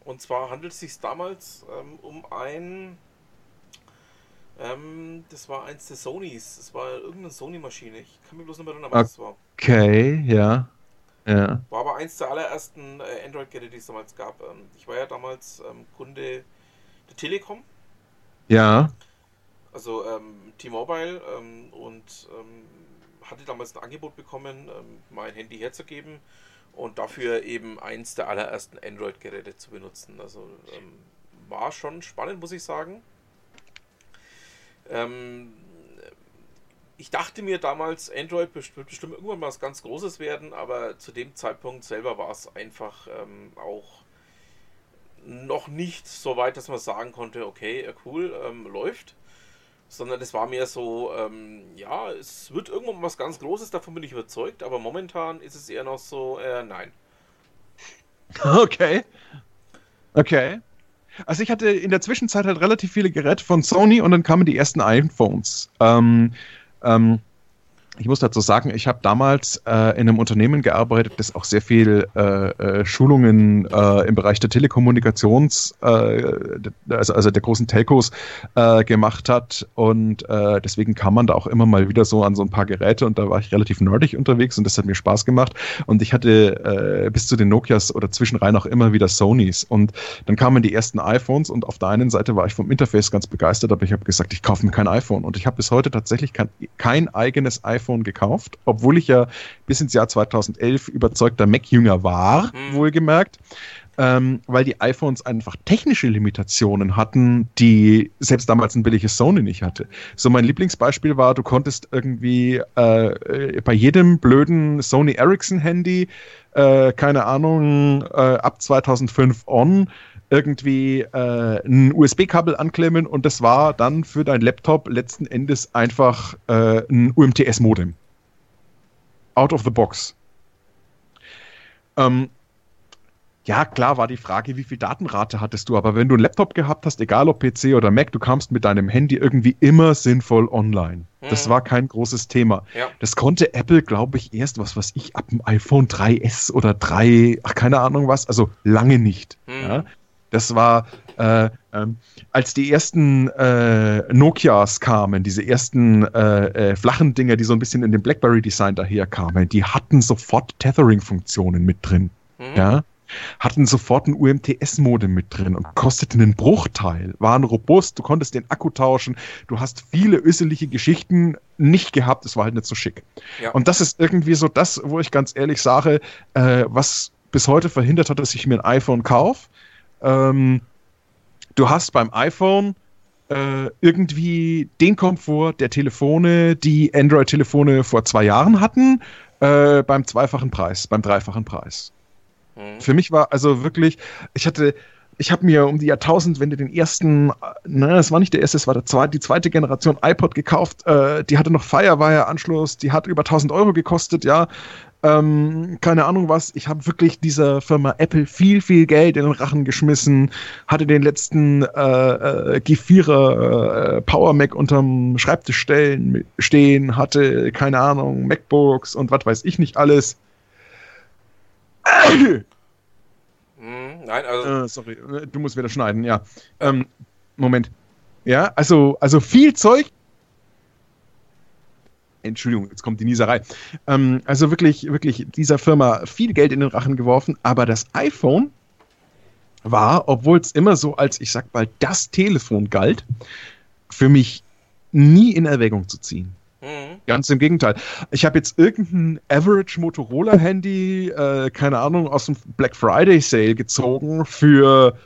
Und zwar handelt es sich damals ähm, um ein. Ähm, das war eins der Sonys. Das war irgendeine Sony-Maschine. Ich kann mich bloß nicht mehr erinnern, was das war. Okay, ja. Ja. War aber eins der allerersten äh, Android-Geräte, die es damals gab. Ähm, ich war ja damals ähm, Kunde der Telekom. Ja. also ähm, T-Mobile ähm, und ähm, hatte damals ein Angebot bekommen, ähm, mein Handy herzugeben und dafür eben eins der allerersten Android-Geräte zu benutzen. Also war schon spannend, muss ich sagen. Ähm, ich dachte mir damals, Android wird bestimmt irgendwann mal was ganz Großes werden, aber zu dem Zeitpunkt selber war es einfach ähm, auch noch nicht so weit, dass man sagen konnte, okay, äh, cool, ähm, läuft. Sondern es war mehr so, ähm, ja, es wird irgendwann was ganz Großes, davon bin ich überzeugt, aber momentan ist es eher noch so, äh, nein. Okay. Okay. Also ich hatte in der Zwischenzeit halt relativ viele Geräte von Sony und dann kamen die ersten iPhones. Ähm, ähm, ich muss dazu sagen, ich habe damals äh, in einem Unternehmen gearbeitet, das auch sehr viel äh, äh, Schulungen äh, im Bereich der Telekommunikations, äh, also, also der großen Telcos äh, gemacht hat. Und deswegen kam man da auch immer mal wieder so an so ein paar Geräte. Und da war ich relativ nerdig unterwegs und das hat mir Spaß gemacht. Und ich hatte bis zu den Nokias oder zwischenrein auch immer wieder Sonys. Und dann kamen die ersten iPhones und auf der einen Seite war ich vom Interface ganz begeistert, aber ich habe gesagt, ich kaufe mir kein iPhone. Und ich habe bis heute tatsächlich kein, kein eigenes iPhone gekauft, obwohl ich ja bis ins Jahr 2011 überzeugter Mac-Jünger war, Mhm. wohlgemerkt. Ähm, weil die iPhones einfach technische Limitationen hatten, die selbst damals ein billiges Sony nicht hatte. So mein Lieblingsbeispiel war, du konntest irgendwie äh, bei jedem blöden Sony Ericsson Handy, äh, keine Ahnung, äh, ab 2005 on, irgendwie äh, ein USB-Kabel anklemmen und das war dann für dein Laptop letzten Endes einfach äh, ein UMTS-Modem. Out of the box. Ähm, ja, klar war die Frage, wie viel Datenrate hattest du, aber wenn du einen Laptop gehabt hast, egal ob PC oder Mac, du kamst mit deinem Handy irgendwie immer sinnvoll online. Das Mhm. war kein großes Thema. Ja. Das konnte Apple, glaube ich, erst, was weiß ich, ab dem iPhone 3S oder 3, ach, keine Ahnung was, also lange nicht. Mhm. Ja? Das war, äh, ähm, als die ersten äh, Nokias kamen, diese ersten äh, äh, flachen Dinger, die so ein bisschen in dem BlackBerry-Design daherkamen, die hatten sofort Tethering-Funktionen mit drin. Mhm. Ja? Hatten sofort ein UMTS-Modem mit drin und kosteten einen Bruchteil, waren robust, du konntest den Akku tauschen, du hast viele öselige Geschichten nicht gehabt, es war halt nicht so schick. Ja. Und das ist irgendwie so das, wo ich ganz ehrlich sage, äh, was bis heute verhindert hat, dass ich mir ein iPhone kaufe. Ähm, du hast beim iPhone äh, irgendwie den Komfort der Telefone, die Android-Telefone vor zwei Jahren hatten, äh, beim zweifachen Preis, beim dreifachen Preis. Mhm. Für mich war also wirklich, ich hatte, ich habe mir um die Jahrtausendwende den ersten, äh, ne, es war nicht der erste, es war der zweite, die zweite Generation iPod gekauft. Äh, die hatte noch Firewire-Anschluss, die hat über 1000 Euro gekostet, ja. Ähm, keine Ahnung was. Ich habe wirklich dieser Firma Apple viel, viel Geld in den Rachen geschmissen. Hatte den letzten äh, äh, G4er äh, Power Mac unterm Schreibtisch stellen, stehen, hatte, keine Ahnung, MacBooks und was weiß ich nicht alles. Nein, also Äh, sorry, du musst wieder schneiden, ja. Ähm, Moment. Ja, also, also viel Zeug. Entschuldigung, jetzt kommt die Nieserei. Ähm, also wirklich, wirklich dieser Firma viel Geld in den Rachen geworfen, aber das iPhone war, obwohl es immer so als, ich sag mal, das Telefon galt, für mich nie in Erwägung zu ziehen. Mhm. Ganz im Gegenteil. Ich habe jetzt irgendein Average Motorola Handy, äh, keine Ahnung, aus dem Black Friday Sale gezogen für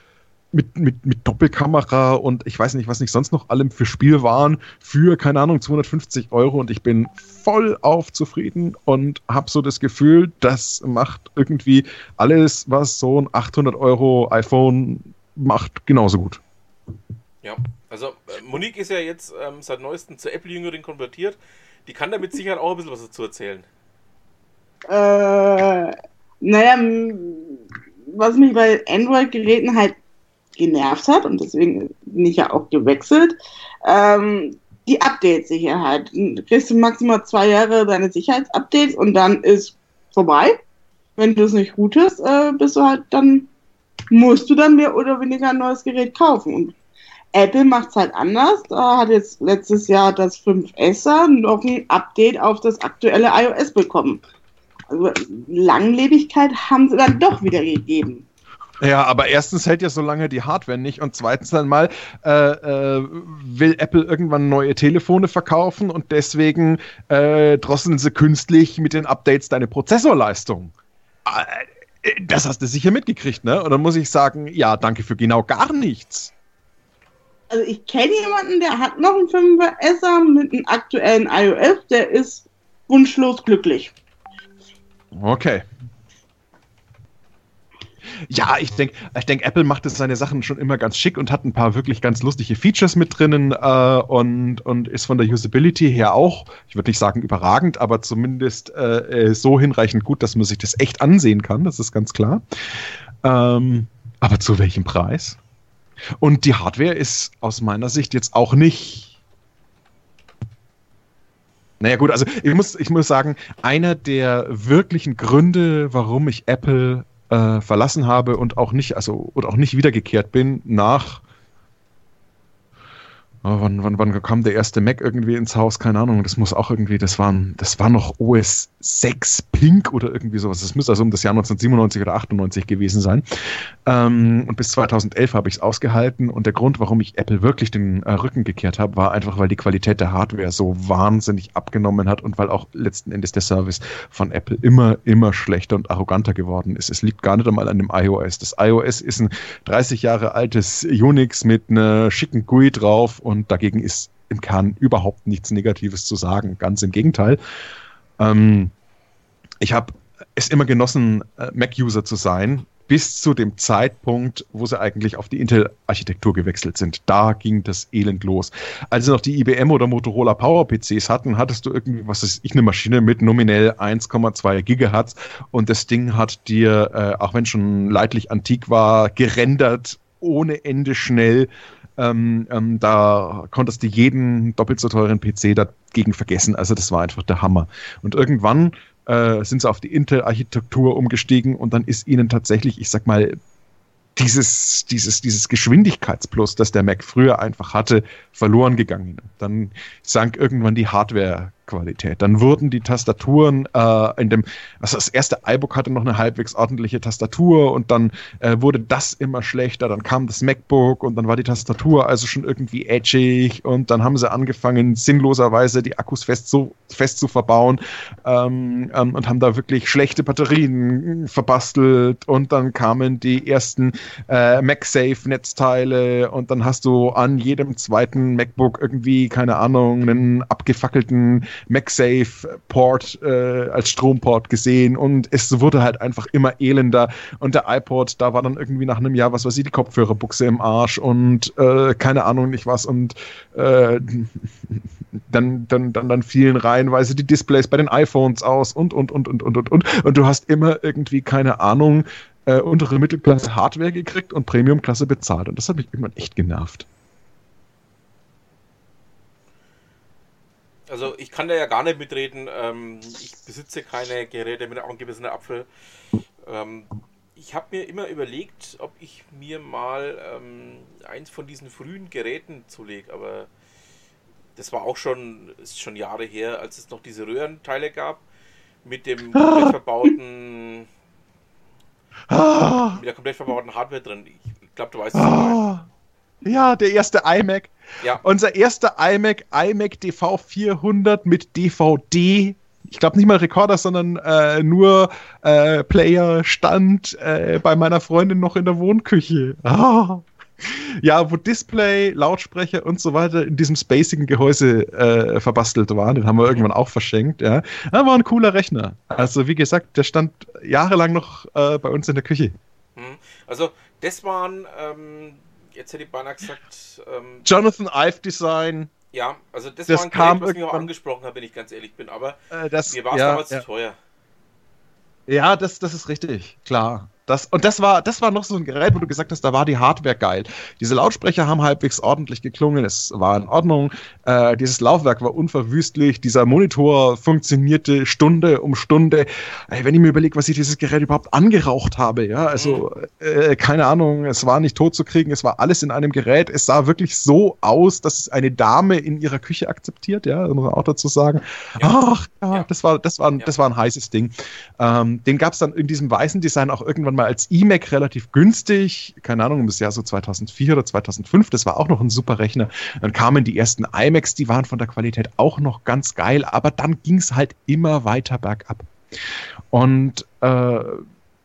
mit, mit, mit Doppelkamera und ich weiß nicht, was nicht sonst noch allem für Spiel waren, für, keine Ahnung, 250 Euro und ich bin voll auf zufrieden und habe so das Gefühl, das macht irgendwie alles, was so ein 800 Euro iPhone macht, genauso gut. Ja, also äh, Monique ist ja jetzt ähm, seit neuestem zur Apple-Jüngerin konvertiert. Die kann damit sicher auch ein bisschen was dazu erzählen. Äh, naja, was mich bei Android-Geräten halt genervt hat und deswegen bin ich ja auch gewechselt, ähm, die Update-Sicherheit. Du kriegst du maximal zwei Jahre deine Sicherheitsupdates und dann ist vorbei. Wenn du es nicht routest, äh, bist du halt dann, musst du dann mehr oder weniger ein neues Gerät kaufen. Und Apple macht es halt anders. Da hat jetzt letztes Jahr das 5S noch ein Update auf das aktuelle iOS bekommen. Also Langlebigkeit haben sie dann doch wieder gegeben. Ja, aber erstens hält ja so lange die Hardware nicht und zweitens dann mal äh, äh, will Apple irgendwann neue Telefone verkaufen und deswegen äh, drosseln sie künstlich mit den Updates deine Prozessorleistung. Äh, das hast du sicher mitgekriegt, ne? Und dann muss ich sagen, ja, danke für genau gar nichts. Also ich kenne jemanden, der hat noch einen 5er mit einem aktuellen iOS, der ist wunschlos glücklich. Okay. Ja, ich denke, ich denk, Apple macht es seine Sachen schon immer ganz schick und hat ein paar wirklich ganz lustige Features mit drinnen äh, und, und ist von der Usability her auch, ich würde nicht sagen überragend, aber zumindest äh, äh, so hinreichend gut, dass man sich das echt ansehen kann, das ist ganz klar. Ähm, aber zu welchem Preis? Und die Hardware ist aus meiner Sicht jetzt auch nicht. Naja gut, also ich muss, ich muss sagen, einer der wirklichen Gründe, warum ich Apple äh, verlassen habe und auch nicht, also und auch nicht wiedergekehrt bin nach Oh, wann, wann, wann kam der erste Mac irgendwie ins Haus? Keine Ahnung. Das muss auch irgendwie, das waren, das war noch OS 6 Pink oder irgendwie sowas. Das müsste also um das Jahr 1997 oder 98 gewesen sein. Ähm, und bis 2011 habe ich es ausgehalten. Und der Grund, warum ich Apple wirklich den äh, Rücken gekehrt habe, war einfach, weil die Qualität der Hardware so wahnsinnig abgenommen hat und weil auch letzten Endes der Service von Apple immer, immer schlechter und arroganter geworden ist. Es liegt gar nicht einmal an dem iOS. Das iOS ist ein 30 Jahre altes Unix mit einer schicken GUI drauf und und dagegen ist im Kern überhaupt nichts Negatives zu sagen. Ganz im Gegenteil. Ähm, ich habe es immer genossen, äh, Mac-User zu sein, bis zu dem Zeitpunkt, wo sie eigentlich auf die Intel-Architektur gewechselt sind. Da ging das Elend los. Als sie noch die IBM oder Motorola Power-PCs hatten, hattest du irgendwie, was ist ich, eine Maschine mit nominell 1,2 Gigahertz und das Ding hat dir, äh, auch wenn schon leidlich antik war, gerendert ohne Ende schnell ähm, ähm, da konntest du jeden doppelt so teuren PC dagegen vergessen. Also das war einfach der Hammer. Und irgendwann äh, sind sie auf die Intel-Architektur umgestiegen und dann ist ihnen tatsächlich, ich sag mal, dieses, dieses, dieses Geschwindigkeitsplus, das der Mac früher einfach hatte, verloren gegangen. Dann sank irgendwann die Hardware Qualität. Dann wurden die Tastaturen äh, in dem, also das erste iBook hatte noch eine halbwegs ordentliche Tastatur und dann äh, wurde das immer schlechter. Dann kam das MacBook und dann war die Tastatur also schon irgendwie edgig und dann haben sie angefangen, sinnloserweise die Akkus fest zu, fest zu verbauen ähm, ähm, und haben da wirklich schlechte Batterien verbastelt und dann kamen die ersten äh, MagSafe-Netzteile und dann hast du an jedem zweiten MacBook irgendwie, keine Ahnung, einen abgefackelten MagSafe-Port äh, als Stromport gesehen und es wurde halt einfach immer elender. Und der iPod, da war dann irgendwie nach einem Jahr, was weiß ich, die Kopfhörerbuchse im Arsch und äh, keine Ahnung nicht was und äh, dann, dann, dann, dann fielen reihenweise die Displays bei den iPhones aus und, und, und, und, und, und, und, und du hast immer irgendwie, keine Ahnung, äh, untere Mittelklasse Hardware gekriegt und Premium-Klasse bezahlt. Und das hat mich irgendwann echt genervt. Also ich kann da ja gar nicht mitreden. Ähm, ich besitze keine Geräte mit angebissener Apfel. Ähm, ich habe mir immer überlegt, ob ich mir mal ähm, eins von diesen frühen Geräten zulege, aber das war auch schon, ist schon Jahre her, als es noch diese Röhrenteile gab mit dem komplett verbauten mit der komplett verbauten Hardware drin. Ich glaube, du weißt es. Ah. Ja, der erste iMac. Ja. Unser erster iMac, iMac DV400 mit DVD. Ich glaube nicht mal Rekorder, sondern äh, nur äh, Player stand äh, bei meiner Freundin noch in der Wohnküche. Ah. Ja, wo Display, Lautsprecher und so weiter in diesem spacigen Gehäuse äh, verbastelt waren. Den haben wir irgendwann auch verschenkt. Ja, das war ein cooler Rechner. Also wie gesagt, der stand jahrelang noch äh, bei uns in der Küche. Hm. Also das waren, ähm, jetzt hätte ich beinahe gesagt, ähm, Jonathan Ive Design. ja, also das, Das war ein kam Gerät, was mich auch angesprochen hat, wenn ich ganz ehrlich bin. Aber Äh, das, mir war es ja, damals ja. zu teuer. Ja, das, das ist richtig, klar. Das, und das war, das war noch so ein Gerät, wo du gesagt hast, da war die Hardware geil. Diese Lautsprecher haben halbwegs ordentlich geklungen, es war in Ordnung. Äh, dieses Laufwerk war unverwüstlich, dieser Monitor funktionierte Stunde um Stunde. Ey, wenn ich mir überlege, was ich dieses Gerät überhaupt angeraucht habe, ja, also äh, keine Ahnung, es war nicht tot zu kriegen, es war alles in einem Gerät. Es sah wirklich so aus, dass es eine Dame in ihrer Küche akzeptiert, ja, muss man auch dazu sagen. Ach, ja, Ja. das war, das war, ein, Ja. das war ein heißes Ding. Ähm, den gab es dann in diesem weißen Design auch irgendwann mal als iMac relativ günstig. Keine Ahnung, im Jahr so 2004 oder 2005. Das war auch noch ein super Rechner. Dann kamen die ersten iMacs, die waren von der Qualität auch noch ganz geil, aber dann ging es halt immer weiter bergab. Und äh,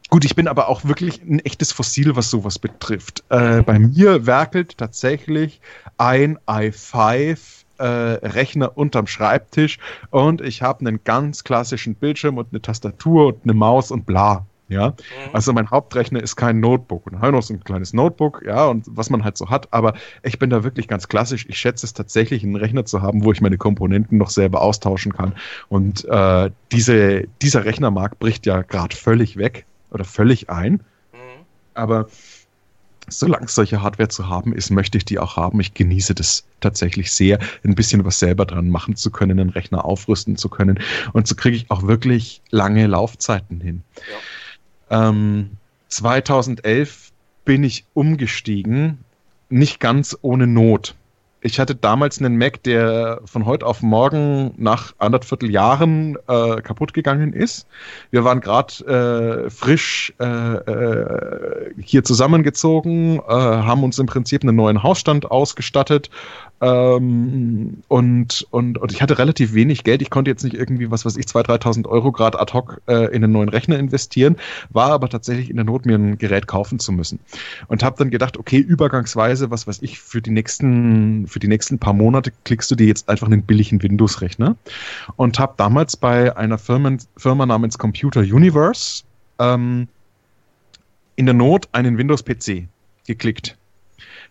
gut, ich bin aber auch wirklich ein echtes Fossil, was sowas betrifft. Äh, bei mir werkelt tatsächlich ein i5 äh, Rechner unterm Schreibtisch und ich habe einen ganz klassischen Bildschirm und eine Tastatur und eine Maus und bla. Ja, Mhm. also mein Hauptrechner ist kein Notebook. Und habe noch so ein kleines Notebook, ja, und was man halt so hat. Aber ich bin da wirklich ganz klassisch. Ich schätze es tatsächlich, einen Rechner zu haben, wo ich meine Komponenten noch selber austauschen kann. Und äh, diese, dieser Rechnermarkt bricht ja gerade völlig weg oder völlig ein. Mhm. Aber solange es solche Hardware zu haben ist, möchte ich die auch haben. Ich genieße das tatsächlich sehr, ein bisschen was selber dran machen zu können, einen Rechner aufrüsten zu können. Und so kriege ich auch wirklich lange Laufzeiten hin. Ähm, 2011 bin ich umgestiegen, nicht ganz ohne Not. Ich hatte damals einen Mac, der von heute auf morgen nach anderthalb Jahren äh, kaputt gegangen ist. Wir waren gerade äh, frisch äh, äh, hier zusammengezogen, äh, haben uns im Prinzip einen neuen Hausstand ausgestattet ähm, und, und, und ich hatte relativ wenig Geld. Ich konnte jetzt nicht irgendwie, was weiß ich, 2.000, 3.000 Euro gerade ad hoc äh, in einen neuen Rechner investieren, war aber tatsächlich in der Not, mir ein Gerät kaufen zu müssen. Und habe dann gedacht, okay, übergangsweise, was weiß ich, für die nächsten, für die nächsten paar Monate klickst du dir jetzt einfach einen billigen Windows-Rechner. Und habe damals bei einer Firma, Firma namens Computer Universe ähm, in der Not einen Windows-PC geklickt.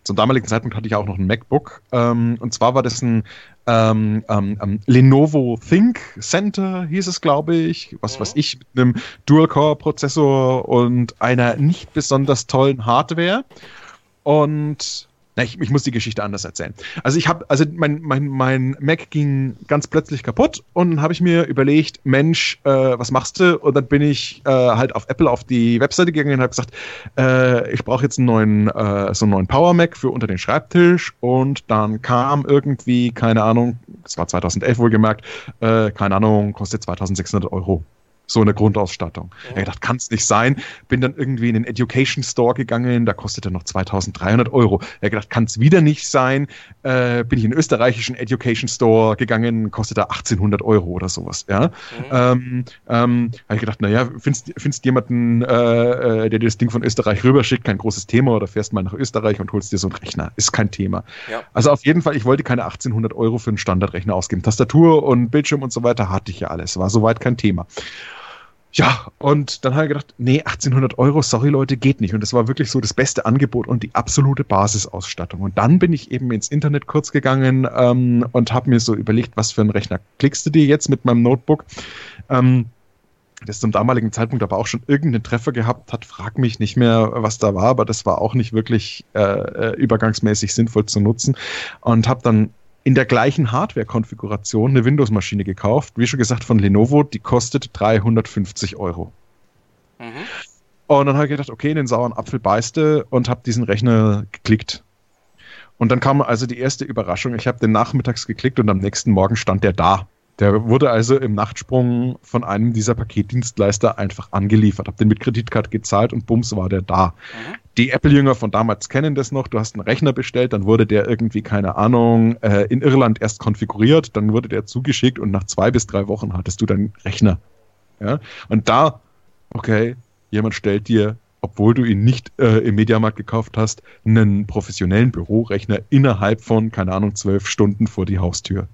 Zum damaligen Zeitpunkt hatte ich auch noch ein MacBook. Ähm, und zwar war das ein ähm, ähm, ähm, Lenovo Think Center, hieß es, glaube ich. Was Mhm. weiß ich, mit einem Dual-Core-Prozessor und einer nicht besonders tollen Hardware. Und na, ich, ich muss die Geschichte anders erzählen. Also ich habe, also mein, mein, mein Mac ging ganz plötzlich kaputt und habe ich mir überlegt, Mensch, äh, was machst du? Und dann bin ich äh, halt auf Apple auf die Webseite gegangen und habe gesagt, äh, ich brauche jetzt einen neuen, äh, so einen neuen Power Mac für unter den Schreibtisch und dann kam irgendwie, keine Ahnung, es war 2011 wohlgemerkt, äh, keine Ahnung, kostet 2600 Euro. So eine Grundausstattung. Hab gedacht, kann es nicht sein. Bin dann irgendwie in den Education Store gegangen, da kostete noch 2300 Euro. Hab gedacht, kann es wieder nicht sein. Äh, bin ich in den österreichischen Education Store gegangen, kostete 1800 Euro oder sowas. Ja? Mhm. Ähm, ähm, habe ich gedacht, naja, findest, findest jemanden, äh, äh, der dir das Ding von Österreich rüberschickt, kein großes Thema, oder fährst mal nach Österreich und holst dir so einen Rechner. Ist kein Thema. Ja. Also auf jeden Fall, ich wollte keine 1800 Euro für einen Standardrechner ausgeben. Tastatur und Bildschirm und so weiter hatte ich ja alles. War soweit kein Thema. Ja, und dann habe ich gedacht, nee, 1800 Euro, sorry Leute, geht nicht. Und das war wirklich so das beste Angebot und die absolute Basisausstattung. Und dann bin ich eben ins Internet kurz gegangen ähm, und habe mir so überlegt, was für einen Rechner klickst du dir jetzt mit meinem Notebook? Ähm, das zum damaligen Zeitpunkt aber auch schon irgendeinen Treffer gehabt hat, frag mich nicht mehr, was da war, aber das war auch nicht wirklich äh, äh, übergangsmäßig sinnvoll zu nutzen. Und habe dann in der gleichen Hardware-Konfiguration eine Windows-Maschine gekauft, wie schon gesagt von Lenovo, die kostet 350 Euro. Mhm. Und dann habe ich gedacht, okay, den sauren Apfel beißte und habe diesen Rechner geklickt. Und dann kam also die erste Überraschung. Ich habe den nachmittags geklickt und am nächsten Morgen stand der da. Der wurde also im Nachtsprung von einem dieser Paketdienstleister einfach angeliefert. Habe den mit Kreditkarte gezahlt und bums war der da. Mhm. Die Apple-Jünger von damals kennen das noch. Du hast einen Rechner bestellt, dann wurde der irgendwie, keine Ahnung, äh, in Irland erst konfiguriert, dann wurde der zugeschickt und nach zwei bis drei Wochen hattest du deinen Rechner. Ja? Und da, okay, jemand stellt dir, obwohl du ihn nicht äh, im Mediamarkt gekauft hast, einen professionellen Bürorechner innerhalb von, keine Ahnung, zwölf Stunden vor die Haustür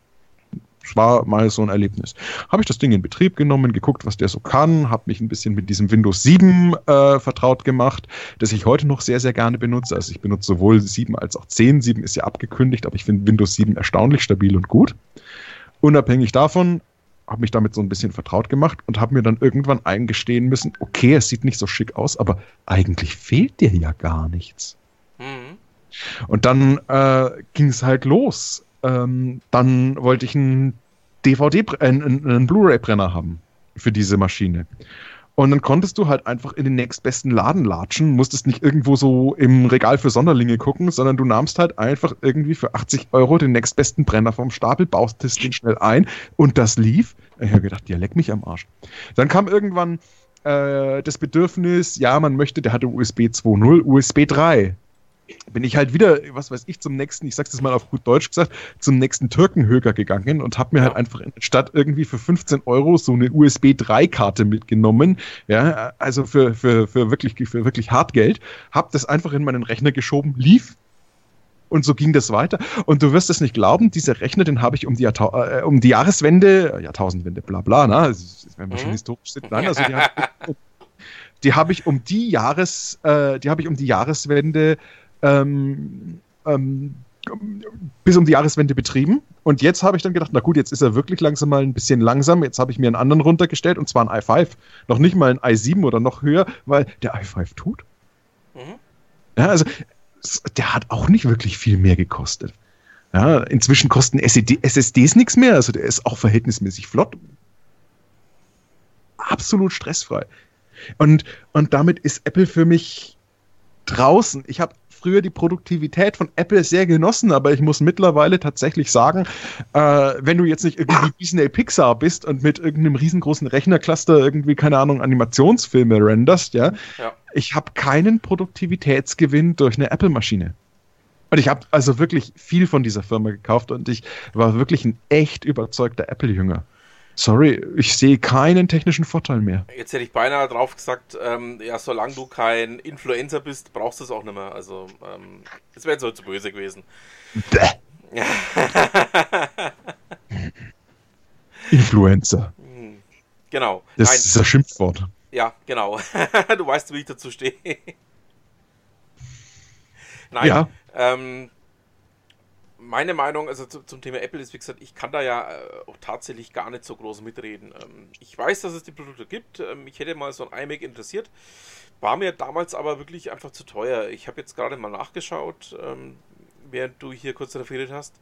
war mal so ein Erlebnis. Habe ich das Ding in Betrieb genommen, geguckt, was der so kann, habe mich ein bisschen mit diesem Windows 7 äh, vertraut gemacht, das ich heute noch sehr, sehr gerne benutze. Also ich benutze sowohl 7 als auch 10. 7 ist ja abgekündigt, aber ich finde Windows 7 erstaunlich stabil und gut. Unabhängig davon habe mich damit so ein bisschen vertraut gemacht und habe mir dann irgendwann eingestehen müssen, okay, es sieht nicht so schick aus, aber eigentlich fehlt dir ja gar nichts. Mhm. Und dann äh, ging es halt los ähm, dann wollte ich einen DVD, äh, einen, Blu-ray-Brenner haben für diese Maschine. Und dann konntest du halt einfach in den nächstbesten Laden latschen, musstest nicht irgendwo so im Regal für Sonderlinge gucken, sondern du nahmst halt einfach irgendwie für 80 Euro den nächstbesten Brenner vom Stapel, baust den schnell ein und das lief. Ich habe gedacht, ja, leck mich am Arsch. Dann kam irgendwann äh, das Bedürfnis, ja, man möchte, der hatte USB 2.0, USB 3 bin ich halt wieder, was weiß ich, zum nächsten, ich sag's das mal auf gut Deutsch gesagt, zum nächsten Türkenhöker gegangen und habe mir halt einfach Stadt irgendwie für 15 Euro so eine USB 3-Karte mitgenommen. Ja, also für, für, für wirklich, für wirklich Hartgeld. Hab das einfach in meinen Rechner geschoben, lief. Und so ging das weiter. Und du wirst es nicht glauben, dieser Rechner, den habe ich um die, äh, um die Jahreswende, Jahrtausendwende, bla bla, na, wenn wir schon historisch sind, nein, also die, habe ich um die Jahres, äh, die habe ich um die Jahreswende ähm, ähm, bis um die Jahreswende betrieben. Und jetzt habe ich dann gedacht, na gut, jetzt ist er wirklich langsam mal ein bisschen langsam. Jetzt habe ich mir einen anderen runtergestellt und zwar ein i5. Noch nicht mal ein i7 oder noch höher, weil der i5 tut. Mhm. Ja, also der hat auch nicht wirklich viel mehr gekostet. Ja, inzwischen kosten SSD, SSDs nichts mehr, also der ist auch verhältnismäßig flott. Absolut stressfrei. Und, und damit ist Apple für mich draußen. Ich habe früher die Produktivität von Apple sehr genossen, aber ich muss mittlerweile tatsächlich sagen, äh, wenn du jetzt nicht irgendwie Disney Pixar bist und mit irgendeinem riesengroßen Rechnercluster irgendwie, keine Ahnung, Animationsfilme renderst, ja, ja. ich habe keinen Produktivitätsgewinn durch eine Apple-Maschine. Und ich habe also wirklich viel von dieser Firma gekauft und ich war wirklich ein echt überzeugter Apple-Jünger. Sorry, ich sehe keinen technischen Vorteil mehr. Jetzt hätte ich beinahe drauf gesagt, ähm, ja, solange du kein Influencer bist, brauchst du es auch nicht mehr. Also, ähm, das wäre jetzt so zu böse gewesen. Influencer. Hm, genau. Das Nein. ist ein Schimpfwort. Ja, genau. du weißt, wie ich dazu stehe. Nein. Ja. Ähm, meine Meinung also zu, zum Thema Apple ist, wie gesagt, ich kann da ja äh, auch tatsächlich gar nicht so groß mitreden. Ähm, ich weiß, dass es die Produkte gibt. Ähm, ich hätte mal so ein iMac interessiert. War mir damals aber wirklich einfach zu teuer. Ich habe jetzt gerade mal nachgeschaut, ähm, während du hier kurz referiert hast.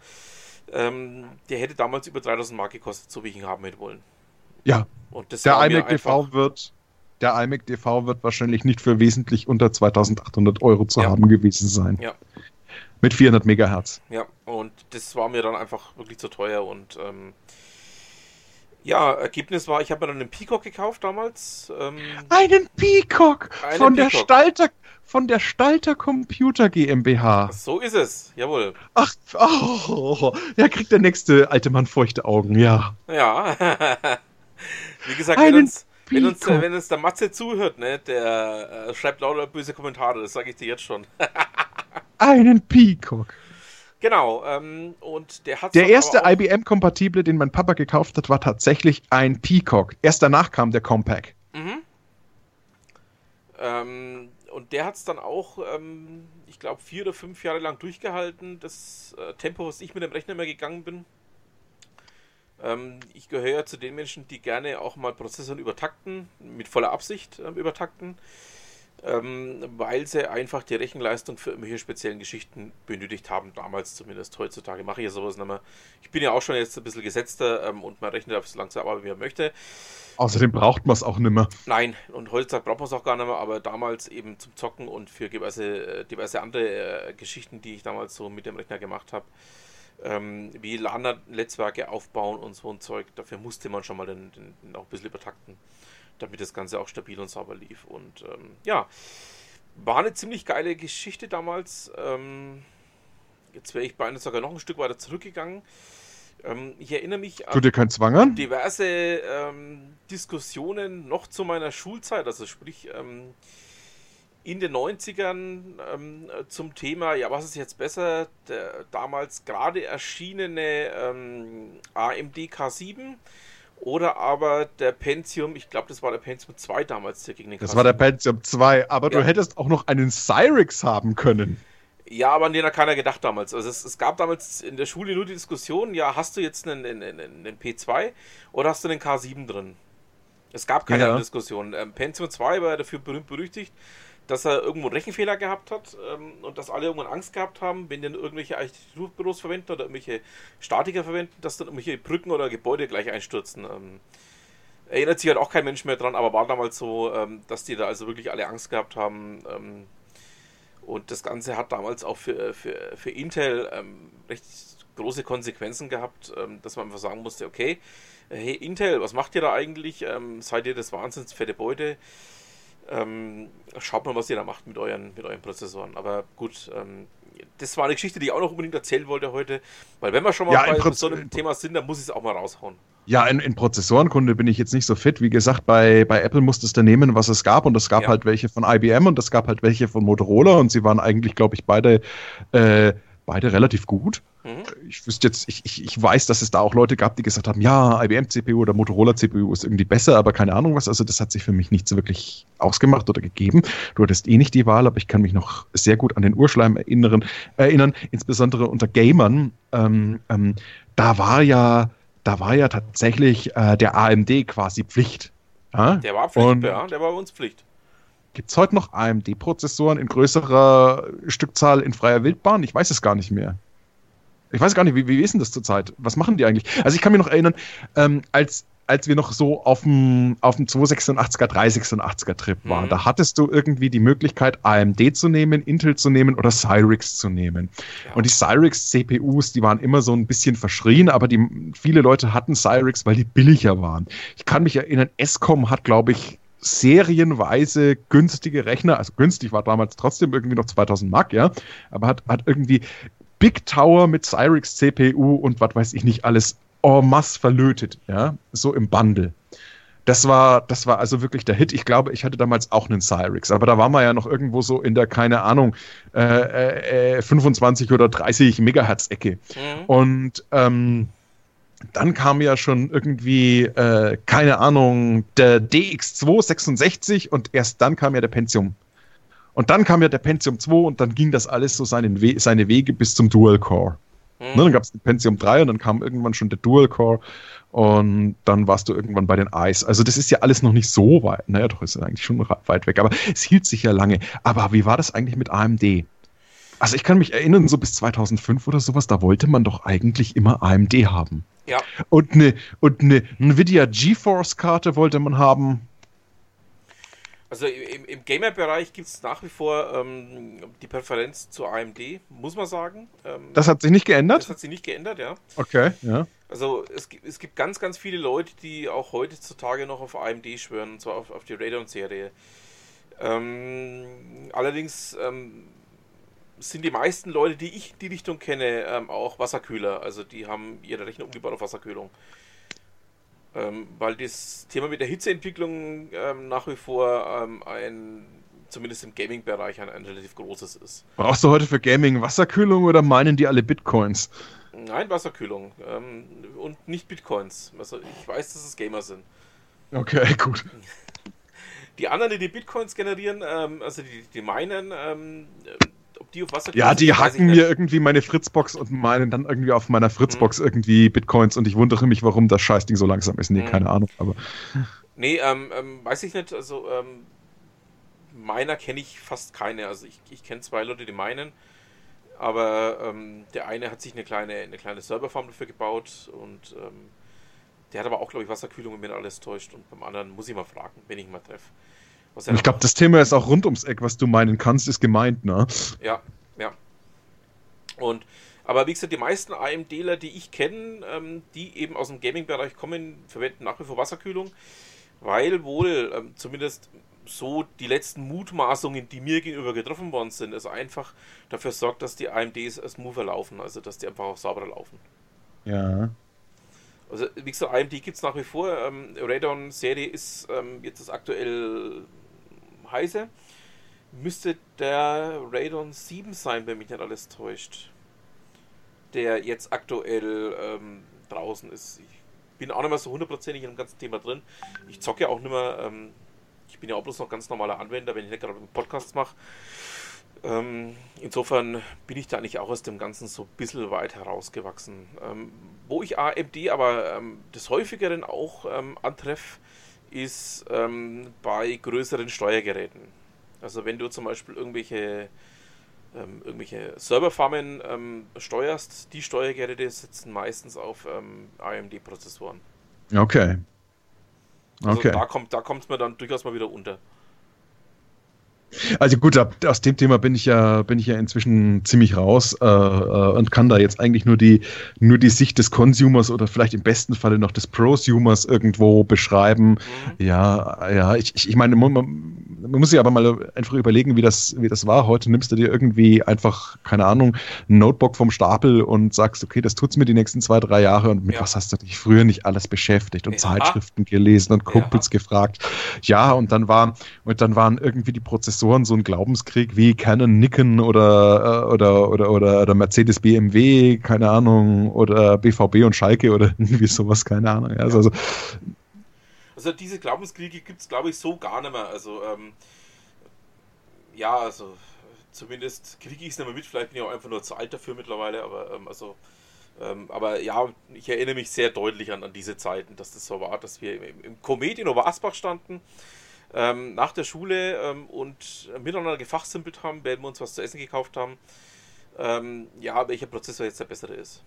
Der hätte damals über 3000 Mark gekostet, so wie ich ihn haben hätte wollen. Ja. Und das der iMac TV wird der iMac TV wird wahrscheinlich nicht für wesentlich unter 2800 Euro zu ja. haben gewesen sein. Ja. Mit 400 Megahertz. Ja, und das war mir dann einfach wirklich zu teuer und ähm, ja, Ergebnis war, ich habe mir dann einen Peacock gekauft damals. Ähm, einen Peacock einen von Peacock. der Stalter von der Stalter Computer GmbH. So ist es, jawohl. Ach, oh, ja, kriegt der nächste alte Mann feuchte Augen, ja. Ja. Wie gesagt, wenn uns, wenn uns, wenn uns der Matze zuhört, ne, der äh, schreibt lauter böse Kommentare, das sage ich dir jetzt schon. einen Peacock. Genau, ähm, und der hat. Der erste IBM-Kompatible, den mein Papa gekauft hat, war tatsächlich ein Peacock. Erst danach kam der Compaq. Mhm. Ähm, und der hat es dann auch, ähm, ich glaube, vier oder fünf Jahre lang durchgehalten. Das äh, Tempo, was ich mit dem Rechner mehr gegangen bin. Ähm, ich gehöre ja zu den Menschen, die gerne auch mal Prozessoren übertakten, mit voller Absicht äh, übertakten ähm, weil sie einfach die Rechenleistung für irgendwelche speziellen Geschichten benötigt haben, damals zumindest. Heutzutage mache ich ja sowas nicht mehr. Ich bin ja auch schon jetzt ein bisschen gesetzter ähm, und man rechnet auf so langsam aber wie er möchte. Außerdem braucht man es auch nicht mehr. Nein, und heutzutage braucht man es auch gar nicht mehr, aber damals eben zum Zocken und für diverse, äh, diverse andere äh, Geschichten, die ich damals so mit dem Rechner gemacht habe, ähm, wie LAN-Netzwerke aufbauen und so ein Zeug, dafür musste man schon mal den, den, den auch ein bisschen übertakten damit das Ganze auch stabil und sauber lief. Und ähm, ja, War eine ziemlich geile Geschichte damals. Ähm, jetzt wäre ich beinahe sogar noch ein Stück weiter zurückgegangen. Ähm, ich erinnere mich an dir keinen Zwang an? diverse ähm, Diskussionen noch zu meiner Schulzeit, also sprich ähm, in den 90ern ähm, zum Thema, ja, was ist jetzt besser, der damals gerade erschienene ähm, AMD K7 oder aber der Pentium, ich glaube, das war der Pentium 2 damals gegen den Das K7. war der Pentium 2, aber ja. du hättest auch noch einen Cyrix haben können. Ja, aber an den hat keiner gedacht damals. Also es, es, gab damals in der Schule nur die Diskussion, ja, hast du jetzt einen, einen, einen P2 oder hast du einen K7 drin? Es gab keine ja. Diskussion. Ähm, Pentium 2 war dafür berühmt berüchtigt, dass er irgendwo einen Rechenfehler gehabt hat ähm, und dass alle irgendwann Angst gehabt haben, wenn dann irgendwelche Architekturbüros verwenden oder irgendwelche Statiker verwenden, dass dann irgendwelche Brücken oder Gebäude gleich einstürzen. Ähm, erinnert sich halt auch kein Mensch mehr dran, aber war damals so, ähm, dass die da also wirklich alle Angst gehabt haben. Ähm, und das Ganze hat damals auch für, für, für Intel ähm, recht große Konsequenzen gehabt, dass man einfach sagen musste, okay, hey Intel, was macht ihr da eigentlich? seid ihr das wahnsinns fette Beute? Ähm, schaut mal, was ihr da macht mit euren, mit euren Prozessoren. Aber gut, ähm, das war eine Geschichte, die ich auch noch unbedingt erzählen wollte heute. Weil wenn wir schon mal ja, bei so einem Thema sind, dann muss ich es auch mal raushauen. Ja, in, in Prozessorenkunde bin ich jetzt nicht so fit. Wie gesagt, bei, bei Apple musstest du nehmen, was es gab. Und es gab ja. halt welche von IBM und es gab halt welche von Motorola. Und sie waren eigentlich, glaube ich, beide, äh, beide relativ gut. Mhm. Ich wüsste jetzt, ich, ich, ich weiß, dass es da auch Leute gab, die gesagt haben, ja, IBM-CPU oder Motorola-CPU ist irgendwie besser, aber keine Ahnung was. Also das hat sich für mich nicht so wirklich ausgemacht oder gegeben. Du hattest eh nicht die Wahl, aber ich kann mich noch sehr gut an den Urschleim erinnern, erinnern insbesondere unter Gamern. Ähm, ähm, da war ja, da war ja tatsächlich äh, der AMD quasi Pflicht. Ja? Der war Pflicht, Und ja, der war bei uns Pflicht. Gibt es heute noch AMD-Prozessoren in größerer Stückzahl in freier Wildbahn? Ich weiß es gar nicht mehr. Ich weiß gar nicht, wie, wie ist denn das zurzeit? Was machen die eigentlich? Also ich kann mich noch erinnern, ähm, als, als wir noch so auf dem, auf dem 286er, 386er Trip waren, mhm. da hattest du irgendwie die Möglichkeit, AMD zu nehmen, Intel zu nehmen oder Cyrix zu nehmen. Ja. Und die Cyrix CPUs, die waren immer so ein bisschen verschrien, aber die, viele Leute hatten Cyrix, weil die billiger waren. Ich kann mich erinnern, Escom hat, glaube ich, serienweise günstige Rechner, also günstig war damals trotzdem irgendwie noch 2000 Mark, ja, aber hat, hat irgendwie Big Tower mit Cyrix CPU und was weiß ich nicht alles en masse verlötet, ja, so im Bundle. Das war, das war also wirklich der Hit. Ich glaube, ich hatte damals auch einen Cyrix, aber da war man ja noch irgendwo so in der, keine Ahnung, äh, äh, 25 oder 30 Megahertz-Ecke. Mhm. Und ähm, dann kam ja schon irgendwie, äh, keine Ahnung, der DX266 und erst dann kam ja der Pentium und dann kam ja der Pentium 2 und dann ging das alles so seinen We seine Wege bis zum Dual Core. Mhm. Ne, dann gab es den Pentium 3 und dann kam irgendwann schon der Dual Core und dann warst du irgendwann bei den Ice. Also das ist ja alles noch nicht so weit. Naja, doch, ist eigentlich schon weit weg, aber es hielt sich ja lange. Aber wie war das eigentlich mit AMD? Also ich kann mich erinnern, so bis 2005 oder sowas, da wollte man doch eigentlich immer AMD haben. Ja. Und eine, und eine Nvidia GeForce-Karte wollte man haben. Also im, im Gamer-Bereich gibt es nach wie vor ähm, die Präferenz zu AMD, muss man sagen. Ähm, das hat sich nicht geändert? Das hat sich nicht geändert, ja. Okay, ja. Also es, es gibt ganz, ganz viele Leute, die auch heutzutage noch auf AMD schwören, und zwar auf, auf die Radeon-Serie. Ähm, allerdings ähm, sind die meisten Leute, die ich in die Richtung kenne, ähm, auch Wasserkühler. Also die haben ihre Rechner umgebaut auf Wasserkühlung. Ähm, weil das Thema mit der Hitzeentwicklung ähm, nach wie vor ähm, ein, zumindest im Gaming-Bereich, ein, ein, relativ großes ist. Brauchst du heute für Gaming Wasserkühlung oder meinen die alle Bitcoins? Nein, Wasserkühlung. Ähm, und nicht Bitcoins. Also ich weiß, dass es Gamer sind. Okay, gut. Die anderen, die die Bitcoins generieren, ähm, also die, die meinen, ähm, die auf Wasser Ja, die hacken mir irgendwie meine Fritzbox und meinen dann irgendwie auf meiner Fritzbox mhm. irgendwie Bitcoins und ich wundere mich, warum das Scheißding so langsam ist. Nee, mhm. keine Ahnung, aber. Nee, ähm, ähm, weiß ich nicht. Also, ähm, meiner kenne ich fast keine. Also, ich, ich kenne zwei Leute, die meinen. Aber ähm, der eine hat sich eine kleine, eine kleine Serverfarm dafür gebaut und ähm, der hat aber auch, glaube ich, Wasserkühlung, wenn mir alles täuscht. Und beim anderen muss ich mal fragen, wenn ich ihn mal treffe. Ich glaube, das Thema ist auch rund ums Eck, was du meinen kannst, ist gemeint, ne? Ja, ja. Und, aber wie gesagt, die meisten AMDler, die ich kenne, ähm, die eben aus dem Gaming-Bereich kommen, verwenden nach wie vor Wasserkühlung, weil wohl, ähm, zumindest so die letzten Mutmaßungen, die mir gegenüber getroffen worden sind, ist einfach dafür sorgt, dass die AMDs als Mover laufen, also dass die einfach auch sauberer laufen. Ja. Also wie gesagt, AMD gibt es nach wie vor. Ähm, Radeon-Serie ist ähm, jetzt das aktuell heiße. Müsste der Radeon 7 sein, wenn mich nicht alles täuscht. Der jetzt aktuell ähm, draußen ist. Ich bin auch nicht mehr so hundertprozentig in dem ganzen Thema drin. Ich zocke ja auch nicht mehr. Ähm, ich bin ja auch bloß noch ganz normaler Anwender, wenn ich nicht gerade Podcasts mache. Ähm, insofern bin ich da eigentlich auch aus dem Ganzen so ein bisschen weit herausgewachsen. Ähm, wo ich AMD aber ähm, des häufigeren auch ähm, antreffe, ist ähm, bei größeren Steuergeräten. Also wenn du zum Beispiel irgendwelche, ähm, irgendwelche Serverfarmen steuerst, die Steuergeräte sitzen meistens auf AMD-Prozessoren. Okay. Also okay. da kommt da es mir dann durchaus mal wieder unter. Also gut, aus dem Thema bin ich ja, bin ich ja inzwischen ziemlich raus äh, äh, und kann da jetzt eigentlich nur die, nur die Sicht des Consumers oder vielleicht im besten Falle noch des Prosumers irgendwo beschreiben. Mhm. Ja, ja, ich, ich meine, man, man muss sich aber mal einfach überlegen, wie das, wie das war. Heute nimmst du dir irgendwie einfach, keine Ahnung, ein Notebook vom Stapel und sagst, okay, das tut's mir die nächsten zwei, drei Jahre und mit ja. was hast du dich früher nicht alles beschäftigt und ja. Zeitschriften gelesen und Kumpels ja. gefragt. Ja, und dann war, und dann waren irgendwie die Prozessoren so ein Glaubenskrieg wie Canon, Nikon oder, äh, oder, oder, oder, oder Mercedes, BMW, keine Ahnung, oder BVB und Schalke oder irgendwie sowas, keine Ahnung. Also, also, also diese Glaubenskriege gibt es, glaube ich, so gar nicht mehr. Also, ähm, ja, also zumindest kriege ich es nicht mehr mit. Vielleicht bin ich auch einfach nur zu alt dafür mittlerweile, aber ähm, also. Ähm, aber ja, ich erinnere mich sehr deutlich an, an diese Zeiten, dass das so war, dass wir im, im Komet in Oberasbach standen ähm, nach der Schule ähm, und miteinander gefachsimpelt haben, werden wir uns was zu essen gekauft haben. Ähm, ja, welcher Prozessor jetzt der bessere ist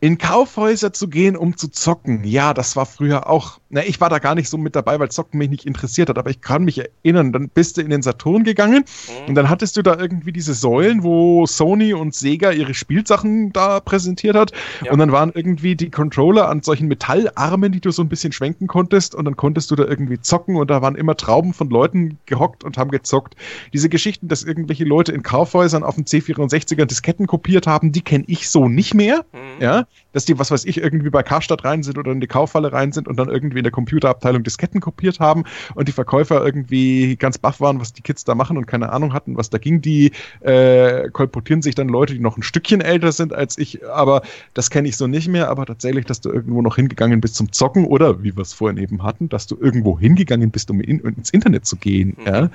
in Kaufhäuser zu gehen, um zu zocken. Ja, das war früher auch. Na, ich war da gar nicht so mit dabei, weil Zocken mich nicht interessiert hat, aber ich kann mich erinnern, dann bist du in den Saturn gegangen mhm. und dann hattest du da irgendwie diese Säulen, wo Sony und Sega ihre Spielsachen da präsentiert hat ja. und dann waren irgendwie die Controller an solchen Metallarmen, die du so ein bisschen schwenken konntest und dann konntest du da irgendwie zocken und da waren immer Trauben von Leuten gehockt und haben gezockt. Diese Geschichten, dass irgendwelche Leute in Kaufhäusern auf dem C64er Disketten kopiert haben, die kenne ich so nicht mehr. Mhm. Ja, ja, dass die, was weiß ich, irgendwie bei Karstadt rein sind oder in die Kaufhalle rein sind und dann irgendwie in der Computerabteilung Disketten kopiert haben und die Verkäufer irgendwie ganz baff waren, was die Kids da machen und keine Ahnung hatten, was da ging. Die äh, kolportieren sich dann Leute, die noch ein Stückchen älter sind als ich, aber das kenne ich so nicht mehr. Aber tatsächlich, dass du irgendwo noch hingegangen bist zum Zocken oder wie wir es vorhin eben hatten, dass du irgendwo hingegangen bist, um in, ins Internet zu gehen. Mhm. Ja,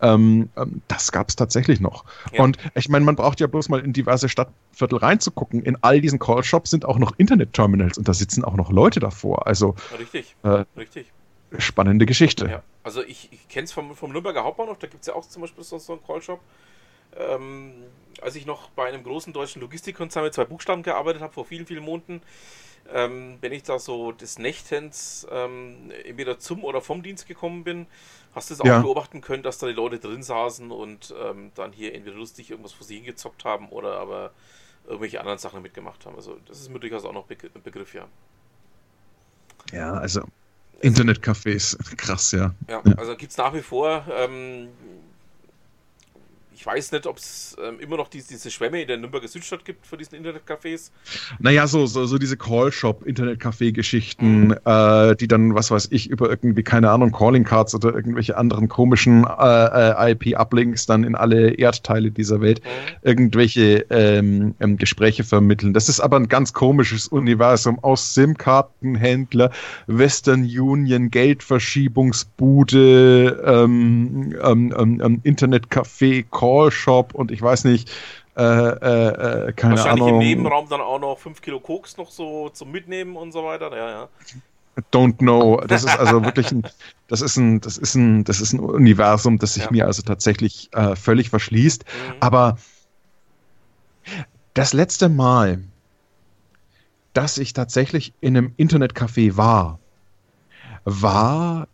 ähm, ähm, das gab es tatsächlich noch. Ja. Und ich meine, man braucht ja bloß mal in diverse Stadtviertel reinzugucken. In all diesen Callshops sind auch noch Internet-Terminals und da sitzen auch noch Leute davor. Also richtig, äh, richtig. Spannende Geschichte. Ja. Also ich, ich kenne es vom, vom Nürnberger Hauptbahnhof, da gibt es ja auch zum Beispiel so, so einen Callshop. Ähm, als ich noch bei einem großen deutschen Logistikkonzern mit zwei Buchstaben gearbeitet habe, vor vielen, vielen Monaten, ähm, wenn ich da so des Nächtens ähm, entweder zum oder vom Dienst gekommen bin, hast du es auch ja. beobachten können, dass da die Leute drin saßen und ähm, dann hier entweder lustig irgendwas vor sich hingezockt haben oder aber irgendwelche anderen Sachen mitgemacht haben. Also das ist mir durchaus auch noch ein Begriff, ja. Ja, also Internetcafés, krass, ja. Ja, also gibt es nach wie vor ähm, ich weiß nicht, ob es ähm, immer noch diese, diese Schwämme in der Nürnberger Südstadt gibt für diesen Internetcafés. Naja, so, so, so diese Call-Shop-Internetcafé-Geschichten, mhm. äh, die dann, was weiß ich, über irgendwie, keine Ahnung, Calling Cards oder irgendwelche anderen komischen äh, äh IP-Uplinks dann in alle Erdteile dieser Welt mhm. irgendwelche ähm, ähm, Gespräche vermitteln. Das ist aber ein ganz komisches Universum aus SIM-Kartenhändler, Western Union, Geldverschiebungsbude, ähm, ähm, ähm, ähm Internetcafé, Call Shop und ich weiß nicht, äh, äh, äh, keine Wahrscheinlich Ahnung. im Nebenraum dann auch noch 5 Kilo Koks noch so zum Mitnehmen und so weiter. Ja, ja. Don't know. Das ist also wirklich ein, das ist ein, das ist ein, das ist ein Universum, das sich ja. mir also tatsächlich äh, völlig verschließt. Mhm. Aber das letzte Mal, dass ich tatsächlich in einem Internetcafé war, war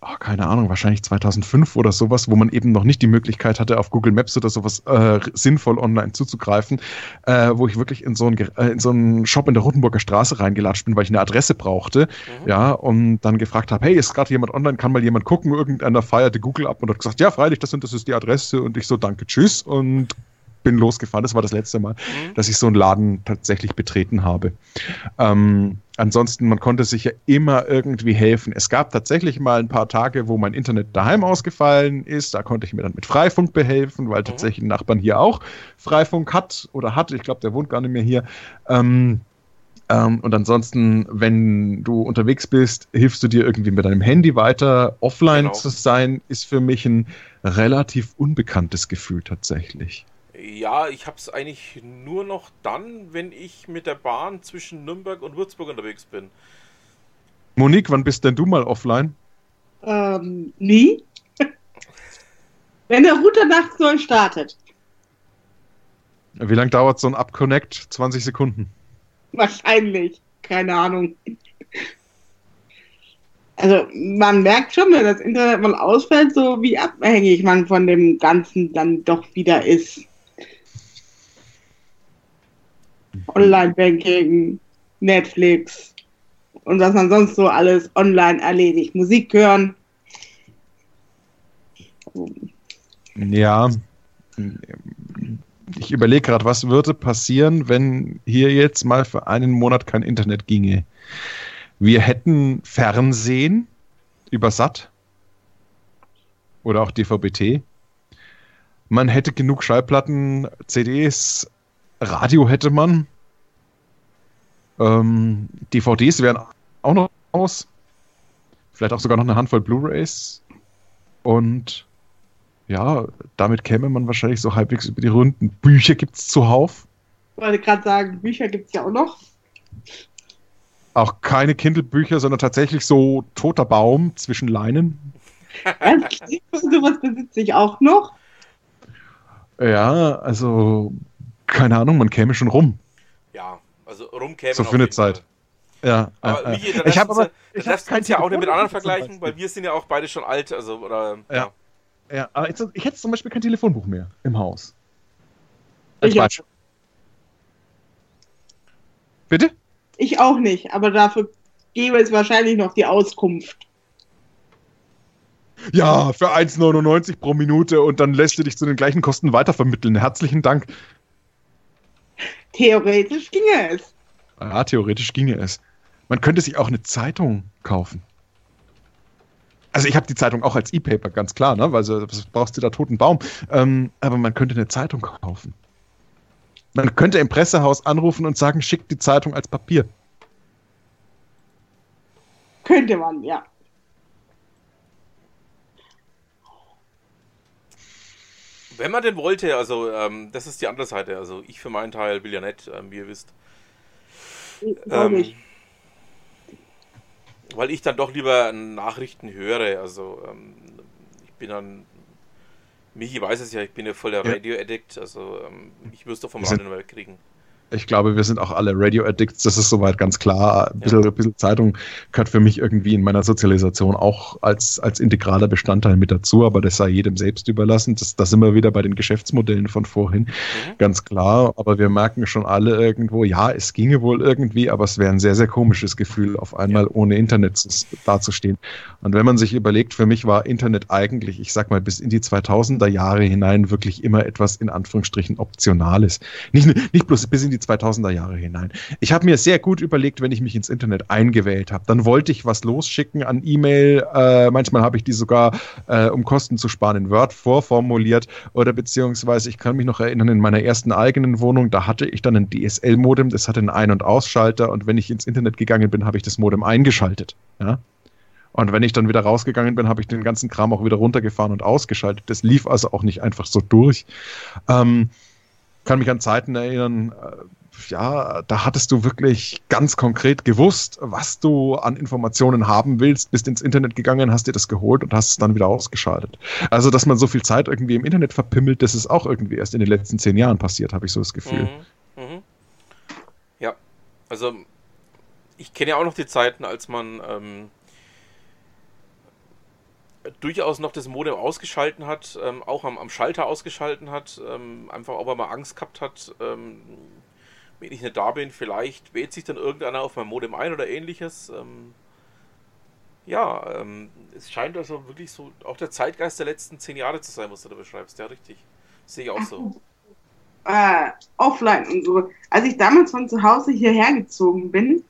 oh, keine Ahnung, wahrscheinlich 2005 oder sowas, wo man eben noch nicht die Möglichkeit hatte, auf Google Maps oder sowas äh, sinnvoll online zuzugreifen, äh, wo ich wirklich in so, einen, äh, in so einen Shop in der Rotenburger Straße reingelatscht bin, weil ich eine Adresse brauchte, mhm. ja, und dann gefragt habe, hey, ist gerade jemand online, kann mal jemand gucken, irgendeiner feierte Google ab und hat gesagt, ja, freilich, das, sind, das ist die Adresse und ich so, danke, tschüss und bin losgefahren. Das war das letzte Mal, mhm. dass ich so einen Laden tatsächlich betreten habe. Ähm, ansonsten, man konnte sich ja immer irgendwie helfen. Es gab tatsächlich mal ein paar Tage, wo mein Internet daheim ausgefallen ist. Da konnte ich mir dann mit Freifunk behelfen, weil mhm. tatsächlich ein Nachbarn hier auch Freifunk hat oder hat. Ich glaube, der wohnt gar nicht mehr hier. Ähm, ähm, und ansonsten, wenn du unterwegs bist, hilfst du dir irgendwie mit deinem Handy weiter. Offline genau. zu sein, ist für mich ein relativ unbekanntes Gefühl tatsächlich. Ja, ich habe es eigentlich nur noch dann, wenn ich mit der Bahn zwischen Nürnberg und Würzburg unterwegs bin. Monique, wann bist denn du mal offline? Ähm, nie. wenn der Router nachts neu startet. Wie lange dauert so ein Upconnect? 20 Sekunden. Wahrscheinlich. Keine Ahnung. Also man merkt schon, wenn das Internet mal ausfällt, so wie abhängig man von dem Ganzen dann doch wieder ist. Online-Banking, Netflix und was man sonst so alles online erledigt. Musik hören. Ja, ich überlege gerade, was würde passieren, wenn hier jetzt mal für einen Monat kein Internet ginge. Wir hätten Fernsehen über SAT oder auch DVB-T. Man hätte genug Schallplatten, CDs, Radio hätte man. Ähm, DVDs wären auch noch aus. Vielleicht auch sogar noch eine Handvoll Blu-rays. Und ja, damit käme man wahrscheinlich so halbwegs über die Runden. Bücher gibt es zuhauf. Ich wollte gerade sagen, Bücher gibt es ja auch noch. Auch keine Kindle-Bücher, sondern tatsächlich so toter Baum zwischen Leinen. sowas besitze ich auch noch. Ja, also keine Ahnung, man käme schon rum. Ja, also rum käme So für eine Zeit. Ja, aber äh, Michi, ich habe aber ich habe kein ja auch nicht mit anderen vergleichen, weil wir sind ja auch beide schon alt, also oder ja. ja. Ja, aber jetzt, ich hätte zum Beispiel kein Telefonbuch mehr im Haus. Als ich Beispiel. Bitte? Ich auch nicht, aber dafür gäbe es wahrscheinlich noch die Auskunft. Ja, für 1,99 pro Minute und dann lässt du dich zu den gleichen Kosten weitervermitteln. Herzlichen Dank. Theoretisch ginge es. Ja, theoretisch ginge es. Man könnte sich auch eine Zeitung kaufen. Also ich habe die Zeitung auch als E-Paper, ganz klar, ne? Weil was brauchst du da toten Baum? Ähm, aber man könnte eine Zeitung kaufen. Man könnte im Pressehaus anrufen und sagen, schickt die Zeitung als Papier. Könnte man, ja. Wenn man denn wollte, also ähm, das ist die andere Seite. Also ich für meinen Teil will ja nicht, ähm, wie ihr wisst. Ähm, weil ich dann doch lieber Nachrichten höre. Also ähm, ich bin dann. Michi weiß es ja, ich bin ja voll der ja. Radio-Addict. Also ähm, ich müsste vom Radio noch kriegen ich glaube, wir sind auch alle Radio-Addicts, das ist soweit ganz klar. Ein bisschen, ja. ein bisschen, Zeitung gehört für mich irgendwie in meiner Sozialisation auch als, als integraler Bestandteil mit dazu, aber das sei jedem selbst überlassen. Das, das sind wir wieder bei den Geschäftsmodellen von vorhin, mhm. ganz klar. Aber wir merken schon alle irgendwo, ja, es ginge wohl irgendwie, aber es wäre ein sehr, sehr komisches Gefühl, auf einmal ja. ohne Internet dazustehen. Und wenn man sich überlegt, für mich war Internet eigentlich, ich sag mal, bis in die 2000er Jahre hinein wirklich immer etwas in Anführungsstrichen Optionales. Nicht, nicht bloß bis in die die 2000er Jahre hinein. Ich habe mir sehr gut überlegt, wenn ich mich ins Internet eingewählt habe, dann wollte ich was losschicken an E-Mail. Äh, manchmal habe ich die sogar, äh, um Kosten zu sparen, in Word vorformuliert oder beziehungsweise ich kann mich noch erinnern, in meiner ersten eigenen Wohnung, da hatte ich dann ein DSL-Modem, das hatte einen Ein- und Ausschalter und wenn ich ins Internet gegangen bin, habe ich das Modem eingeschaltet. Ja? Und wenn ich dann wieder rausgegangen bin, habe ich den ganzen Kram auch wieder runtergefahren und ausgeschaltet. Das lief also auch nicht einfach so durch. Ähm, kann mich an Zeiten erinnern, äh, ja, da hattest du wirklich ganz konkret gewusst, was du an Informationen haben willst, bist ins Internet gegangen, hast dir das geholt und hast es dann wieder ausgeschaltet. Also, dass man so viel Zeit irgendwie im Internet verpimmelt, das ist auch irgendwie erst in den letzten zehn Jahren passiert, habe ich so das Gefühl. Mhm. Mhm. Ja, also ich kenne ja auch noch die Zeiten, als man ähm, durchaus noch das Modem ausgeschalten hat, ähm, auch am, am, Schalter ausgeschalten hat, ähm, einfach auch weil man Angst gehabt hat, ähm, wenn ich nicht da bin, vielleicht wählt sich dann irgendeiner auf mein Modem ein oder ähnliches. Ähm, ja, ähm, es scheint also wirklich so auch der Zeitgeist der letzten zehn Jahre zu sein, was du da beschreibst. Ja, richtig. Sehe ich auch so. Äh, offline und so. Als ich damals von zu Hause hierher gezogen bin,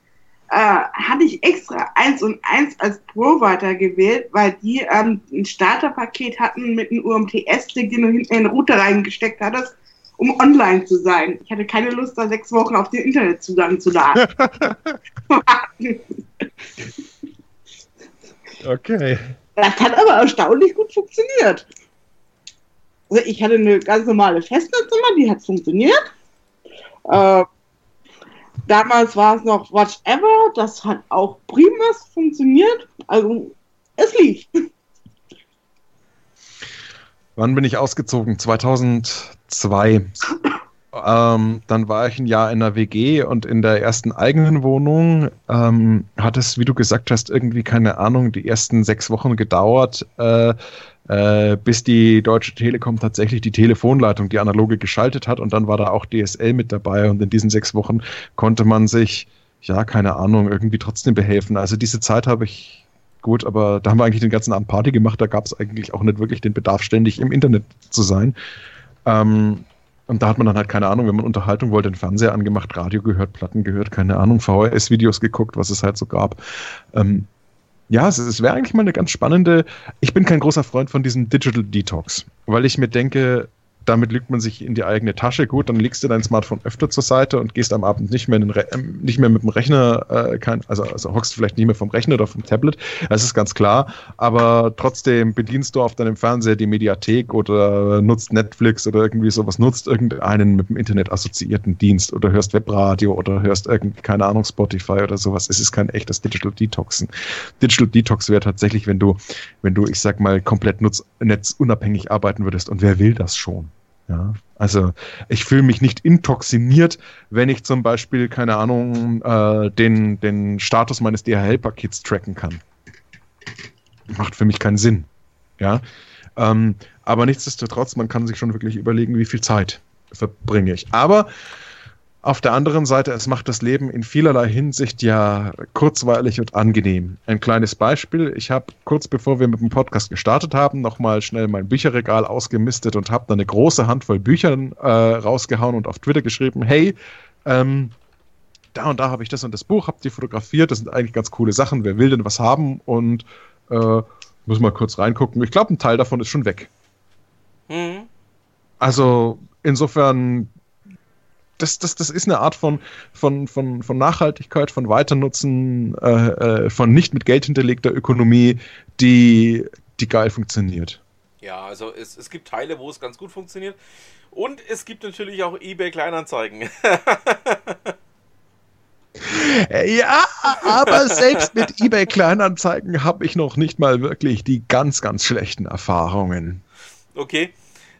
äh, hatte ich extra 1 und 1 als Pro weitergewählt, weil die ähm, ein Starterpaket hatten mit einem UMTS-Stick, den du hinten in den Router reingesteckt hattest, um online zu sein. Ich hatte keine Lust, da sechs Wochen auf den Internetzugang zu laden. okay. Das hat aber erstaunlich gut funktioniert. Also ich hatte eine ganz normale Festnetznummer, die hat funktioniert. Äh, damals war es noch Watch Ever, das hat auch prima funktioniert. Also es lief. Wann bin ich ausgezogen? 2002. Ähm, dann war ich ein Jahr in der WG und in der ersten eigenen Wohnung ähm, hat es, wie du gesagt hast, irgendwie keine Ahnung, die ersten sechs Wochen gedauert, äh, äh, bis die Deutsche Telekom tatsächlich die Telefonleitung, die analoge geschaltet hat und dann war da auch DSL mit dabei und in diesen sechs Wochen konnte man sich, ja, keine Ahnung, irgendwie trotzdem behelfen. Also diese Zeit habe ich gut, aber da haben wir eigentlich den ganzen Abend Party gemacht, da gab es eigentlich auch nicht wirklich den Bedarf, ständig im Internet zu sein. Ähm, und da hat man dann halt keine Ahnung, wenn man Unterhaltung wollte, den Fernseher angemacht, Radio gehört, Platten gehört, keine Ahnung, VHS-Videos geguckt, was es halt so gab. Ähm, ja, es, es wäre eigentlich mal eine ganz spannende. Ich bin kein großer Freund von diesem Digital Detox, weil ich mir denke, damit lügt man sich in die eigene Tasche. Gut, dann legst du dein Smartphone öfter zur Seite und gehst am Abend nicht mehr, ähm, nicht mehr mit dem Rechner, äh, kein, also, also hockst vielleicht nicht mehr vom Rechner oder vom Tablet. Das ist ganz klar. Aber trotzdem bedienst du auf deinem Fernseher die Mediathek oder nutzt Netflix oder irgendwie sowas, nutzt irgendeinen mit dem Internet assoziierten Dienst oder hörst Webradio oder hörst irgendwie, keine Ahnung, Spotify oder sowas. Es ist kein echtes Digital Detoxen. Digital Detox wäre tatsächlich, wenn du, wenn du, ich sag mal, komplett nutz, netzunabhängig arbeiten würdest. Und wer will das schon? Ja, also ich fühle mich nicht intoxiniert, wenn ich zum Beispiel, keine Ahnung, äh, den, den Status meines DHL-Pakets tracken kann. Macht für mich keinen Sinn. Ja. Ähm, aber nichtsdestotrotz, man kann sich schon wirklich überlegen, wie viel Zeit verbringe ich. Aber auf der anderen Seite, es macht das Leben in vielerlei Hinsicht ja kurzweilig und angenehm. Ein kleines Beispiel. Ich habe kurz bevor wir mit dem Podcast gestartet haben, nochmal schnell mein Bücherregal ausgemistet und habe da eine große Handvoll Bücher äh, rausgehauen und auf Twitter geschrieben, hey, ähm, da und da habe ich das und das Buch, habe die fotografiert, das sind eigentlich ganz coole Sachen, wer will denn was haben und äh, muss mal kurz reingucken. Ich glaube, ein Teil davon ist schon weg. Mhm. Also insofern das, das, das ist eine Art von, von, von, von Nachhaltigkeit, von Weiternutzen, äh, äh, von nicht mit Geld hinterlegter Ökonomie, die, die geil funktioniert. Ja, also es, es gibt Teile, wo es ganz gut funktioniert. Und es gibt natürlich auch eBay Kleinanzeigen. ja, aber selbst mit eBay Kleinanzeigen habe ich noch nicht mal wirklich die ganz, ganz schlechten Erfahrungen. Okay.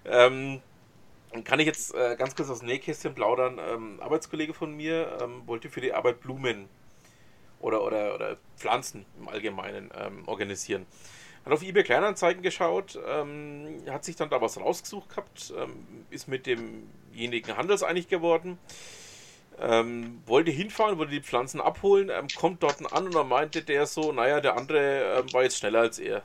Ähm, kann ich jetzt äh, ganz kurz aus dem Nähkästchen plaudern. Ähm, Arbeitskollege von mir ähm, wollte für die Arbeit Blumen oder, oder, oder Pflanzen im Allgemeinen ähm, organisieren. Hat auf eBay Kleinanzeigen geschaut, ähm, hat sich dann da was rausgesucht gehabt, ähm, ist mit demjenigen handelseinig geworden, ähm, wollte hinfahren, wollte die Pflanzen abholen, kommt dort an und dann meinte der so, naja, der andere war jetzt schneller als er.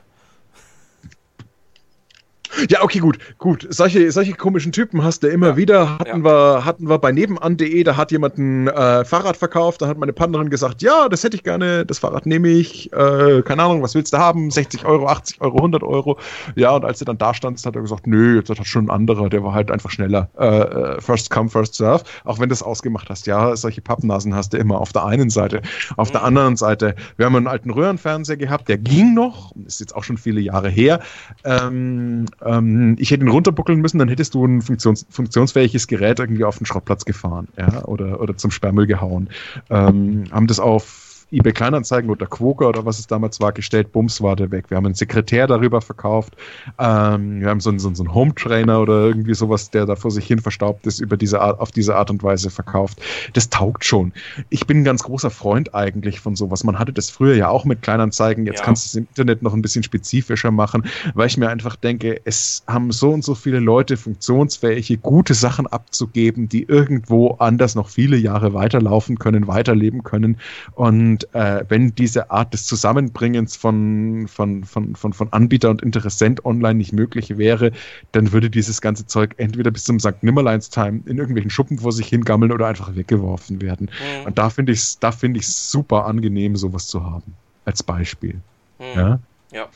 Ja, okay, gut, gut. Solche, solche komischen Typen hast du immer ja. wieder. Hatten, ja. wir, hatten wir bei nebenan.de, da hat jemand ein äh, Fahrrad verkauft, da hat meine Partnerin gesagt, ja, das hätte ich gerne, das Fahrrad nehme ich, äh, keine Ahnung, was willst du haben? 60 Euro, 80 Euro, 100 Euro. Ja, und als du dann da standst, hat er gesagt, nö, jetzt hat schon ein anderer, der war halt einfach schneller. Äh, äh, first come, first serve. Auch wenn du es ausgemacht hast, ja, solche Pappnasen hast du immer auf der einen Seite. Auf mhm. der anderen Seite, wir haben einen alten Röhrenfernseher gehabt, der ging noch, ist jetzt auch schon viele Jahre her. Ähm, ähm, ich hätte ihn runterbuckeln müssen, dann hättest du ein funktions funktionsfähiges Gerät irgendwie auf den Schrottplatz gefahren, ja, oder, oder zum Sperrmüll gehauen. Ähm, haben das auf eBay Kleinanzeigen oder Quoker oder was es damals war gestellt, bums war der weg. Wir haben einen Sekretär darüber verkauft, ähm, wir haben so einen, so einen Home-Trainer oder irgendwie sowas, der da vor sich hin verstaubt ist, über diese Art, auf diese Art und Weise verkauft. Das taugt schon. Ich bin ein ganz großer Freund eigentlich von sowas. Man hatte das früher ja auch mit Kleinanzeigen, jetzt Ja. kannst du es im Internet noch ein bisschen spezifischer machen, weil ich mir einfach denke, es haben so und so viele Leute funktionsfähige, gute Sachen abzugeben, die irgendwo anders noch viele Jahre weiterlaufen können, weiterleben können. Und äh, wenn diese Art des Zusammenbringens von, von, von, von, von Anbieter und Interessent online nicht möglich wäre, dann würde dieses ganze Zeug entweder bis zum St. Nimmerleins-Time in irgendwelchen Schuppen vor sich hingammeln oder einfach weggeworfen werden. Mhm. Und da finde ich es da finde ich super angenehm, sowas zu haben. Als Beispiel. Mhm. Ja. Ja.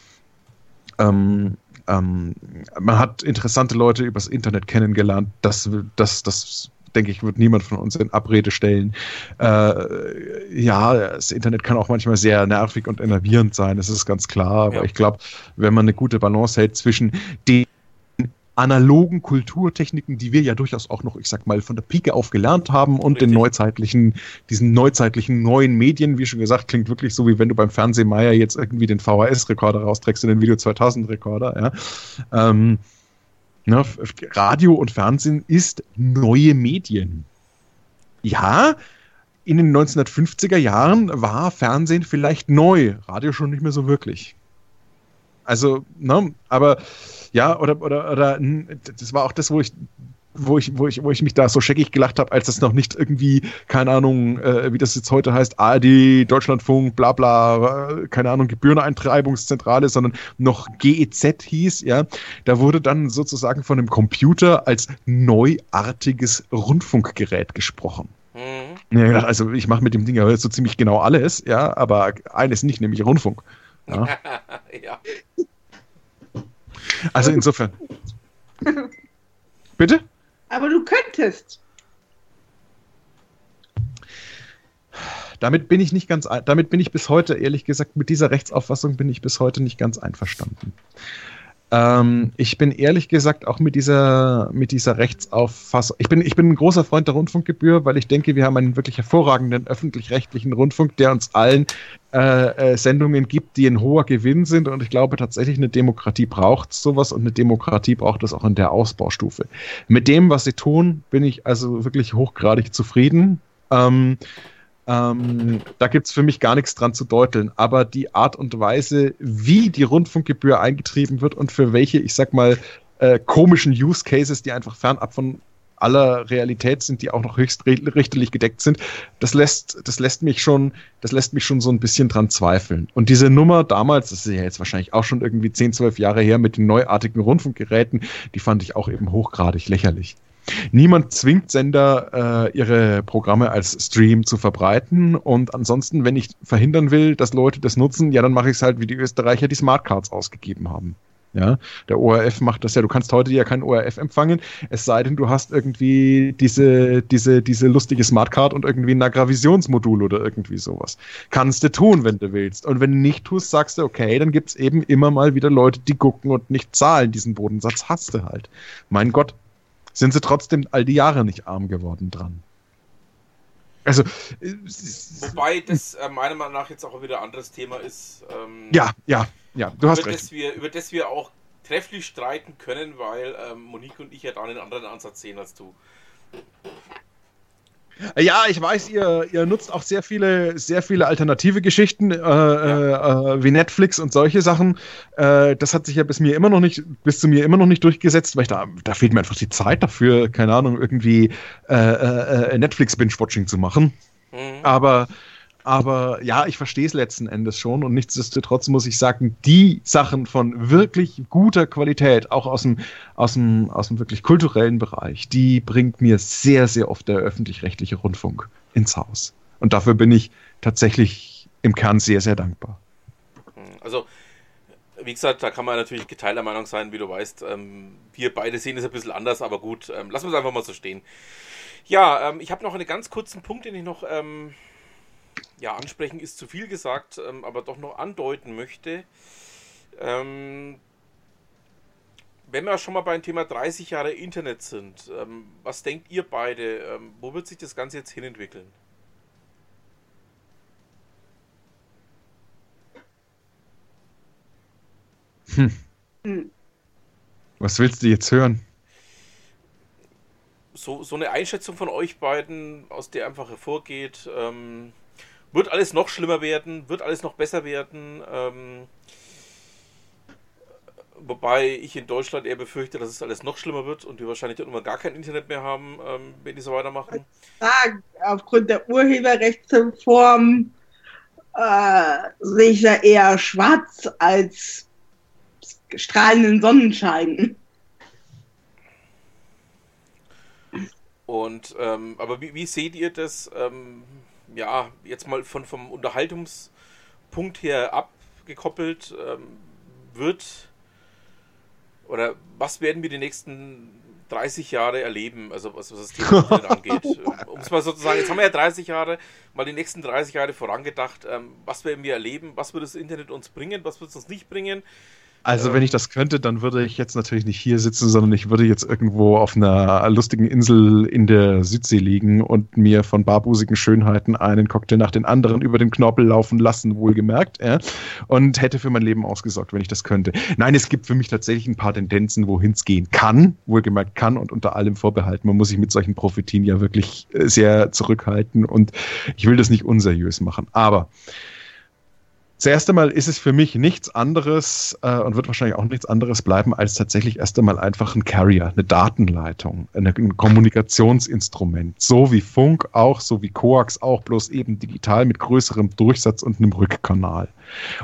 Ähm, ähm, man hat interessante Leute übers Internet kennengelernt. Das, das, das denke ich, wird niemand von uns in Abrede stellen. Äh, ja, das Internet kann auch manchmal sehr nervig und enervierend sein, das ist ganz klar. Aber Ja. ich glaube, wenn man eine gute Balance hält zwischen den analogen Kulturtechniken, die wir ja durchaus auch noch, ich sag mal, von der Pike auf gelernt haben und den Richtig. neuzeitlichen, diesen neuzeitlichen neuen Medien, wie schon gesagt, klingt wirklich so, wie wenn du beim Fernsehmeier jetzt irgendwie den VHS-Rekorder rausträgst in den Video 2000-Rekorder, ja. Ähm, ne, Radio und Fernsehen ist neue Medien. Ja, in den 1950er Jahren war Fernsehen vielleicht neu, Radio schon nicht mehr so wirklich. Also, ne, aber ja, oder, oder, oder, das war auch das, wo ich, wo ich, wo ich, wo ich mich da so scheckig gelacht habe, als das noch nicht irgendwie, keine Ahnung, äh, wie das jetzt heute heißt, ARD, Deutschlandfunk, bla bla, äh, keine Ahnung, Gebühreneintreibungszentrale, sondern noch GEZ hieß, ja. Da wurde dann sozusagen von einem Computer als neuartiges Rundfunkgerät gesprochen. Mhm. Ja, also ich mache mit dem Ding ja so ziemlich genau alles, ja, aber eines nicht, nämlich Rundfunk. Ja. ja. Also insofern. Bitte? Aber du könntest. Damit bin ich nicht ganz, damit bin ich bis heute, ehrlich gesagt, mit dieser Rechtsauffassung bin ich bis heute nicht ganz einverstanden. Ähm, ich bin ehrlich gesagt auch mit dieser, mit dieser Rechtsauffassung. Ich bin, ich bin ein großer Freund der Rundfunkgebühr, weil ich denke, wir haben einen wirklich hervorragenden öffentlich-rechtlichen Rundfunk, der uns allen äh, äh, Sendungen gibt, die ein hoher Gewinn sind. Und ich glaube tatsächlich, eine Demokratie braucht sowas und eine Demokratie braucht es auch in der Ausbaustufe. Mit dem, was sie tun, bin ich also wirklich hochgradig zufrieden. Ähm, ähm, da gibt es für mich gar nichts dran zu deuteln. Aber die Art und Weise, wie die Rundfunkgebühr eingetrieben wird und für welche, ich sag mal, äh, komischen Use Cases, die einfach fernab von aller Realität sind, die auch noch höchst richterlich gedeckt sind, das lässt, das lässt mich schon, das lässt mich schon so ein bisschen dran zweifeln. Und diese Nummer damals, das ist ja jetzt wahrscheinlich auch schon irgendwie 10, 12 Jahre her mit den neuartigen Rundfunkgeräten, die fand ich auch eben hochgradig lächerlich. Niemand zwingt Sender, äh, ihre Programme als Stream zu verbreiten. Und ansonsten, wenn ich verhindern will, dass Leute das nutzen, ja, dann mache ich es halt, wie die Österreicher die Smartcards ausgegeben haben. Ja, der ORF macht das ja. Du kannst heute ja kein ORF empfangen, es sei denn, du hast irgendwie diese, diese, diese lustige Smartcard und irgendwie ein Agravisionsmodul oder irgendwie sowas. Kannst du tun, wenn du willst. Und wenn du nicht tust, sagst du, okay, dann gibt es eben immer mal wieder Leute, die gucken und nicht zahlen. Diesen Bodensatz hast du halt. Mein Gott, sind sie trotzdem all die Jahre nicht arm geworden dran. Also, Wobei das äh, meiner Meinung nach jetzt auch wieder ein anderes Thema ist. Ähm, ja, ja, ja, du hast über, recht. Das wir, über das wir auch trefflich streiten können, weil ähm, Monique und ich ja da einen anderen Ansatz sehen als du. Ja, ich weiß, ihr, ihr nutzt auch sehr viele, sehr viele alternative Geschichten, äh, äh, äh, wie Netflix und solche Sachen. Äh, das hat sich ja bis mir immer noch nicht, bis zu mir immer noch nicht durchgesetzt, weil ich da, da fehlt mir einfach die Zeit dafür, keine Ahnung, irgendwie äh, äh, Netflix Binge-Watching zu machen. Mhm. Aber, aber ja, ich verstehe es letzten Endes schon und nichtsdestotrotz muss ich sagen, die Sachen von wirklich guter Qualität, auch aus dem, aus dem, aus dem wirklich kulturellen Bereich, die bringt mir sehr, sehr oft der öffentlich-rechtliche Rundfunk ins Haus. Und dafür bin ich tatsächlich im Kern sehr, sehr dankbar. Also, wie gesagt, da kann man natürlich geteilter Meinung sein, wie du weißt. Ähm, wir beide sehen es ein bisschen anders, aber gut, ähm, lassen wir es einfach mal so stehen. Ja, ähm, ich habe noch einen ganz kurzen Punkt, den ich noch ja, ansprechen ist zu viel gesagt, ähm, aber doch noch andeuten möchte. Ähm, wenn wir schon mal beim Thema 30 Jahre Internet sind, ähm, was denkt ihr beide? Ähm, wo wird sich das Ganze jetzt hinentwickeln? Hm. hm. Was willst du jetzt hören? So, so eine Einschätzung von euch beiden, aus der einfach hervorgeht, ähm, wird alles noch schlimmer werden, wird alles noch besser werden. Ähm, wobei ich in Deutschland eher befürchte, dass es alles noch schlimmer wird und wir wahrscheinlich dann immer gar kein Internet mehr haben, ähm, wenn die so weitermachen. sagen, aufgrund der Urheberrechtsreform äh, sehe ich ja eher schwarz als strahlenden Sonnenschein. Und ähm, aber wie, wie seht ihr das? Ähm, ja, jetzt mal von vom Unterhaltungspunkt her abgekoppelt ähm, wird oder was werden wir die nächsten 30 Jahre erleben, also was, was das Thema Internet angeht. Um es mal sozusagen, jetzt haben wir ja 30 Jahre, mal die nächsten 30 Jahre vorangedacht, ähm, was werden wir erleben, was wird das Internet uns bringen, was wird es uns nicht bringen. Also, wenn ich das könnte, dann würde ich jetzt natürlich nicht hier sitzen, sondern ich würde jetzt irgendwo auf einer lustigen Insel in der Südsee liegen und mir von barbusigen Schönheiten einen Cocktail nach den anderen über den Knorpel laufen lassen, wohlgemerkt, ja, und hätte für mein Leben ausgesorgt, wenn ich das könnte. Nein, es gibt für mich tatsächlich ein paar Tendenzen, wohin es gehen kann, wohlgemerkt kann und unter allem vorbehalten. Man muss sich mit solchen Prophetien ja wirklich äh, sehr zurückhalten und ich will das nicht unseriös machen. Aber Zuerst einmal ist es für mich nichts anderes äh, und wird wahrscheinlich auch nichts anderes bleiben, als tatsächlich erst einmal einfach ein Carrier, eine Datenleitung, eine, ein Kommunikationsinstrument. So wie Funk auch, so wie Coax auch, bloß eben digital mit größerem Durchsatz und einem Rückkanal.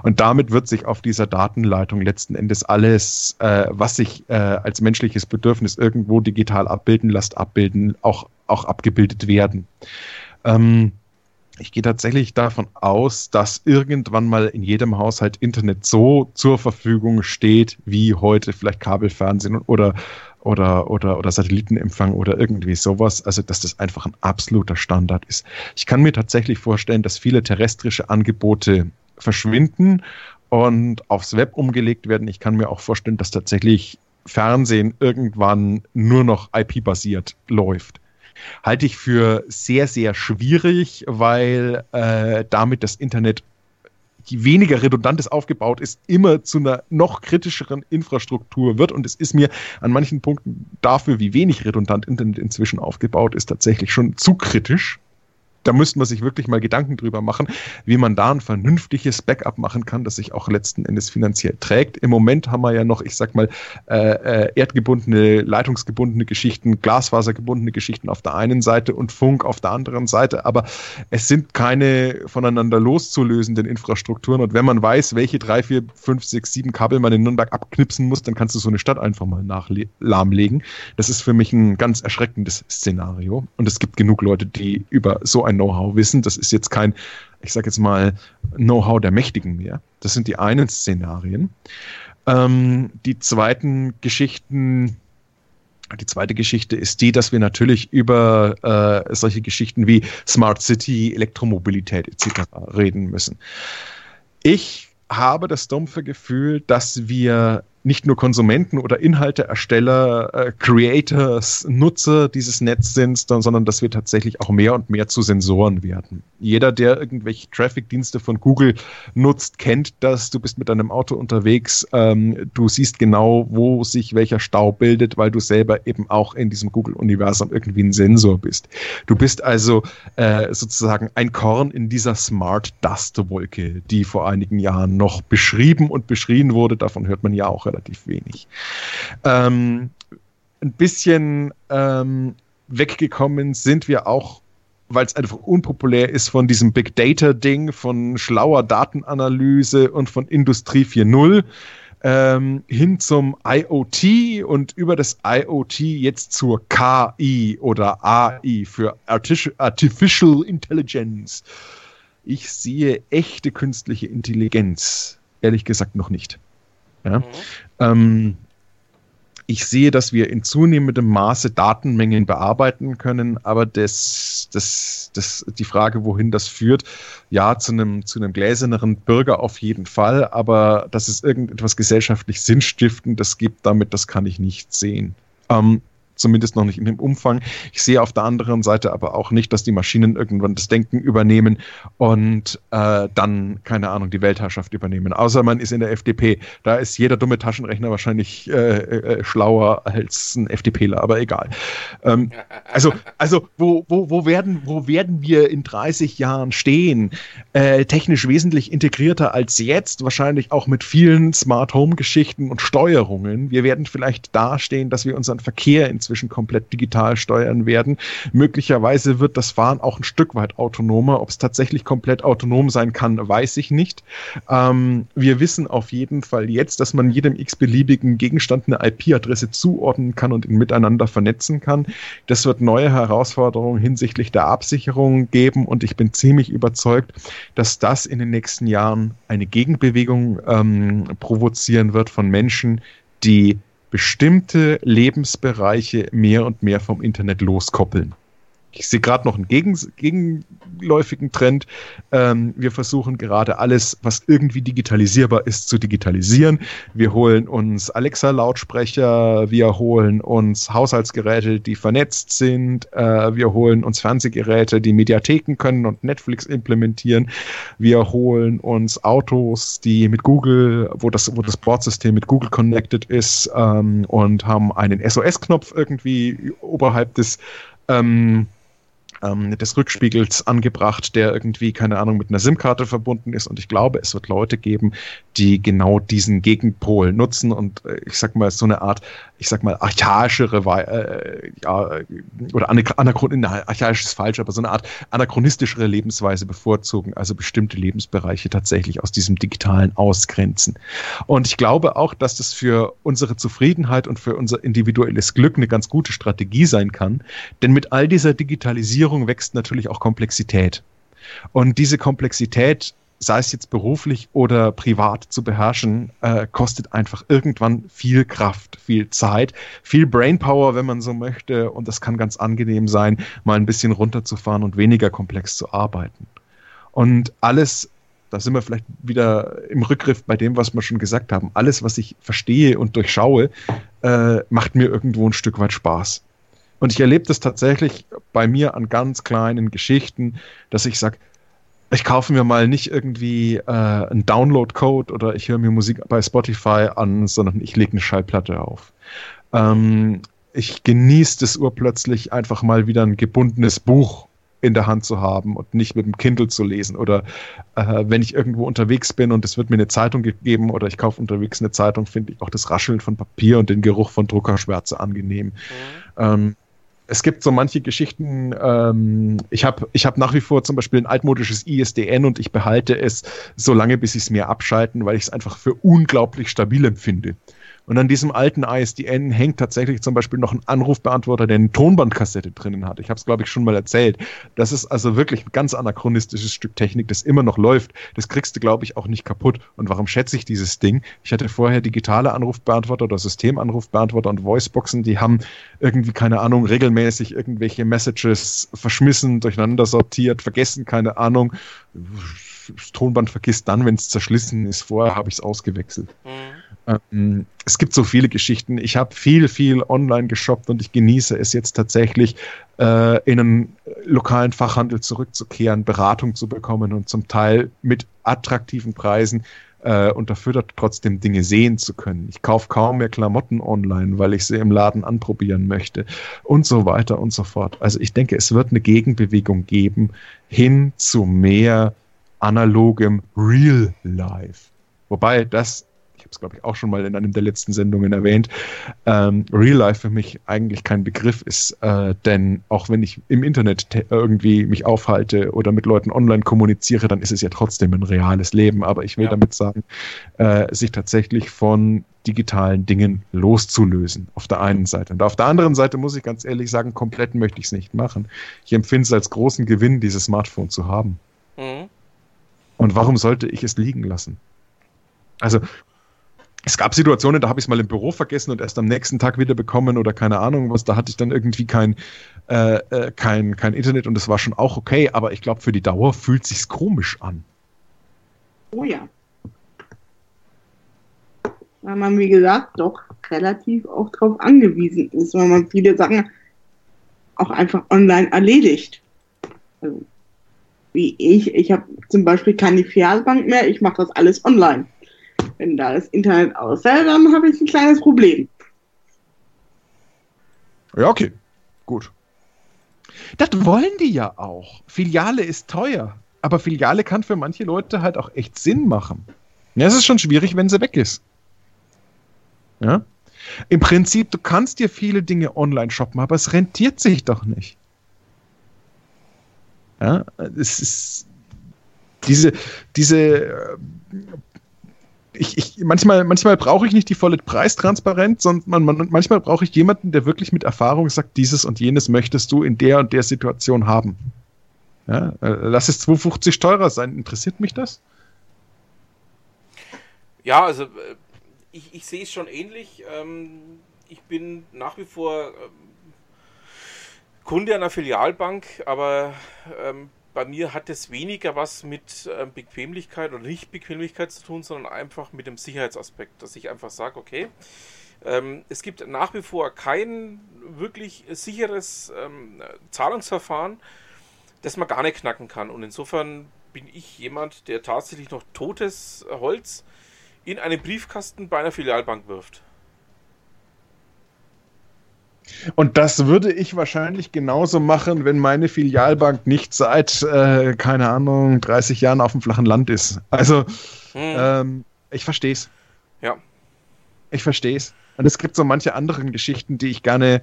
Und damit wird sich auf dieser Datenleitung letzten Endes alles, äh, was sich äh, als menschliches Bedürfnis irgendwo digital abbilden lässt, abbilden, auch, auch abgebildet werden. Ähm, ich gehe tatsächlich davon aus, dass irgendwann mal in jedem Haushalt Internet so zur Verfügung steht, wie heute vielleicht Kabelfernsehen oder, oder, oder, oder Satellitenempfang oder irgendwie sowas. Also, dass das einfach ein absoluter Standard ist. Ich kann mir tatsächlich vorstellen, dass viele terrestrische Angebote verschwinden und aufs Web umgelegt werden. Ich kann mir auch vorstellen, dass tatsächlich Fernsehen irgendwann nur noch IP-basiert läuft halte ich für sehr, sehr schwierig, weil äh, damit das Internet je weniger redundant es aufgebaut ist, immer zu einer noch kritischeren Infrastruktur wird. Und es ist mir an manchen Punkten dafür, wie wenig redundant Internet inzwischen aufgebaut ist, tatsächlich schon zu kritisch. Da müsste man sich wirklich mal Gedanken drüber machen, wie man da ein vernünftiges Backup machen kann, das sich auch letzten Endes finanziell trägt. Im Moment haben wir ja noch, ich sag mal, äh, äh, erdgebundene, leitungsgebundene Geschichten, glasfasergebundene Geschichten auf der einen Seite und Funk auf der anderen Seite, aber es sind keine voneinander loszulösenden Infrastrukturen. Und wenn man weiß, welche drei, vier, fünf, sechs, sieben Kabel man in Nürnberg abknipsen muss, dann kannst du so eine Stadt einfach mal lahmlegen. Das ist für mich ein ganz erschreckendes Szenario. Und es gibt genug Leute, die über so ein Know-how wissen. Das ist jetzt kein, ich sage jetzt mal, Know-how der Mächtigen mehr. Das sind die einen Szenarien. Ähm, die zweiten Geschichten, die zweite Geschichte ist die, dass wir natürlich über äh, solche Geschichten wie Smart City, Elektromobilität etc. reden müssen. Ich habe das dumpfe Gefühl, dass wir nicht nur Konsumenten oder Inhalteersteller, äh, Creators, Nutzer dieses Netz sind, sondern dass wir tatsächlich auch mehr und mehr zu Sensoren werden. Jeder, der irgendwelche Traffic-Dienste von Google nutzt, kennt das. Du bist mit deinem Auto unterwegs, ähm, du siehst genau, wo sich welcher Stau bildet, weil du selber eben auch in diesem Google-Universum irgendwie ein Sensor bist. Du bist also äh, sozusagen ein Korn in dieser Smart-Dust-Wolke, die vor einigen Jahren noch beschrieben und beschrien wurde. Davon hört man ja auch relativ wenig. Ähm, ein bisschen ähm, weggekommen sind wir auch, weil es einfach unpopulär ist von diesem Big Data-Ding, von schlauer Datenanalyse und von Industrie 4.0 ähm, hin zum IoT und über das IoT jetzt zur KI oder AI für Artificial Intelligence. Ich sehe echte künstliche Intelligenz, ehrlich gesagt, noch nicht. Ja? Mhm. Ähm, ich sehe, dass wir in zunehmendem Maße Datenmengen bearbeiten können, aber das, das, das, die Frage, wohin das führt, ja, zu einem, zu einem gläserneren Bürger auf jeden Fall, aber dass es irgendetwas gesellschaftlich Sinnstiftendes gibt, damit, das kann ich nicht sehen. Ähm, zumindest noch nicht in dem Umfang. Ich sehe auf der anderen Seite aber auch nicht, dass die Maschinen irgendwann das Denken übernehmen und äh, dann, keine Ahnung, die Weltherrschaft übernehmen. Außer man ist in der FDP. Da ist jeder dumme Taschenrechner wahrscheinlich äh, äh, schlauer als ein FDPler, aber egal. Ähm, also, also wo, wo, wo, werden, wo werden wir in 30 Jahren stehen? Äh, technisch wesentlich integrierter als jetzt, wahrscheinlich auch mit vielen Smart Home Geschichten und Steuerungen. Wir werden vielleicht dastehen, dass wir unseren Verkehr inzwischen komplett digital steuern werden. Möglicherweise wird das Fahren auch ein Stück weit autonomer. Ob es tatsächlich komplett autonom sein kann, weiß ich nicht. Ähm, wir wissen auf jeden Fall jetzt, dass man jedem x-beliebigen Gegenstand eine IP-Adresse zuordnen kann und ihn miteinander vernetzen kann. Das wird neue Herausforderungen hinsichtlich der Absicherung geben und ich bin ziemlich überzeugt, dass das in den nächsten Jahren eine Gegenbewegung ähm, provozieren wird von Menschen, die bestimmte Lebensbereiche mehr und mehr vom Internet loskoppeln. Ich sehe gerade noch einen gegen, gegenläufigen Trend. Ähm, wir versuchen gerade alles, was irgendwie digitalisierbar ist, zu digitalisieren. Wir holen uns Alexa-Lautsprecher, wir holen uns Haushaltsgeräte, die vernetzt sind, äh, wir holen uns Fernsehgeräte, die Mediatheken können und Netflix implementieren. Wir holen uns Autos, die mit Google, wo das, wo das Bordsystem mit Google connected ist ähm, und haben einen SOS-Knopf irgendwie oberhalb des ähm, ähm, des Rückspiegels angebracht, der irgendwie, keine Ahnung, mit einer SIM-Karte verbunden ist. Und ich glaube, es wird Leute geben, die genau diesen Gegenpol nutzen und äh, ich sag mal, so eine Art, ich sag mal, archaischere, äh, ja, oder anachron, archaisch ist falsch, aber so eine Art anachronistischere Lebensweise bevorzugen, also bestimmte Lebensbereiche tatsächlich aus diesem Digitalen ausgrenzen. Und ich glaube auch, dass das für unsere Zufriedenheit und für unser individuelles Glück eine ganz gute Strategie sein kann, denn mit all dieser Digitalisierung wächst natürlich auch Komplexität. Und diese Komplexität sei es jetzt beruflich oder privat zu beherrschen, äh, kostet einfach irgendwann viel Kraft, viel Zeit, viel Brainpower, wenn man so möchte. Und das kann ganz angenehm sein, mal ein bisschen runterzufahren und weniger komplex zu arbeiten. Und alles, da sind wir vielleicht wieder im Rückgriff bei dem, was wir schon gesagt haben, alles, was ich verstehe und durchschaue, äh, macht mir irgendwo ein Stück weit Spaß. Und ich erlebe das tatsächlich bei mir an ganz kleinen Geschichten, dass ich sage, ich kaufe mir mal nicht irgendwie äh, einen Download-Code oder ich höre mir Musik bei Spotify an, sondern ich lege eine Schallplatte auf. Ähm, ich genieße es urplötzlich einfach mal wieder ein gebundenes Buch in der Hand zu haben und nicht mit dem Kindle zu lesen. Oder äh, wenn ich irgendwo unterwegs bin und es wird mir eine Zeitung gegeben oder ich kaufe unterwegs eine Zeitung, finde ich auch das Rascheln von Papier und den Geruch von Druckerschwärze angenehm. Mhm. Ähm, es gibt so manche Geschichten, ähm, ich habe ich hab nach wie vor zum Beispiel ein altmodisches ISDN und ich behalte es so lange, bis ich es mir abschalten, weil ich es einfach für unglaublich stabil empfinde. Und an diesem alten ISDN hängt tatsächlich zum Beispiel noch ein Anrufbeantworter, der eine Tonbandkassette drinnen hat. Ich habe es, glaube ich, schon mal erzählt. Das ist also wirklich ein ganz anachronistisches Stück Technik, das immer noch läuft. Das kriegst du, glaube ich, auch nicht kaputt. Und warum schätze ich dieses Ding? Ich hatte vorher digitale Anrufbeantworter oder Systemanrufbeantworter und Voiceboxen, die haben irgendwie, keine Ahnung, regelmäßig irgendwelche Messages verschmissen, durcheinander sortiert, vergessen, keine Ahnung. Das Tonband vergisst dann, wenn es zerschlissen ist. Vorher habe ich es ausgewechselt. Mhm. Ähm, es gibt so viele Geschichten. Ich habe viel, viel online geshoppt und ich genieße es jetzt tatsächlich, äh, in einen lokalen Fachhandel zurückzukehren, Beratung zu bekommen und zum Teil mit attraktiven Preisen äh, und dafür trotzdem Dinge sehen zu können. Ich kaufe kaum mehr Klamotten online, weil ich sie im Laden anprobieren möchte und so weiter und so fort. Also ich denke, es wird eine Gegenbewegung geben hin zu mehr analogem Real Life. Wobei das habe es, glaube ich, auch schon mal in einem der letzten Sendungen erwähnt, ähm, Real Life für mich eigentlich kein Begriff ist, äh, denn auch wenn ich im Internet irgendwie mich aufhalte oder mit Leuten online kommuniziere, dann ist es ja trotzdem ein reales Leben. Aber ich will ja. damit sagen, äh, sich tatsächlich von digitalen Dingen loszulösen, auf der einen Seite. Und auf der anderen Seite muss ich ganz ehrlich sagen, komplett möchte ich es nicht machen. Ich empfinde es als großen Gewinn, dieses Smartphone zu haben. Mhm. Und warum sollte ich es liegen lassen? Also es gab Situationen, da habe ich es mal im Büro vergessen und erst am nächsten Tag wieder bekommen oder keine Ahnung was. Da hatte ich dann irgendwie kein, äh, äh, kein, kein Internet und das war schon auch okay, aber ich glaube, für die Dauer fühlt sich's komisch an. Oh ja. Weil man, wie gesagt, doch relativ auch darauf angewiesen ist, weil man viele Sachen auch einfach online erledigt. Also, wie ich, ich habe zum Beispiel keine Filialbank mehr, ich mache das alles online. Wenn da das Internet ausfällt, dann habe ich ein kleines Problem. Ja, okay. Gut. Das wollen die ja auch. Filiale ist teuer. Aber Filiale kann für manche Leute halt auch echt Sinn machen. Ja, es ist schon schwierig, wenn sie weg ist. Ja? Im Prinzip, du kannst dir viele Dinge online shoppen, aber es rentiert sich doch nicht. Ja, es ist diese, diese ich, ich, manchmal, manchmal brauche ich nicht die volle Preistransparenz, sondern man, man, manchmal brauche ich jemanden, der wirklich mit Erfahrung sagt, dieses und jenes möchtest du in der und der Situation haben. Ja, äh, lass es 2,50 teurer sein. Interessiert mich das? Ja, also äh, ich, ich sehe es schon ähnlich. Ähm, ich bin nach wie vor ähm, Kunde einer Filialbank, aber ähm, bei mir hat es weniger was mit ähm, Bequemlichkeit oder nicht Bequemlichkeit zu tun, sondern einfach mit dem Sicherheitsaspekt, dass ich einfach sage, okay, ähm, es gibt nach wie vor kein wirklich sicheres ähm, Zahlungsverfahren, das man gar nicht knacken kann. Und insofern bin ich jemand, der tatsächlich noch totes Holz in einen Briefkasten bei einer Filialbank wirft. Und das würde ich wahrscheinlich genauso machen, wenn meine Filialbank nicht seit, äh, keine Ahnung, 30 Jahren auf dem flachen Land ist. Also, hm. ähm, ich verstehe es. Ja. Ich verstehe es. Und es gibt so manche anderen Geschichten, die ich gerne,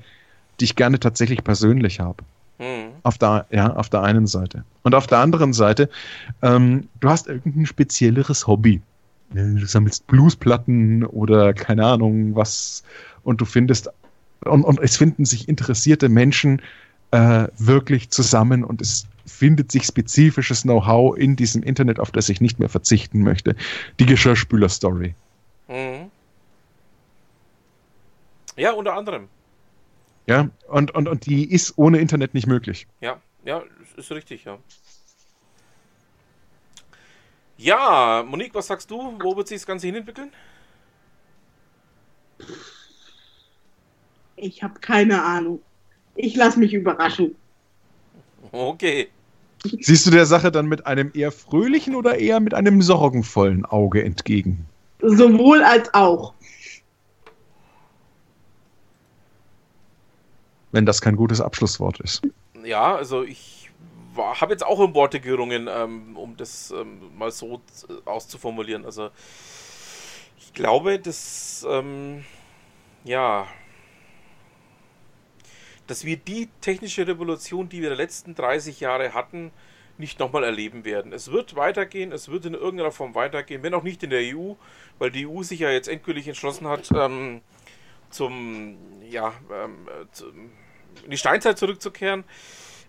die ich gerne tatsächlich persönlich habe. Hm. Auf, der, ja, auf der einen Seite. Und auf der anderen Seite, ähm, du hast irgendein spezielleres Hobby. Du sammelst Bluesplatten oder keine Ahnung was und du findest und, und es finden sich interessierte Menschen äh, wirklich zusammen und es findet sich spezifisches Know-how in diesem Internet, auf das ich nicht mehr verzichten möchte. Die Geschirrspüler-Story. Mhm. Ja, unter anderem. Ja, und, und, und die ist ohne Internet nicht möglich. Ja, ja, ist richtig, ja. Ja, Monique, was sagst du? Wo wird sich das Ganze hinentwickeln? Ich habe keine Ahnung. Ich lasse mich überraschen. Okay. Siehst du der Sache dann mit einem eher fröhlichen oder eher mit einem sorgenvollen Auge entgegen? Sowohl als auch. Wenn das kein gutes Abschlusswort ist. Ja, also ich habe jetzt auch in Worte gerungen, ähm, um das ähm, mal so äh, auszuformulieren. Also ich glaube, dass ähm, ja dass wir die technische Revolution, die wir in den letzten 30 Jahre hatten, nicht nochmal erleben werden. Es wird weitergehen, es wird in irgendeiner Form weitergehen, wenn auch nicht in der EU, weil die EU sich ja jetzt endgültig entschlossen hat, ähm, zum, ja, ähm, zum, in die Steinzeit zurückzukehren.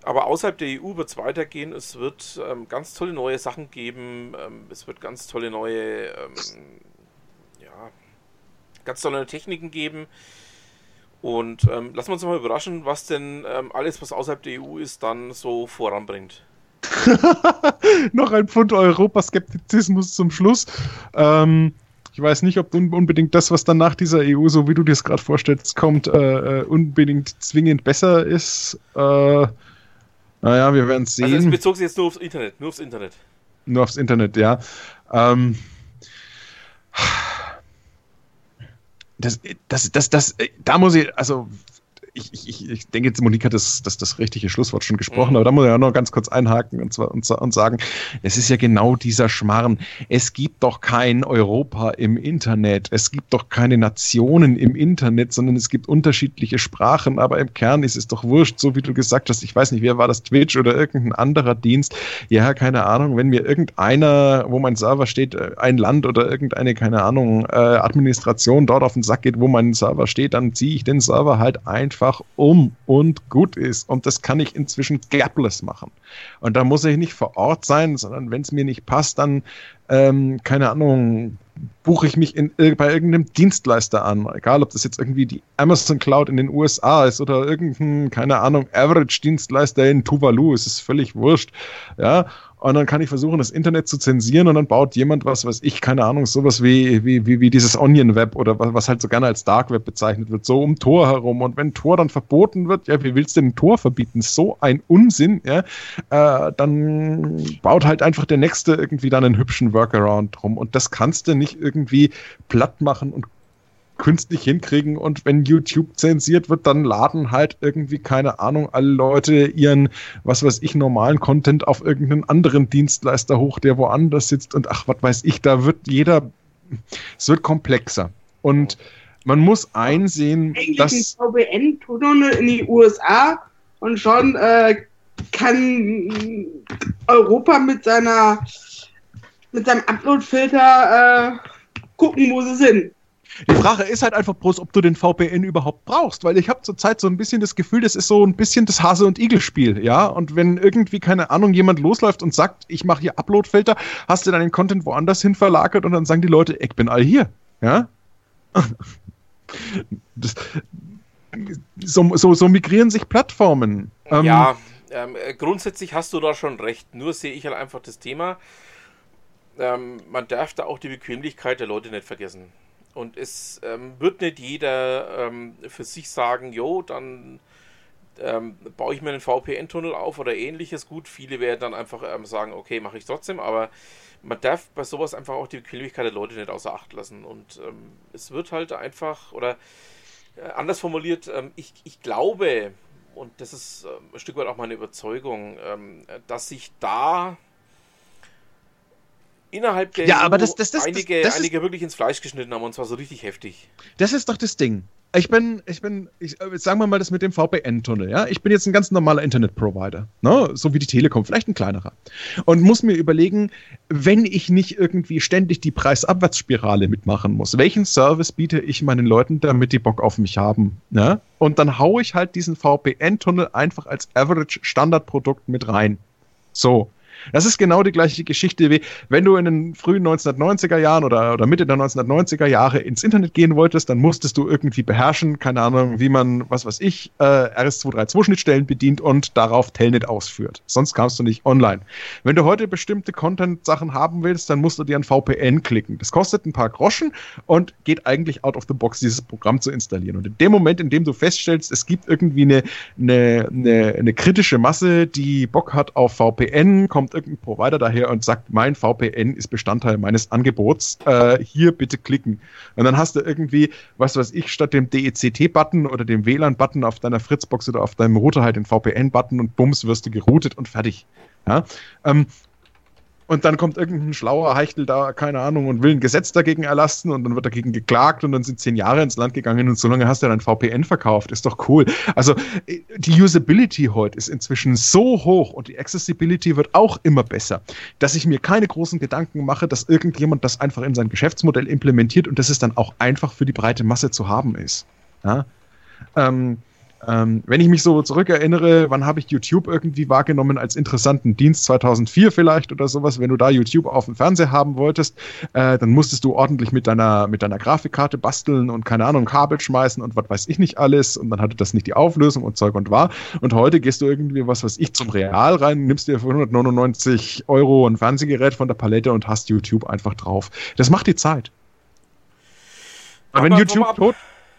Aber außerhalb der EU wird es weitergehen. Es wird ähm, ganz tolle neue Sachen geben. Ähm, es wird ganz tolle neue, ähm, ja, ganz tolle Techniken geben. Und ähm, lassen wir uns mal überraschen, was denn ähm, alles, was außerhalb der EU ist, dann so voranbringt. Noch ein Pfund Europaskeptizismus zum Schluss. Ähm, ich weiß nicht, ob unbedingt das, was dann nach dieser EU, so wie du dir es gerade vorstellst, kommt, äh, äh, unbedingt zwingend besser ist. Äh, naja, wir werden es sehen. Also es bezog sich jetzt nur aufs Internet, nur aufs Internet. Nur aufs Internet, ja. Ähm, das, das, das, das, da muss ich, also ich, ich, ich denke jetzt, Monique hat das, das, das richtige Schlusswort schon gesprochen, mhm. aber da muss ich auch noch ganz kurz einhaken und, zwar, und, und sagen, es ist ja genau dieser Schmarrn. Es gibt doch kein Europa im Internet, es gibt doch keine Nationen im Internet, sondern es gibt unterschiedliche Sprachen, aber im Kern ist es doch wurscht, so wie du gesagt hast, ich weiß nicht, wer war das, Twitch oder irgendein anderer Dienst, ja, keine Ahnung, wenn mir irgendeiner, wo mein Server steht, äh, ein Land oder irgendeine, keine Ahnung, äh, Administration dort auf den Sack geht, wo mein Server steht, dann ziehe ich den Server halt einfach einfach um und gut ist. Und das kann ich inzwischen gapless machen. Und da muss ich nicht vor Ort sein, sondern wenn es mir nicht passt, dann, ähm, keine Ahnung, buche ich mich in, bei irgendeinem Dienstleister an. Egal, ob das jetzt irgendwie die Amazon Cloud in den USA ist oder irgendein, keine Ahnung, Average-Dienstleister in Tuvalu. Es ist völlig wurscht. Ja. Und dann kann ich versuchen, das Internet zu zensieren und dann baut jemand was, was ich, keine Ahnung, sowas wie, wie, wie, wie dieses Onion Web oder was, was halt so gerne als Dark Web bezeichnet wird, so um Tor herum. Und wenn Tor dann verboten wird, ja, wie willst du denn Tor verbieten? So ein Unsinn, ja. Äh, dann baut halt einfach der Nächste irgendwie dann einen hübschen Workaround drum. Und das kannst du nicht irgendwie platt machen und künstlich hinkriegen und wenn YouTube zensiert wird, dann laden halt irgendwie, keine Ahnung, alle Leute ihren, was weiß ich, normalen Content auf irgendeinen anderen Dienstleister hoch, der woanders sitzt und ach, was weiß ich, da wird jeder, es wird komplexer. Und man muss einsehen, Eigentlich dass. ein VPN-Tunnel in die USA und schon äh, kann Europa mit seiner mit seinem Upload-Filter äh, gucken, wo sie sind. Die Frage ist halt einfach bloß, ob du den VPN überhaupt brauchst, weil ich habe zurzeit so ein bisschen das Gefühl, das ist so ein bisschen das Hase- und Igel-Spiel, ja. Und wenn irgendwie, keine Ahnung, jemand losläuft und sagt, ich mache hier Upload-Filter, hast du deinen Content woanders hin verlagert und dann sagen die Leute, ich bin all hier, ja. Das, so, so, so migrieren sich Plattformen. Ähm, ja, ähm, äh, grundsätzlich hast du da schon recht. Nur sehe ich halt einfach das Thema. Ähm, man darf da auch die Bequemlichkeit der Leute nicht vergessen. Und es ähm, wird nicht jeder ähm, für sich sagen, jo, dann ähm, baue ich mir einen VPN-Tunnel auf oder ähnliches. Gut, viele werden dann einfach ähm, sagen, okay, mache ich trotzdem, aber man darf bei sowas einfach auch die Bequemlichkeit der Leute nicht außer Acht lassen. Und ähm, es wird halt einfach, oder äh, anders formuliert, ähm, ich, ich glaube, und das ist äh, ein Stück weit auch meine Überzeugung, dass sich da innerhalb der Ja, aber EU das- das- das- einige, das ist- einige wirklich ins Fleisch geschnitten haben und zwar so richtig heftig. Das ist doch das Ding. Ich bin, ich bin, ich, äh, sagen wir mal das mit dem VPN-Tunnel, ja. Ich bin jetzt ein ganz normaler Internet-Provider, ne? so wie die Telekom, vielleicht ein kleinerer. Und muss mir überlegen, wenn ich nicht irgendwie ständig die Preisabwärtsspirale mitmachen muss, welchen Service biete ich meinen Leuten, damit die Bock auf mich haben, ne? Und dann haue ich halt diesen VPN-Tunnel einfach als Average-Standardprodukt mit rein. So. Das ist genau die gleiche Geschichte wie, wenn du in den frühen 1990er Jahren oder, oder Mitte der 1990er Jahre ins Internet gehen wolltest, dann musstest du irgendwie beherrschen, keine Ahnung, wie man, was weiß ich, äh, RS232-Schnittstellen bedient und darauf Telnet ausführt. Sonst kamst du nicht online. Wenn du heute bestimmte Content-Sachen haben willst, dann musst du dir ein VPN klicken. Das kostet ein paar Groschen und geht eigentlich out of the box, dieses Programm zu installieren. Und in dem Moment, in dem du feststellst, es gibt irgendwie eine, eine, eine, eine kritische Masse, die Bock hat auf VPN, kommt irgendein Provider daher und sagt, mein VPN ist Bestandteil meines Angebots, äh, hier bitte klicken. Und dann hast du irgendwie, was weiß ich, statt dem DECT-Button oder dem WLAN-Button auf deiner Fritzbox oder auf deinem Router halt den VPN-Button und bums, wirst du geroutet und fertig. Ja? Ähm, und dann kommt irgendein schlauer Heichtel da, keine Ahnung, und will ein Gesetz dagegen erlassen und dann wird dagegen geklagt und dann sind zehn Jahre ins Land gegangen und so lange hast du dann VPN verkauft. Ist doch cool. Also äh, die Usability heute ist inzwischen so hoch und die Accessibility wird auch immer besser, dass ich mir keine großen Gedanken mache, dass irgendjemand das einfach in sein Geschäftsmodell implementiert und dass es dann auch einfach für die breite Masse zu haben ist. Ja? Ähm, ähm, wenn ich mich so zurückerinnere, wann habe ich YouTube irgendwie wahrgenommen als interessanten Dienst? 2004 vielleicht oder sowas. Wenn du da YouTube auf dem Fernseher haben wolltest, äh, dann musstest du ordentlich mit deiner, mit deiner Grafikkarte basteln und keine Ahnung, Kabel schmeißen und was weiß ich nicht alles. Und dann hatte das nicht die Auflösung und Zeug und war. Und heute gehst du irgendwie, was weiß ich, zum Real rein, nimmst dir für 199 Euro ein Fernsehgerät von der Palette und hast YouTube einfach drauf. Das macht die Zeit. Aber wenn YouTube tot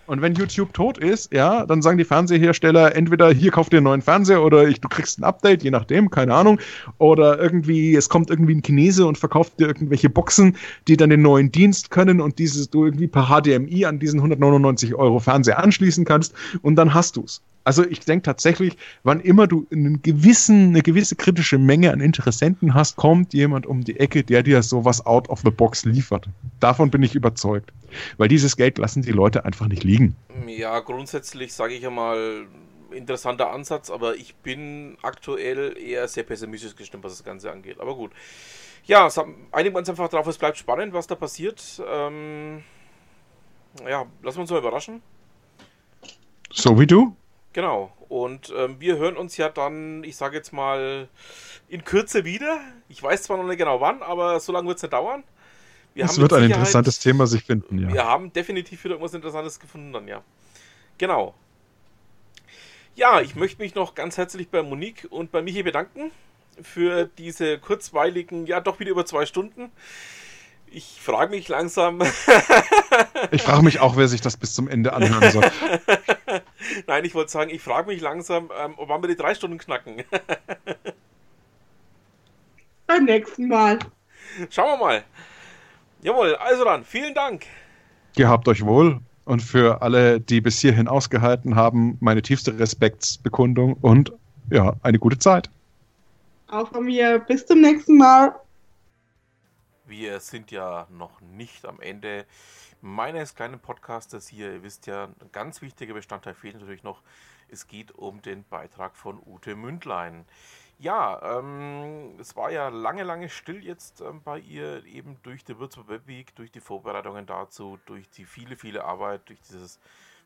und wenn YouTube tot ist, ja, dann sagen die Fernsehersteller entweder hier kauf dir einen neuen Fernseher oder ich, du kriegst ein Update, je nachdem, keine Ahnung. Oder irgendwie, es kommt irgendwie ein Chinese und verkauft dir irgendwelche Boxen, die dann den neuen Dienst können und dieses du irgendwie per HDMI an diesen 199 Euro Fernseher anschließen kannst und dann hast du's. Also ich denke tatsächlich, wann immer du einen gewissen, eine gewisse kritische Menge an Interessenten hast, kommt jemand um die Ecke, der dir sowas out of the box liefert. Davon bin ich überzeugt. Weil dieses Geld lassen die Leute einfach nicht liegen. Ja, grundsätzlich sage ich ja mal, interessanter Ansatz, aber ich bin aktuell eher sehr pessimistisch gestimmt, was das Ganze angeht. Aber gut. Ja, sa- einigen wir uns einfach drauf, es bleibt spannend, was da passiert. Ähm, ja, lassen wir uns mal überraschen. So wie du? Genau. Und ähm, wir hören uns ja dann, ich sage jetzt mal, in Kürze wieder. Ich weiß zwar noch nicht genau wann, aber so lange wird es nicht dauern. Wir Es wird ein Sicherheit- interessantes Thema sich finden, ja. Wir haben definitiv wieder irgendwas Interessantes gefunden dann, ja. Genau. Ja, ich möchte mich noch ganz herzlich bei Monique und bei Michi bedanken. für diese kurzweiligen, ja doch wieder über zwei Stunden. Ich frage mich langsam. ich frage mich auch, wer sich das bis zum Ende anhören soll. Nein, ich wollte sagen, ich frage mich langsam, ähm, ob wir die drei Stunden knacken. Beim nächsten Mal. Schauen wir mal. Jawohl, also dann, vielen Dank. Ihr habt euch wohl und für alle, die bis hierhin ausgehalten haben, meine tiefste Respektsbekundung und ja, eine gute Zeit. Auch von mir. Bis zum nächsten Mal. Wir sind ja noch nicht am Ende meines kleinen Podcasters hier. Ihr wisst ja, ein ganz wichtiger Bestandteil fehlt natürlich noch. Es geht um den Beitrag von Ute Mündlein. Ja, ähm, es war ja lange, lange still jetzt ähm, bei ihr, eben durch die Würzburg Web Week, durch die Vorbereitungen dazu, durch die viele, viele Arbeit, durch dieses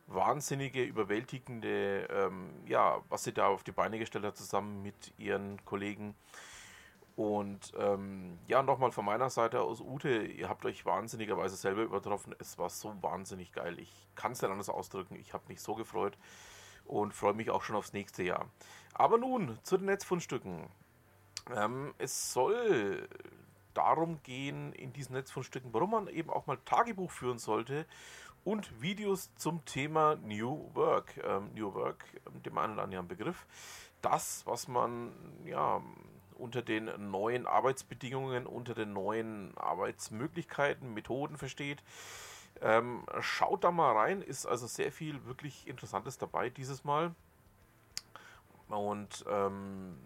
wahnsinnige, überwältigende, ähm, ja, was sie da auf die Beine gestellt hat, zusammen mit ihren Kollegen. Und ähm, ja, nochmal von meiner Seite aus, Ute, ihr habt euch wahnsinnigerweise selber übertroffen. Es war so wahnsinnig geil. Ich kann es nicht anders ausdrücken. Ich habe mich so gefreut und freue mich auch schon aufs nächste Jahr. Aber nun zu den Netzfundstücken. Ähm, es soll darum gehen in diesen Netzfundstücken, warum man eben auch mal Tagebuch führen sollte und Videos zum Thema New Work. Ähm, New Work, ähm, dem einen oder anderen Begriff. Das, was man ja unter den neuen Arbeitsbedingungen, unter den neuen Arbeitsmöglichkeiten, Methoden versteht. Ähm, schaut da mal rein, ist also sehr viel wirklich Interessantes dabei dieses Mal. Und ähm,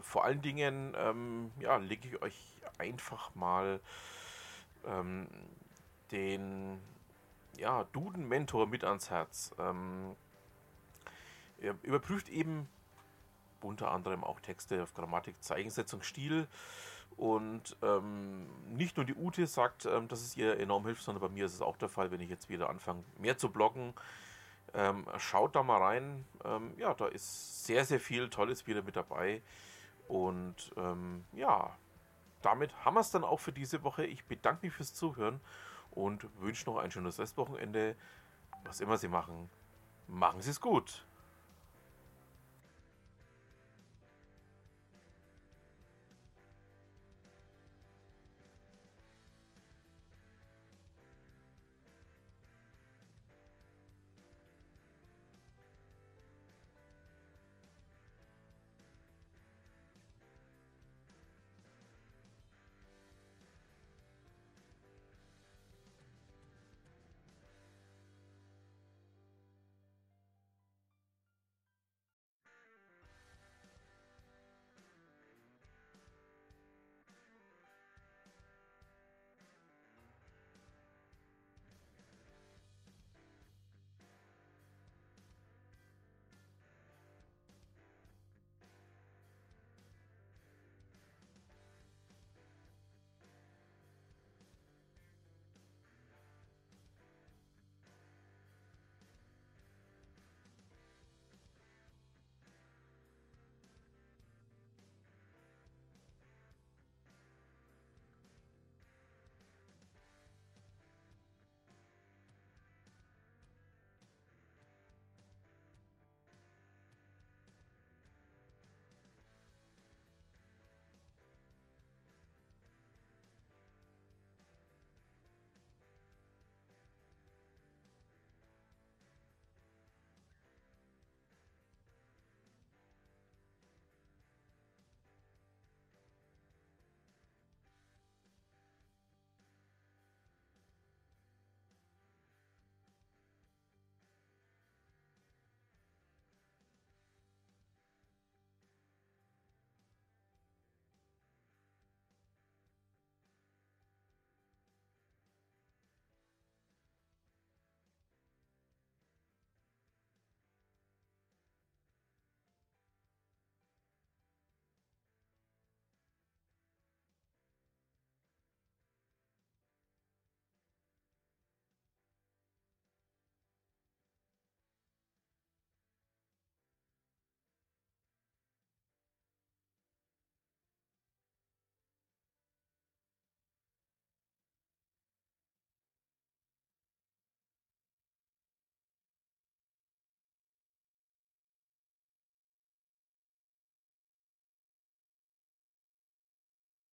vor allen Dingen ähm, ja, lege ich euch einfach mal ähm, den ja, Duden-Mentor mit ans Herz. Ähm, überprüft eben unter anderem auch Texte auf Grammatik, Zeichensetzung, Stil. Und ähm, nicht nur die Ute sagt, ähm, dass es ihr enorm hilft, sondern bei mir ist es auch der Fall, wenn ich jetzt wieder anfange, mehr zu bloggen. Ähm, schaut da mal rein. Ähm, ja, da ist sehr, sehr viel Tolles wieder mit dabei. Und ähm, ja, damit haben wir es dann auch für diese Woche. Ich bedanke mich fürs Zuhören und wünsche noch ein schönes Restwochenende. Was immer Sie machen, machen Sie es gut.